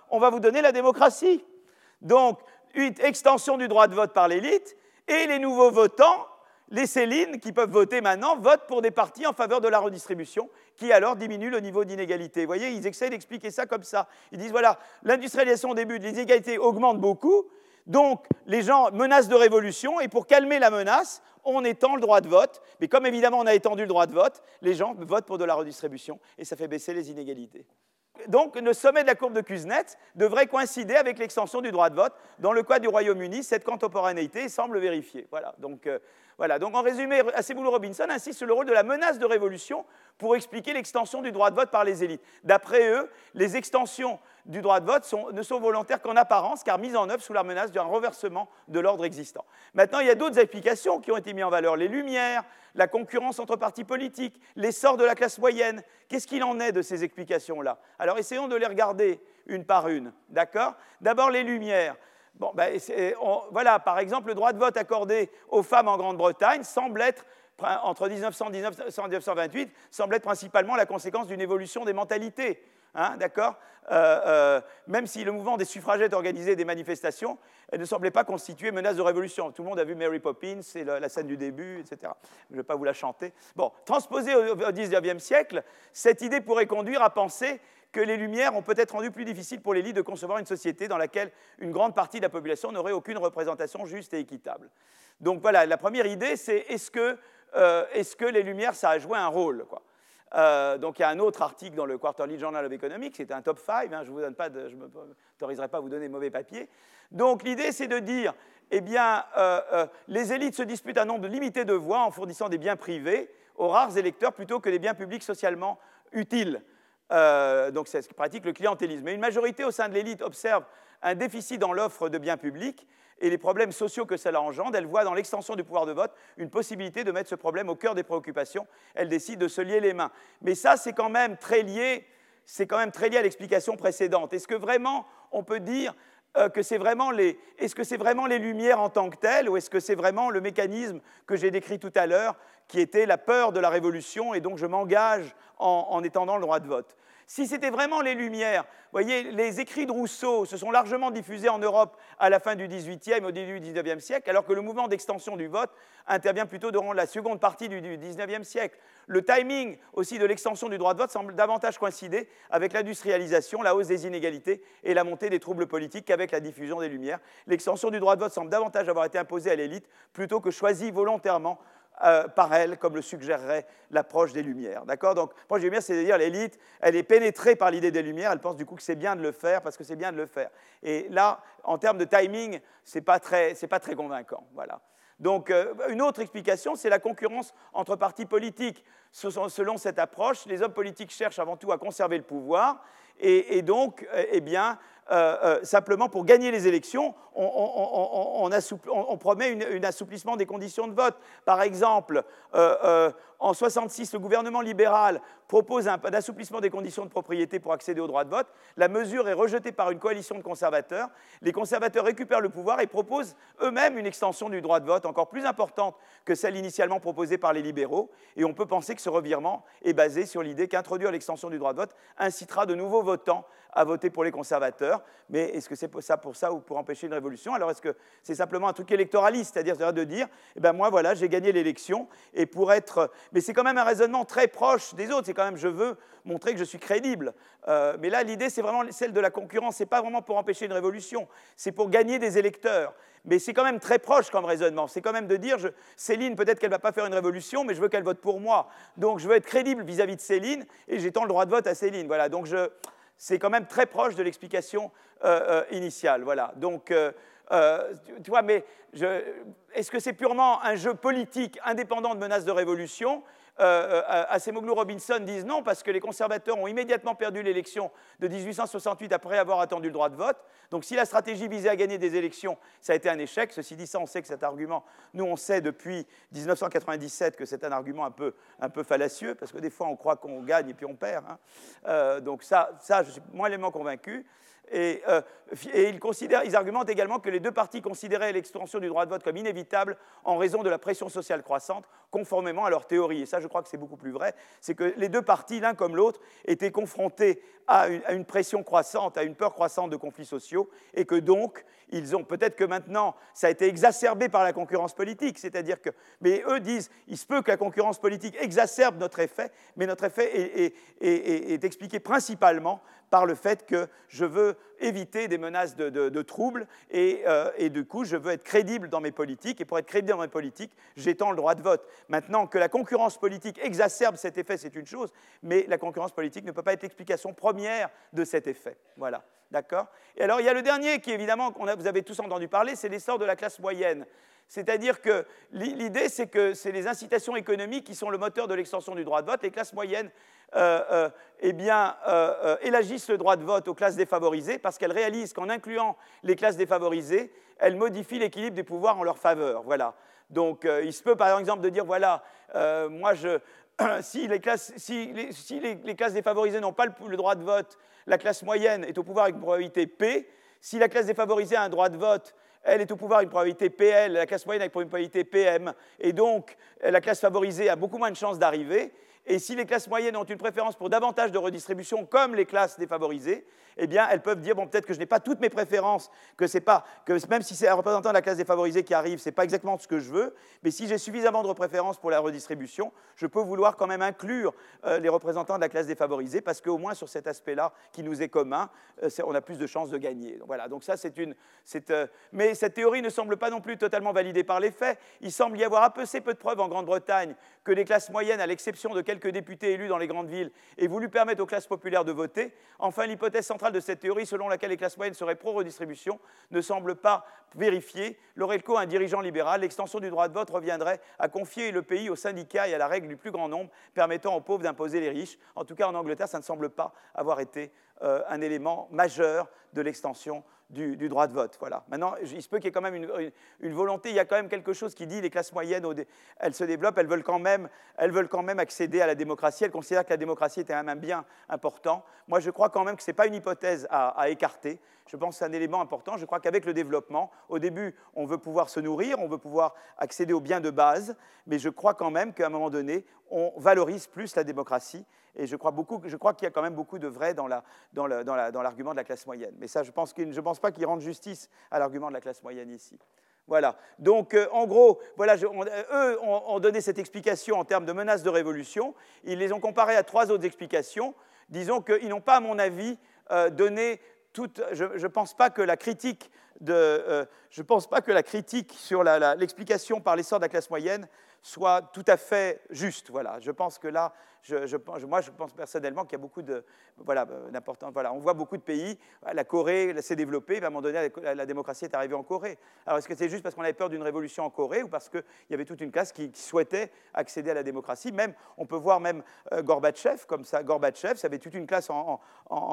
on va vous donner la démocratie. Donc, une extension du droit de vote par l'élite, et les nouveaux votants les Célines qui peuvent voter maintenant votent pour des partis en faveur de la redistribution, qui alors diminue le niveau d'inégalité. Vous voyez, ils essaient d'expliquer ça comme ça. Ils disent, voilà, l'industrialisation au début, les inégalités augmentent beaucoup, donc les gens menacent de révolution, et pour calmer la menace, on étend le droit de vote. Mais comme évidemment on a étendu le droit de vote, les gens votent pour de la redistribution, et ça fait baisser les inégalités. Donc, le sommet de la courbe de Kuznets devrait coïncider avec l'extension du droit de vote. Dans le cas du Royaume-Uni, cette contemporanéité semble vérifiée. Voilà. Euh, voilà, donc en résumé, Aceboulou Robinson insiste sur le rôle de la menace de révolution pour expliquer l'extension du droit de vote par les élites. D'après eux, les extensions du droit de vote ne sont volontaires qu'en apparence, car mises en œuvre sous la menace d'un renversement de l'ordre existant. Maintenant, il y a d'autres applications qui ont été mises en valeur. Les lumières, la concurrence entre partis politiques, l'essor de la classe moyenne. Qu'est-ce qu'il en est de ces explications-là? Alors essayons de les regarder une par une. D'accord? D'abord les lumières. Bon, ben, voilà, par exemple, le droit de vote accordé aux femmes en Grande-Bretagne semble être, entre 1900 et 1928, semble être principalement la conséquence d'une évolution des mentalités. Hein, d'accord? Euh, euh, Même si le mouvement des suffragettes organisait des manifestations, elle ne semblait pas constituer menace de révolution. Tout le monde a vu Mary Poppins, c'est la, scène du début, etc. Je ne vais pas vous la chanter. Bon, transposée au, au 19e siècle, cette idée pourrait conduire à penser que les Lumières ont peut-être rendu plus difficile pour l'élite de concevoir une société dans laquelle une grande partie de la population n'aurait aucune représentation juste et équitable. Donc voilà, la première idée, c'est est-ce que, euh, que, les Lumières, ça a joué un rôle euh, donc il y a un autre article dans le Quarterly Journal of Economics, c'était un top 5, hein, je ne m'autoriserai pas à vous donner mauvais papier. Donc l'idée c'est de dire, eh bien, euh, les élites se disputent un nombre limité de voix en fournissant des biens privés aux rares électeurs plutôt que des biens publics socialement utiles. Euh, donc c'est ce qui pratique le clientélisme. Mais une majorité au sein de l'élite observe un déficit dans l'offre de biens publics et les problèmes sociaux que cela engendre, elle voit dans l'extension du pouvoir de vote une possibilité de mettre ce problème au cœur des préoccupations. Elle décide de se lier les mains. Mais ça, c'est quand même très lié, c'est quand même très lié à l'explication précédente. Est-ce que vraiment on peut dire euh, que c'est vraiment les, est-ce que c'est vraiment les lumières en tant que telles, ou est-ce que c'est vraiment le mécanisme que j'ai décrit tout à l'heure, qui était la peur de la révolution, et donc je m'engage en étendant le droit de vote? Si c'était vraiment les Lumières, voyez, les écrits de Rousseau se sont largement diffusés en Europe à la fin du XVIIIe, au début du XIXe siècle, alors que le mouvement d'extension du vote intervient plutôt durant la seconde partie du XIXe siècle. Le timing aussi de l'extension du droit de vote semble davantage coïncider avec l'industrialisation, la hausse des inégalités et la montée des troubles politiques qu'avec la diffusion des Lumières. L'extension du droit de vote semble davantage avoir été imposée à l'élite plutôt que choisie volontairement euh, par elle, comme le suggérerait l'approche des Lumières. D'accord? Donc, l'approche des Lumières, c'est-à-dire l'élite, elle est pénétrée par l'idée des Lumières, elle pense du coup que c'est bien de le faire parce que c'est bien de le faire. Et là, en termes de timing, ce n'est pas, très, pas très convaincant. Voilà. Donc, euh, une autre explication, c'est la concurrence entre partis politiques. Selon cette approche, les hommes politiques cherchent avant tout à conserver le pouvoir, et, et donc, euh, eh bien, euh, euh, simplement pour gagner les élections, on, promet un assouplissement des conditions de vote. Par exemple, euh, en 66, le gouvernement libéral propose un, assouplissement des conditions de propriété pour accéder au droit de vote. La mesure est rejetée par une coalition de conservateurs. Les conservateurs récupèrent le pouvoir et proposent eux-mêmes une extension du droit de vote encore plus importante que celle initialement proposée par les libéraux. Et on peut penser que ce revirement est basé sur l'idée qu'introduire l'extension du droit de vote incitera de nouveaux votants à voter pour les conservateurs. Mais est-ce que c'est ça, pour ça ou pour empêcher une révolution? Alors est-ce que c'est simplement un truc électoraliste, c'est-à-dire de dire, eh ben moi voilà, j'ai gagné l'élection et pour être, mais c'est quand même un raisonnement très proche des autres. C'est quand même, je veux montrer que je suis crédible. Euh, mais là, l'idée, c'est vraiment celle de la concurrence. C'est pas vraiment pour empêcher une révolution, c'est pour gagner des électeurs. Mais c'est quand même très proche comme raisonnement. C'est quand même de dire, Céline, peut-être qu'elle ne va pas faire une révolution, mais je veux qu'elle vote pour moi. Donc je veux être crédible vis-à-vis de Céline et j'étends le droit de vote à Céline. Voilà. Donc je, c'est quand même très proche de l'explication euh, euh, initiale. Voilà. Donc, euh, tu vois, mais est-ce que c'est purement un jeu politique indépendant de menaces de révolution? Euh, euh Robinson disent non parce que les conservateurs ont immédiatement perdu l'élection de 1868 après avoir attendu le droit de vote. Donc si la stratégie visait à gagner des élections, ça a été un échec. Ceci dit, ça, on sait que cet argument, nous on sait depuis 1997 que c'est un argument un peu, un peu fallacieux parce que des fois on croit qu'on gagne et puis on perd. Hein. Euh, donc ça, ça, je suis moyennement convaincu. Et, euh, ils, argumentent également que les deux partis considéraient l'extension du droit de vote comme inévitable en raison de la pression sociale croissante, conformément à leur théorie. Et ça, je crois que c'est beaucoup plus vrai. C'est que les deux partis, l'un comme l'autre, étaient confrontés à une, pression croissante, à une peur croissante de conflits sociaux, et que donc, ils ont peut-être que maintenant, ça a été exacerbé par la concurrence politique. C'est-à-dire que, mais eux disent, il se peut que la concurrence politique exacerbe notre effet, mais notre effet est expliqué principalement par le fait que je veux éviter des menaces de, troubles euh, et, du coup, je veux être crédible dans mes politiques. Et pour être crédible dans mes politiques, j'étends le droit de vote. Maintenant, que la concurrence politique exacerbe cet effet, c'est une chose, mais la concurrence politique ne peut pas être l'explication première de cet effet. Voilà. D'accord? Et alors, il y a le dernier qui, évidemment, vous avez tous entendu parler, c'est l'essor de la classe moyenne. C'est-à-dire que l'idée, c'est que c'est les incitations économiques qui sont le moteur de l'extension du droit de vote. Les classes moyennes euh, euh, eh bien, euh, élargissent le droit de vote aux classes défavorisées parce qu'elles réalisent qu'en incluant les classes défavorisées, elles modifient l'équilibre des pouvoirs en leur faveur. Voilà. Donc, il se peut par exemple de dire voilà, moi, je, si, les classes, si, si les, classes, défavorisées n'ont pas le, droit de vote, la classe moyenne est au pouvoir avec une probabilité P. Si la classe défavorisée a un droit de vote, elle est au pouvoir avec une probabilité PL, la classe moyenne avec une probabilité PM, et donc la classe favorisée a beaucoup moins de chances d'arriver. Et si les classes moyennes ont une préférence pour davantage de redistribution, comme les classes défavorisées, eh bien, elles peuvent dire, bon, peut-être que je n'ai pas toutes mes préférences, que c'est pas, que même si c'est un représentant de la classe défavorisée qui arrive, ce n'est pas exactement ce que je veux, mais si j'ai suffisamment de préférences pour la redistribution, je peux vouloir quand même inclure euh, les représentants de la classe défavorisée, parce qu'au moins sur cet aspect-là, qui nous est commun, euh, on a plus de chances de gagner. Voilà, donc ça, c'est une... Euh, mais cette théorie ne semble pas non plus totalement validée par les faits. Il semble y avoir assez peu de preuves en Grande-Bretagne que les classes moyennes, à l'exception de quelques députés élus dans les grandes villes, aient voulu permettre aux classes populaires de voter. Enfin, l'hypothèse centrale de cette théorie, selon laquelle les classes moyennes seraient pro-redistribution, ne semble pas vérifiée. Lorelco, un dirigeant libéral, l'extension du droit de vote reviendrait à confier le pays aux syndicats et à la règle du plus grand nombre, permettant aux pauvres d'imposer les riches. En tout cas, en Angleterre, ça ne semble pas avoir été un élément majeur de l'extension du, droit de vote. Voilà. Maintenant, il se peut qu'il y ait quand même une, volonté, il y a quand même quelque chose qui dit les classes moyennes, elles se développent, elles veulent, quand même, elles veulent quand même accéder à la démocratie, elles considèrent que la démocratie est quand même un bien important. Moi, je crois quand même que ce n'est pas une hypothèse à, écarter. Je pense que c'est un élément important. Je crois qu'avec le développement, au début, on veut pouvoir se nourrir, on veut pouvoir accéder aux biens de base, mais je crois quand même qu'à un moment donné, on valorise plus la démocratie et je crois, je crois qu'il y a quand même beaucoup de vrai dans, l'argument de la classe moyenne. Mais ça, je ne pense, pas qu'il rende justice à l'argument de la classe moyenne ici. Voilà. Donc, euh, en gros, voilà, eux ont, donné cette explication en termes de menaces de révolution. Ils les ont comparées à trois autres explications. Disons qu'ils n'ont pas, à mon avis, euh, donné Je ne pense pas que la critique de, euh, pense pas que la critique sur l'explication par l'essor de la classe moyenne soit tout à fait juste. Je pense que là, moi, je pense personnellement qu'il y a beaucoup de, voilà, d'importance. Voilà, on voit beaucoup de pays. La Corée s'est développée. À un moment donné, la, démocratie est arrivée en Corée. Alors, est-ce que c'est juste parce qu'on avait peur d'une révolution en Corée ou parce qu'il y avait toute une classe qui, souhaitait accéder à la démocratie? Même, on peut voir même euh, Gorbatchev comme ça. Gorbatchev, ça avait toute une classe en,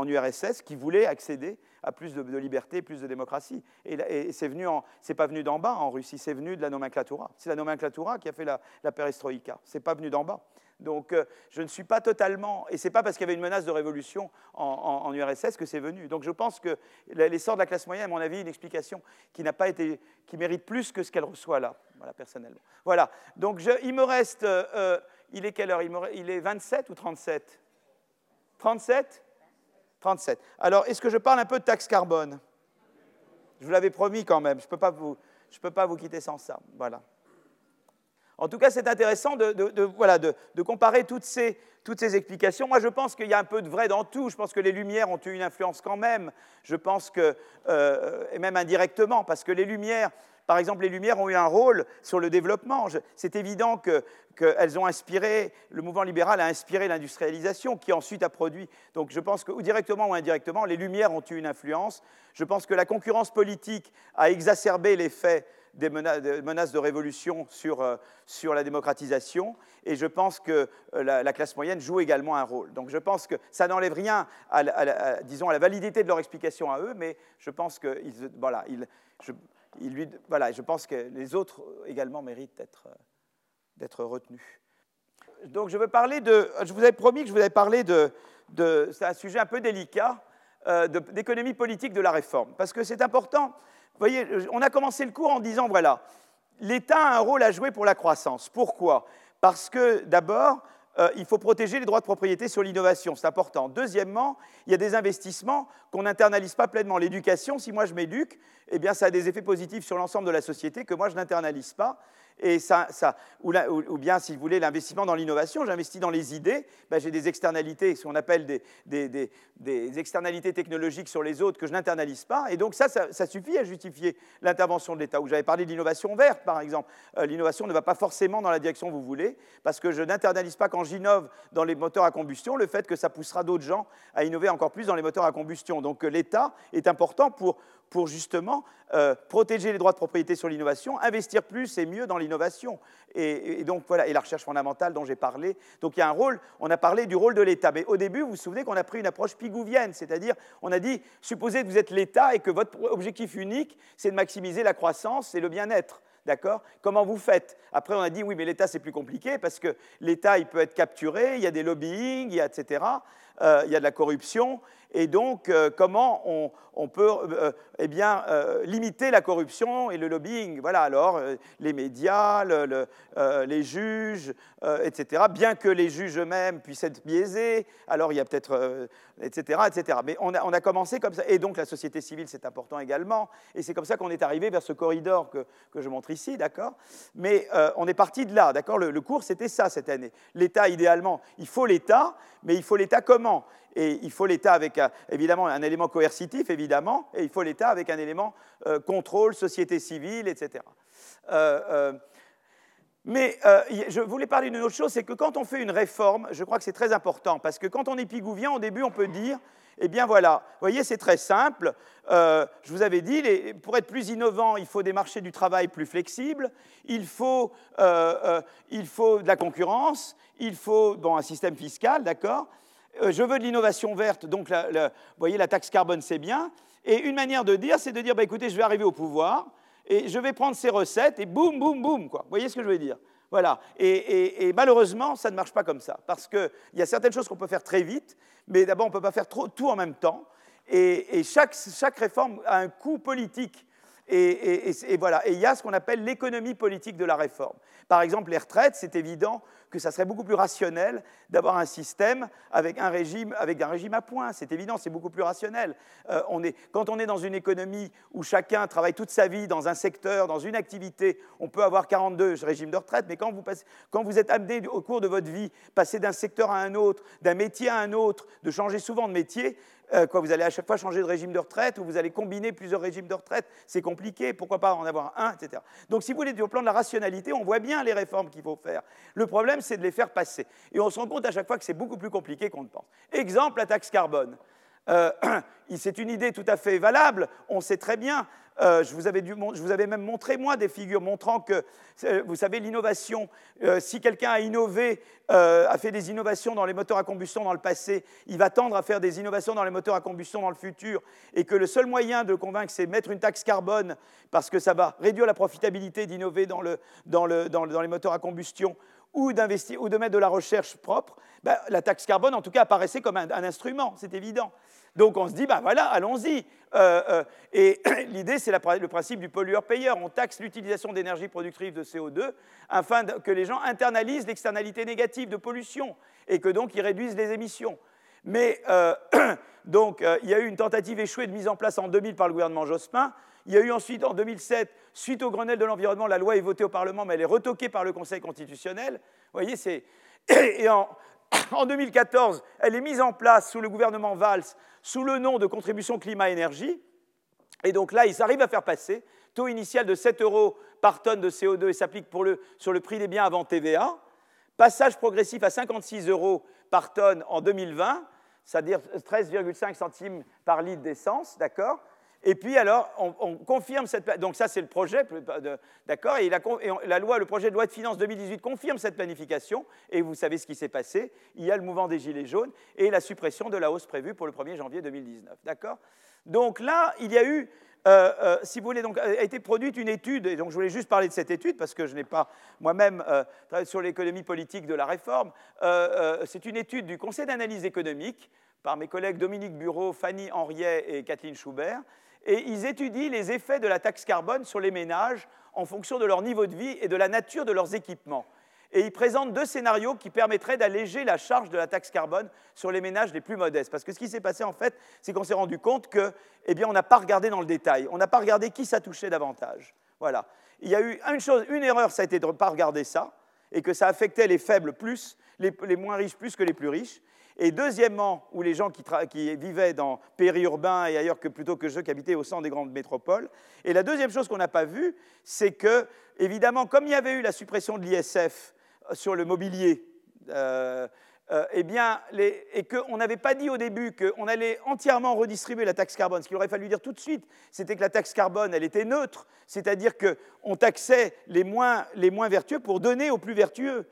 URSS qui voulait accéder à plus de, liberté, plus de démocratie. Et, c'est pas venu d'en bas en Russie, c'est venu de la nomenclatura. C'est la nomenclatura qui a fait la, la perestroïka. C'est pas venu d'en bas. Donc euh, je ne suis pas totalement, et ce n'est pas parce qu'il y avait une menace de révolution en, URSS que c'est venu. Donc je pense que l'essor de la classe moyenne, à mon avis, une explication qui n'a pas été, qui mérite plus que ce qu'elle reçoit là, voilà, personnellement. Voilà, donc il me reste, euh, euh, il est quelle heure? Il, est 27 ou 37 37 37. Alors est-ce que je parle un peu de taxe carbone? Je vous l'avais promis quand même, je ne peux, peux pas vous quitter sans ça. Voilà. En tout cas, c'est intéressant de, comparer toutes ces, explications. Moi, je pense qu'il y a un peu de vrai dans tout. Je pense que les Lumières ont eu une influence quand même. Je pense que, euh, et même indirectement, parce que les Lumières, par exemple, les Lumières ont eu un rôle sur le développement. C'est évident qu'elles ont inspiré, le mouvement libéral a inspiré l'industrialisation qui ensuite a produit. Donc je pense que, ou directement ou indirectement, les Lumières ont eu une influence. Je pense que la concurrence politique a exacerbé l'effet des menaces, de révolution sur, euh, sur, la démocratisation, et je pense que euh, la, classe moyenne joue également un rôle. Donc je pense que ça n'enlève rien à, disons, à la validité de leur explication à eux, mais je pense que voilà, je, pense que les autres également méritent d'être retenus. Donc je veux parler de, je vous avais promis que je vous avais parlé de, c'est un sujet un peu délicat, euh, d'économie politique de la réforme, parce que c'est important voyez, on a commencé le cours en disant, voilà, l'État a un rôle à jouer pour la croissance. Pourquoi? Parce que d'abord, euh, il faut protéger les droits de propriété sur l'innovation, c'est important. Deuxièmement, il y a des investissements qu'on n'internalise pas pleinement. L'éducation, si moi je m'éduque, eh bien ça a des effets positifs sur l'ensemble de la société que moi je n'internalise pas et ça, ou, bien, si vous voulez, l'investissement dans l'innovation, j'investis dans les idées, ben, j'ai des externalités, ce qu'on appelle des, externalités technologiques sur les autres que je n'internalise pas, et donc ça, ça, suffit à justifier l'intervention de l'État. Où j'avais parlé de l'innovation verte, par exemple. Euh, l'innovation ne va pas forcément dans la direction que vous voulez, parce que je n'internalise pas quand j'innove dans les moteurs à combustion le fait que ça poussera d'autres gens à innover encore plus dans les moteurs à combustion. Donc euh, l'État est important pour pour justement euh, protéger les droits de propriété sur l'innovation, investir plus et mieux dans l'innovation. Et, donc voilà, et la recherche fondamentale dont j'ai parlé. Donc il y a un rôle, on a parlé du rôle de l'État. Mais au début, vous vous souvenez qu'on a pris une approche pigouvienne, c'est-à-dire on a dit, supposez que vous êtes l'État et que votre objectif unique, c'est de maximiser la croissance et le bien-être. D'accord? Comment vous faites? Après, on a dit, oui, mais l'État, c'est plus compliqué parce que l'État, il peut être capturé, il y a des lobbying, etc. Euh, il y a de la corruption. Et donc, euh, comment on, peut euh, eh bien, limiter la corruption et le lobbying? Voilà, alors, les médias, les juges, etc. Bien que les juges eux-mêmes puissent être biaisés, alors il y a peut-être, etc., etc. Mais on a, commencé comme ça. Et donc, la société civile, c'est important également. Et c'est comme ça qu'on est arrivé vers ce corridor que, que je montre ici, d'accord? Mais on est parti de là, d'accord? Le, le cours, c'était ça cette année. L'État, idéalement, il faut l'État, mais il faut l'État comment? Et il faut l'État avec évidemment un élément coercitif, évidemment, et il faut l'État avec un élément euh, contrôle, société civile, etc. Euh, euh, mais je voulais parler d'une autre chose, c'est que quand on fait une réforme, je crois que c'est très important, parce que quand on est pigouvien, au début, on peut dire, eh bien voilà, vous voyez, c'est très simple. je vous avais dit, pour être plus innovant, il faut des marchés du travail plus flexibles, il faut, il faut de la concurrence, il faut bon, un système fiscal, d'accord euh, je veux de l'innovation verte, donc vous voyez, la taxe carbone, c'est bien. Et une manière de dire, c'est de dire, bah, écoutez, je vais arriver au pouvoir, et je vais prendre ces recettes, et boum, boum, boum, quoi. Vous voyez ce que je veux dire? Voilà. Et, malheureusement, ça ne marche pas comme ça. Parce qu'il y a certaines choses qu'on peut faire très vite, mais d'abord, on ne peut pas faire trop, tout en même temps. Et, chaque, réforme a un coût politique. Et, voilà. Et il y a ce qu'on appelle l'économie politique de la réforme. Par exemple, les retraites, c'est évident que ça serait beaucoup plus rationnel d'avoir un système avec un régime, avec un régime à points. C'est évident, c'est beaucoup plus rationnel. Euh, quand on est dans une économie où chacun travaille toute sa vie dans un secteur, dans une activité, on peut avoir 42 régimes de retraite, mais quand vous, quand vous êtes amené au cours de votre vie, passer d'un secteur à un autre, d'un métier à un autre, de changer souvent de métier, euh, quoi, vous allez à chaque fois changer de régime de retraite ou vous allez combiner plusieurs régimes de retraite, c'est compliqué, pourquoi pas en avoir un, etc. Donc si vous voulez, au plan de la rationalité, on voit bien les réformes qu'il faut faire. Le problème, c'est de les faire passer. Et on se rend compte à chaque fois que c'est beaucoup plus compliqué qu'on ne pense. Exemple, la taxe carbone. Euh, c'est une idée tout à fait valable, on sait très bien. Euh, je, vous avais même montré, moi, des figures montrant que, euh, vous savez, l'innovation, si quelqu'un a innové, a fait des innovations dans les moteurs à combustion dans le passé, il va tendre à faire des innovations dans les moteurs à combustion dans le futur, et que le seul moyen de le convaincre, c'est mettre une taxe carbone, parce que ça va réduire la profitabilité d'innover dans, les moteurs à combustion, ou ou de mettre de la recherche propre, ben, la taxe carbone, en tout cas, apparaissait comme un instrument, c'est évident. Donc on se dit, ben voilà, allons-y. Euh, euh, et l'idée, c'est le principe du pollueur-payeur. On taxe l'utilisation d'énergie productive de CO2 afin que les gens internalisent l'externalité négative de pollution et que donc ils réduisent les émissions. Mais euh, donc il y a eu une tentative échouée de mise en place en 2000 par le gouvernement Jospin. Il y a eu ensuite en 2007, suite au Grenelle de l'environnement, la loi est votée au Parlement, mais elle est retoquée par le Conseil constitutionnel. Vous voyez, c'est. Et en, en 2014, elle est mise en place sous le gouvernement Valls sous le nom de contribution climat-énergie. Et donc là, ils arrivent à faire passer taux initial de 7 euros par tonne de CO2 et s'applique sur le prix des biens avant TVA. Passage progressif à 56 euros par tonne en 2020, c'est-à-dire 13,5 centimes par litre d'essence, d'accord? Et puis alors, on, confirme cette donc ça c'est le projet, d'accord, et, la, loi, le projet de loi de finances 2018 confirme cette planification, et vous savez ce qui s'est passé, il y a le mouvement des gilets jaunes et la suppression de la hausse prévue pour le 1er janvier 2019, d'accord Donc là, il y a eu, euh, euh, si vous voulez, donc, a été produite une étude, et donc je voulais juste parler de cette étude parce que je n'ai pas moi-même euh, travaillé sur l'économie politique de la réforme. c'est une étude du Conseil d'analyse économique par mes collègues Dominique Bureau, Fanny Henriet et Kathleen Schubert et ils étudient les effets de la taxe carbone sur les ménages en fonction de leur niveau de vie et de la nature de leurs équipements. Et ils présentent deux scénarios qui permettraient d'alléger la charge de la taxe carbone sur les ménages les plus modestes. Parce que ce qui s'est passé, en fait, c'est qu'on s'est rendu compte que, eh bien, on n'a pas regardé dans le détail. On n'a pas regardé qui ça touchait davantage. Voilà. Il y a eu une erreur, ça a été de ne pas regarder ça, et que ça affectait les faibles plus, les moins riches plus que les plus riches. Et deuxièmement, où les gens qui, vivaient dans périurbains et ailleurs que plutôt que ceux qui habitaient au centre des grandes métropoles. Et la deuxième chose qu'on n'a pas vue, c'est que, évidemment, comme il y avait eu la suppression de l'ISF euh, sur le mobilier, euh, euh, eh bien, et qu'on n'avait pas dit au début qu'on allait entièrement redistribuer la taxe carbone, ce qu'il aurait fallu dire tout de suite, c'était que la taxe carbone, elle était neutre, c'est-à-dire qu'on taxait les moins, les moins vertueux pour donner aux plus vertueux.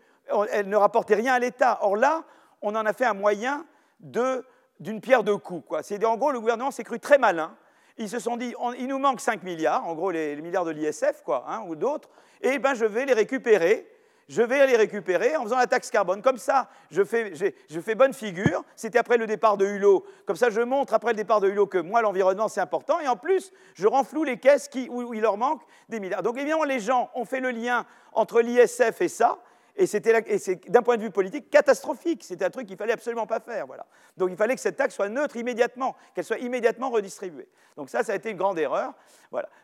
Elle ne rapportait rien à l'État. Or là, on en a fait un moyen d'une pierre deux coups. C'est, en gros, le gouvernement s'est cru très malin. Ils se sont dit, il nous manque 5 milliards, en gros les, milliards de l'ISF, quoi, hein, ou d'autres, et ben je vais les récupérer. Je vais les récupérer en faisant la taxe carbone. Comme ça, je fais, je fais bonne figure. C'était après le départ de Hulot. Comme ça, je montre après le départ de Hulot que moi, l'environnement, c'est important. Et en plus, je renfloue les caisses qui, où, il leur manque des milliards. Donc évidemment, les gens ont fait le lien entre l'ISF et ça. Et c'est d'un point de vue politique catastrophique. C'était un truc qu'il fallait absolument pas faire. Voilà. Donc il fallait que cette taxe soit neutre immédiatement, qu'elle soit immédiatement redistribuée. Donc ça, ça a été une grande erreur.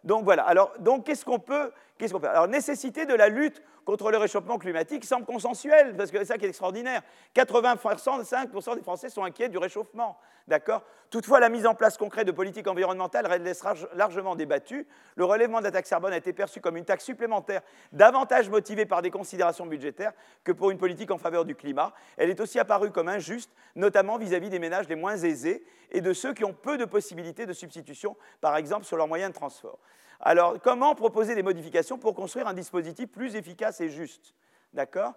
Donc voilà. Alors, donc qu'est-ce qu'on peut, qu'est-ce qu'on Alors nécessité de la lutte contre le réchauffement climatique semble consensuelle, parce que c'est ça qui est extraordinaire. 85% des Français sont inquiets du réchauffement. D'accord? Toutefois, la mise en place concrète de politiques environnementales reste largement débattue. Le relèvement de la taxe carbone a été perçu comme une taxe supplémentaire, davantage motivée par des considérations budgétaires que pour une politique en faveur du climat. Elle est aussi apparue comme injuste, notamment vis-à-vis des ménages les moins aisés et de ceux qui ont peu de possibilités de substitution, par exemple sur leurs moyens de transport. Alors, comment proposer des modifications pour construire un dispositif plus efficace et juste? D'accord?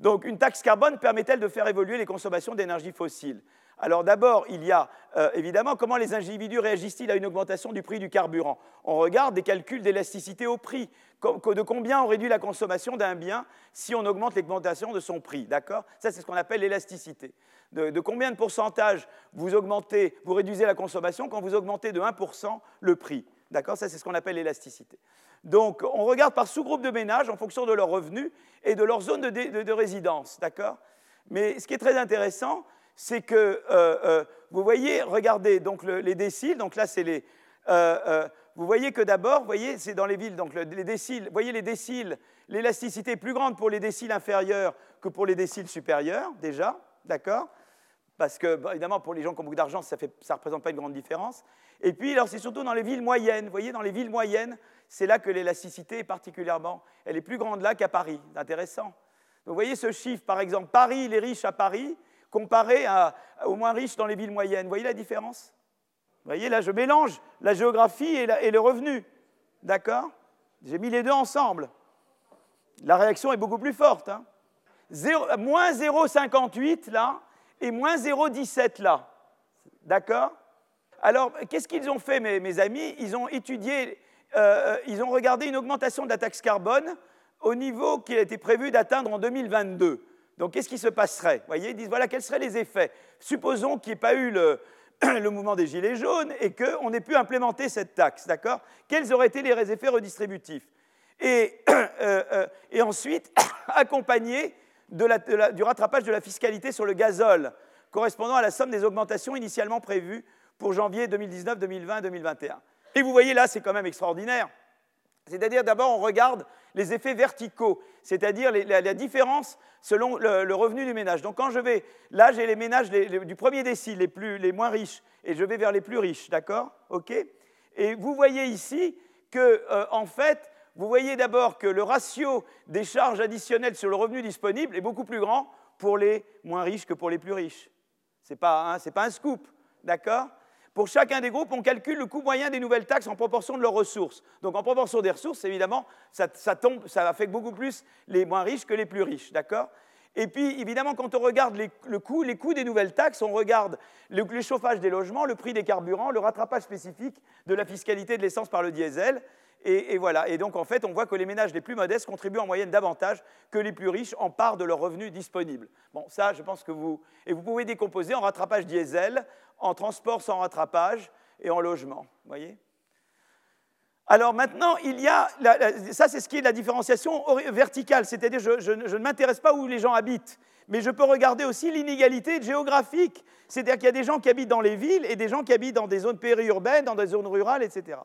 Donc, une taxe carbone permet-elle de faire évoluer les consommations d'énergie fossile? Alors d'abord, il y a euh, évidemment comment les individus réagissent-ils à une augmentation du prix du carburant? On regarde des calculs d'élasticité au prix. De combien on réduit la consommation d'un bien si on augmente l'augmentation de son prix, d'accord? Ça, c'est ce qu'on appelle l'élasticité. De, de, combien de pourcentage vous augmentez, vous réduisez la consommation quand vous augmentez de 1% le prix, d'accord Ça, c'est ce qu'on appelle l'élasticité. Donc, on regarde par sous-groupe de ménages en fonction de leurs revenus et de leur zone de, de résidence, d'accord? Mais ce qui est très intéressant, c'est que, euh, euh, vous voyez, regardez, donc les déciles, donc là c'est les... Euh, vous voyez que d'abord, voyez, c'est dans les villes, donc les déciles, voyez les déciles, l'élasticité est plus grande pour les déciles inférieurs que pour les déciles supérieurs, déjà, d'accord? Parce que, bah, évidemment, pour les gens qui ont beaucoup d'argent, ça ne représente pas une grande différence. Et puis, alors c'est surtout dans les villes moyennes, vous voyez, dans les villes moyennes, c'est là que l'élasticité est particulièrement, elle est plus grande là qu'à Paris, c'est intéressant. Vous voyez ce chiffre, par exemple, Paris, les riches à Paris, comparé aux moins riches dans les villes moyennes. Vous voyez la différence? Vous voyez, là, je mélange la géographie et, le revenu. D'accord? J'ai mis les deux ensemble. La réaction est beaucoup plus forte. Hein. moins 0,58 là et moins 0,17 là. D'accord? Alors, qu'est-ce qu'ils ont fait, mes, amis? Ils ont étudié, euh, ils ont regardé une augmentation de la taxe carbone au niveau qui a été prévu d'atteindre en 2022. Donc, qu'est-ce qui se passerait? Vous voyez, ils disent, voilà, quels seraient les effets? Supposons qu'il n'y ait pas eu le, mouvement des Gilets jaunes et qu'on ait pu implémenter cette taxe, d'accord? Quels auraient été les effets redistributifs? Et, euh, euh, ensuite, accompagner du rattrapage de la fiscalité sur le gazole, correspondant à la somme des augmentations initialement prévues pour janvier 2019, 2020, 2021. Et vous voyez là, c'est quand même extraordinaire. C'est-à-dire, d'abord, on regarde les effets verticaux, c'est-à-dire la, différence selon le, revenu du ménage. Donc, quand je vais, là, j'ai les ménages du premier décile, les, plus, les moins riches, et je vais vers les plus riches, d'accord? OK? Et vous voyez ici que, euh, en fait, vous voyez d'abord que le ratio des charges additionnelles sur le revenu disponible est beaucoup plus grand pour les moins riches que pour les plus riches. Ce n'est pas, pas un scoop, d'accord? Pour chacun des groupes, on calcule le coût moyen des nouvelles taxes en proportion de leurs ressources. Donc en proportion des ressources, évidemment, ça, tombe, ça affecte beaucoup plus les moins riches que les plus riches, d'accord? Et puis, évidemment, quand on regarde les coûts des nouvelles taxes, on regarde le, chauffage des logements, le prix des carburants, le rattrapage spécifique de la fiscalité de l'essence par le diesel. Et, voilà. Et donc, en fait, on voit que les ménages les plus modestes contribuent en moyenne davantage que les plus riches en part de leurs revenus disponibles. Bon, ça, je pense que vous. Et vous pouvez décomposer en rattrapage diesel, en transport sans rattrapage et en logement. voyez? Alors maintenant, il y a, ça c'est ce qui est la différenciation verticale, c'est-à-dire je, je, ne m'intéresse pas où les gens habitent, mais je peux regarder aussi l'inégalité géographique, c'est-à-dire qu'il y a des gens qui habitent dans les villes et des gens qui habitent dans des zones périurbaines, dans des zones rurales, etc.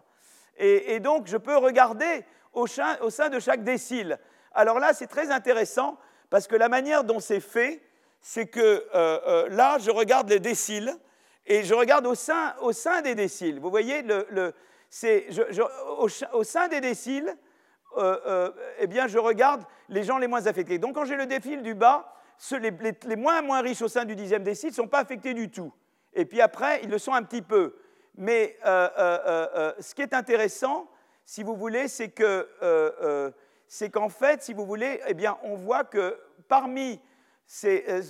Et, donc je peux regarder au, sein de chaque décile. Alors là, c'est très intéressant parce que la manière dont c'est fait, c'est que euh, euh, là, je regarde les déciles et je regarde au sein, des déciles. Vous voyez, au, sein des déciles, euh, eh bien, je regarde les gens les moins affectés. Donc, quand j'ai le défile du bas, les, moins, moins riches au sein du dixième décile ne sont pas affectés du tout. Et puis après, ils le sont un petit peu. Mais euh, ce qui est intéressant, si vous voulez, c'est que c'est qu'en fait, si vous voulez, eh bien, on voit que parmi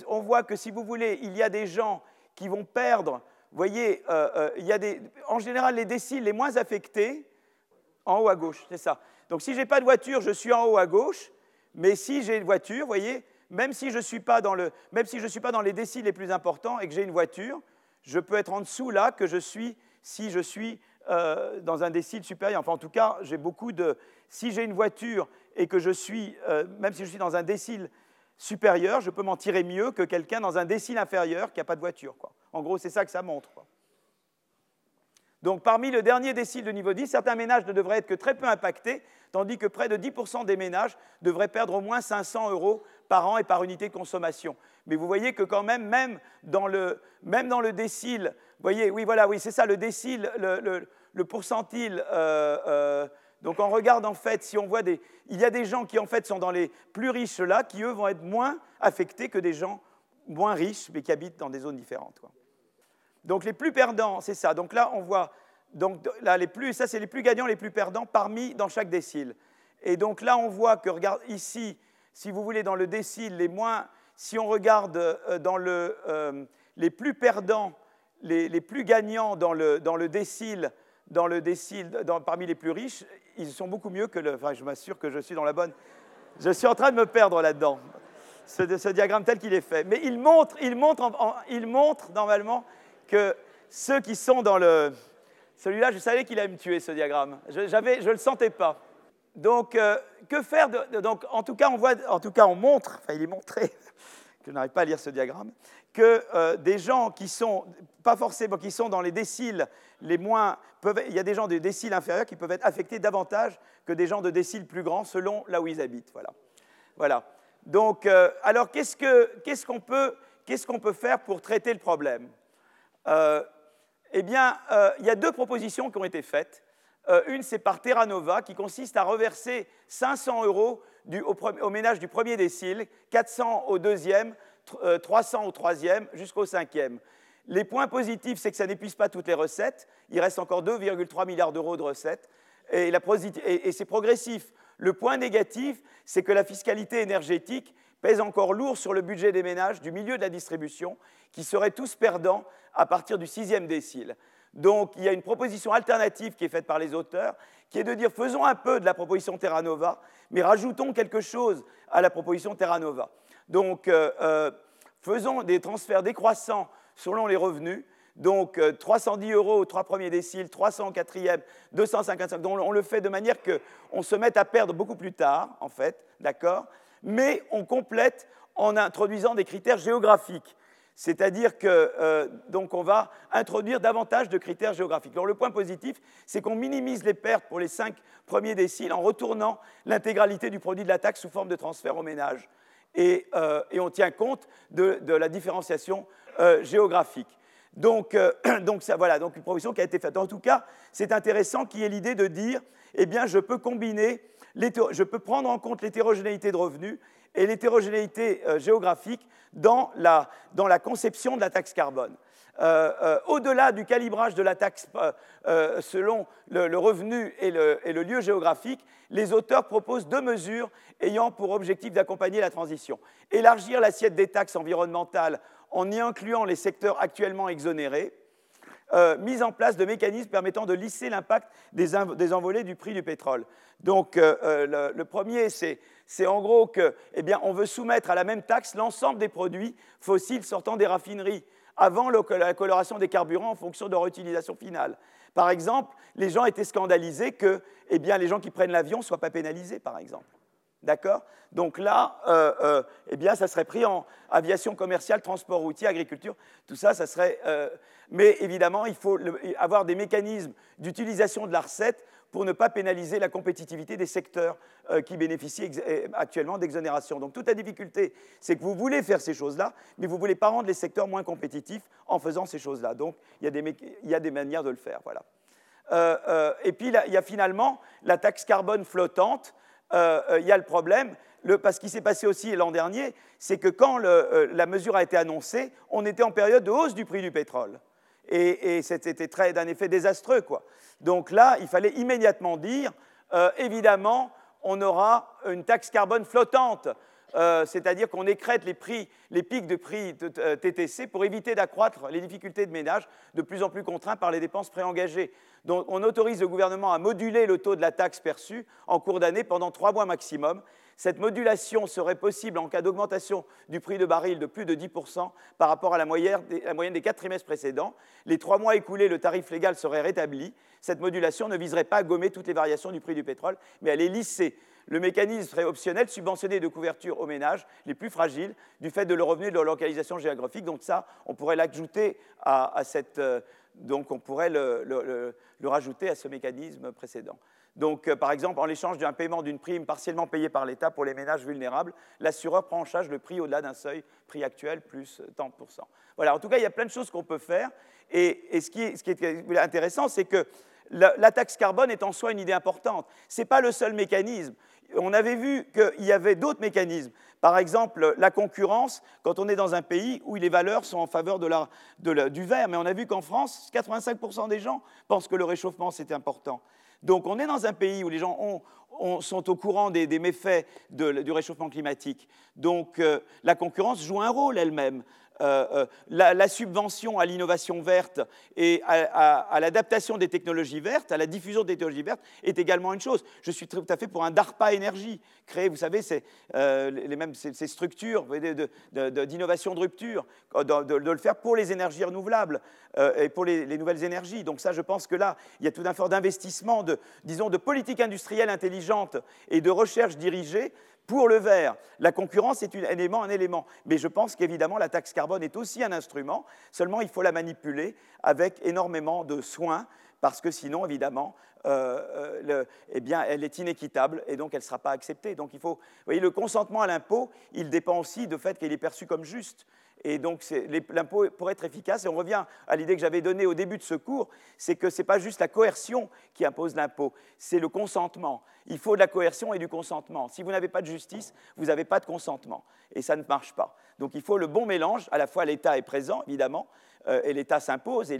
on voit que si vous voulez, il y a des gens qui vont perdre, vous voyez, euh, euh, il y a des, en général les déciles les moins affectés, en haut à gauche, c'est ça. Donc si je n'ai pas de voiture, je suis en haut à gauche, mais si j'ai une voiture, voyez, même si je ne suis, pas dans le, même si je suis pas dans les déciles les plus importants et que j'ai une voiture, je peux être en dessous là que je suis si je suis euh, dans un décile supérieur. Enfin, en tout cas, j'ai beaucoup de. Si j'ai une voiture et que je suis, même si je suis dans un décile supérieur, je peux m'en tirer mieux que quelqu'un dans un décile inférieur qui n'a pas de voiture. En gros, c'est ça que ça montre. Donc, parmi le dernier décile de niveau 10, certains ménages ne devraient être que très peu impactés, tandis que près de 10% des ménages devraient perdre au moins 500 euros par an et par unité de consommation. Mais vous voyez que quand même, même dans le, même dans le décile, vous voyez, oui, voilà, oui, c'est ça, le décile, le, le, pourcentile. Euh, euh, donc on regarde en fait, si on voit des... Il y a des gens qui en fait sont dans les plus riches là, qui eux vont être moins affectés que des gens moins riches, mais qui habitent dans des zones différentes. Donc les plus perdants, c'est ça. Donc là, on voit... Donc là, les plus, ça c'est les plus gagnants, les plus perdants parmi dans chaque décile. Et donc là, on voit que, regarde, ici, si vous voulez, dans le décile, les moins... Si on regarde euh, dans le... Euh, les plus perdants, les, plus gagnants dans le, dans le décile, dans le décile parmi les plus riches, ils sont beaucoup mieux que le. Enfin, je m'assure que je suis dans la bonne. Je suis en train de me perdre là-dedans, ce, ce, diagramme tel qu'il est fait. Mais il montre, il, montre il montre normalement que ceux qui sont dans le. Celui-là, je savais qu'il allait me tuer, ce diagramme. Je ne le sentais pas. Donc, euh, que faire donc, en tout cas, on voit, en tout cas, on montre, enfin, il est montré, que je n'arrive pas à lire ce diagramme, que euh, des gens qui sont, pas forcément, qui sont dans les déciles les moins, il y a des gens de déciles inférieurs qui peuvent être affectés davantage que des gens de déciles plus grands selon là où ils habitent. Voilà. voilà. Donc, euh, alors, qu'est-ce qu'on peut, qu peut, faire pour traiter le problème? Eh bien, il y a deux propositions qui ont été faites. une, c'est par Terra Nova, qui consiste à reverser 500 euros au, ménage du premier décile, 400 au deuxième, 300 euh, au troisième jusqu'au cinquième. Les points positifs, c'est que ça n'épuise pas toutes les recettes. Il reste encore 2,3 milliards d'euros de recettes. Et, et c'est progressif. Le point négatif, c'est que la fiscalité énergétique pèse encore lourd sur le budget des ménages du milieu de la distribution, qui seraient tous perdants à partir du sixième décile. Donc il y a une proposition alternative qui est faite par les auteurs, qui est de dire faisons un peu de la proposition Terra Nova, mais rajoutons quelque chose à la proposition Terra Nova. Donc, euh, euh, faisons des transferts décroissants selon les revenus. Donc, 310 euh, euros aux trois premiers déciles, 300 au quatrième, 255. Donc, on le fait de manière qu'on se mette à perdre beaucoup plus tard, en fait, d'accord? Mais on complète en introduisant des critères géographiques. C'est-à-dire que donc on va introduire davantage de critères géographiques. Le point positif, c'est qu'on minimise les pertes pour les cinq premiers déciles en retournant l'intégralité du produit de la taxe sous forme de transfert au ménage. Euh, et, on tient compte de, la différenciation euh, géographique. Donc, euh, ça, voilà, donc une proposition qui a été faite. En tout cas, c'est intéressant qu'il y ait l'idée de dire, eh bien, je peux combiner, je peux prendre en compte l'hétérogénéité de revenus et l'hétérogénéité géographique dans la, conception de la taxe carbone. Euh, euh, au-delà du calibrage de la taxe euh, selon le, revenu et le, lieu géographique, les auteurs proposent deux mesures ayant pour objectif d'accompagner la transition. Élargir l'assiette des taxes environnementales en y incluant les secteurs actuellement exonérés, mise en place de mécanismes permettant de lisser l'impact des, envolées du prix du pétrole. Donc, le, premier, c'est en gros que, eh bien, on veut soumettre à la même taxe l'ensemble des produits fossiles sortant des raffineries avant la coloration des carburants en fonction de leur utilisation finale. Par exemple, les gens étaient scandalisés que eh bien, les gens qui prennent l'avion ne soient pas pénalisés, par exemple. D'accord? Donc là, euh, euh, eh bien, ça serait pris en aviation commerciale, transport routier, agriculture. Tout ça, ça serait. Euh, mais évidemment, il faut avoir des mécanismes d'utilisation de la recette pour ne pas pénaliser la compétitivité des secteurs qui bénéficient actuellement d'exonération. Donc toute la difficulté, c'est que vous voulez faire ces choses-là, mais vous ne voulez pas rendre les secteurs moins compétitifs en faisant ces choses-là. Donc il y, a des, manières de le faire. Et puis il y a finalement la taxe carbone flottante. Il y a le problème, le, parce qu'il s'est passé aussi l'an dernier, c'est que quand le, la mesure a été annoncée, on était en période de hausse du prix du pétrole et, c'était très d'un effet désastreux. Quoi. Donc là, il fallait immédiatement dire, euh, évidemment, on aura une taxe carbone flottante, euh, c'est-à-dire qu'on écrète les, les pics de prix euh, TTC pour éviter d'accroître les difficultés de ménage de plus en plus contraints par les dépenses préengagées. Donc on autorise le gouvernement à moduler le taux de la taxe perçue en cours d'année pendant trois mois maximum cette modulation serait possible en cas d'augmentation du prix de baril de plus de 10% par rapport à la moyenne, des, quatre trimestres précédents. Les trois mois écoulés, le tarif légal serait rétabli. Cette modulation ne viserait pas à gommer toutes les variations du prix du pétrole, mais à les lisser. Le mécanisme serait optionnel, subventionné de couverture aux ménages les plus fragiles du fait de leur revenu et de leur localisation géographique. Donc ça, on pourrait l'ajouter à, cette... Euh, donc on pourrait le rajouter à ce mécanisme précédent. Donc, euh, par exemple, en l'échange d'un paiement d'une prime partiellement payée par l'État pour les ménages vulnérables, l'assureur prend en charge le prix au-delà d'un seuil, prix actuel plus tant Voilà, en tout cas, il y a plein de choses qu'on peut faire. Et, ce, qui est, intéressant, c'est que la, taxe carbone est en soi une idée importante. Ce n'est pas le seul mécanisme. On avait vu qu'il y avait d'autres mécanismes. Par exemple, la concurrence, quand on est dans un pays où les valeurs sont en faveur du vert. Mais on a vu qu'en France, 85% des gens pensent que le réchauffement, c'est important. Donc on est dans un pays où les gens sont au courant des, méfaits du réchauffement climatique. Donc euh, la concurrence joue un rôle elle-même. La, subvention à l'innovation verte et à, l'adaptation des technologies vertes, à la diffusion des technologies vertes, est également une chose. Je suis tout à fait pour un DARPA énergie, créer, vous savez, ces, les mêmes, ces, structures d'innovation de, rupture, de, le faire pour les énergies renouvelables et pour les, les, nouvelles énergies. Donc ça, je pense que là, il y a tout un fort d'investissement, de, disons, de politique industrielle intelligente et de recherche dirigée pour le vert, la concurrence est un élément. Mais je pense qu'évidemment, la taxe carbone est aussi un instrument, seulement il faut la manipuler avec énormément de soin, parce que sinon, évidemment, euh, euh, eh elle est inéquitable et donc elle ne sera pas acceptée. Donc il faut, voyez, le consentement à l'impôt, il dépend aussi du fait qu'il est perçu comme juste. Et donc l'impôt, pour être efficace, et on revient à l'idée que j'avais donnée au début de ce cours, c'est que ce n'est pas juste la coercion qui impose l'impôt, c'est le consentement. Il faut de la coercion et du consentement. Si vous n'avez pas de justice, vous n'avez pas de consentement. Et ça ne marche pas. Donc il faut le bon mélange. À la fois l'État est présent, évidemment, et l'État s'impose, et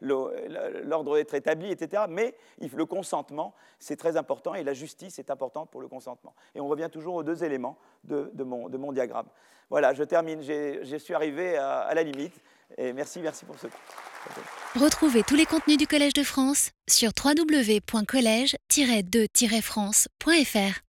l'ordre est établi, etc. Mais le consentement, c'est très important, et la justice est importante pour le consentement. Et on revient toujours aux deux éléments de, mon, diagramme. Voilà, je termine, je suis arrivé à, la limite, et merci, merci pour ce Retrouvez tous les contenus du Collège de France sur www.colège-2-france.fr.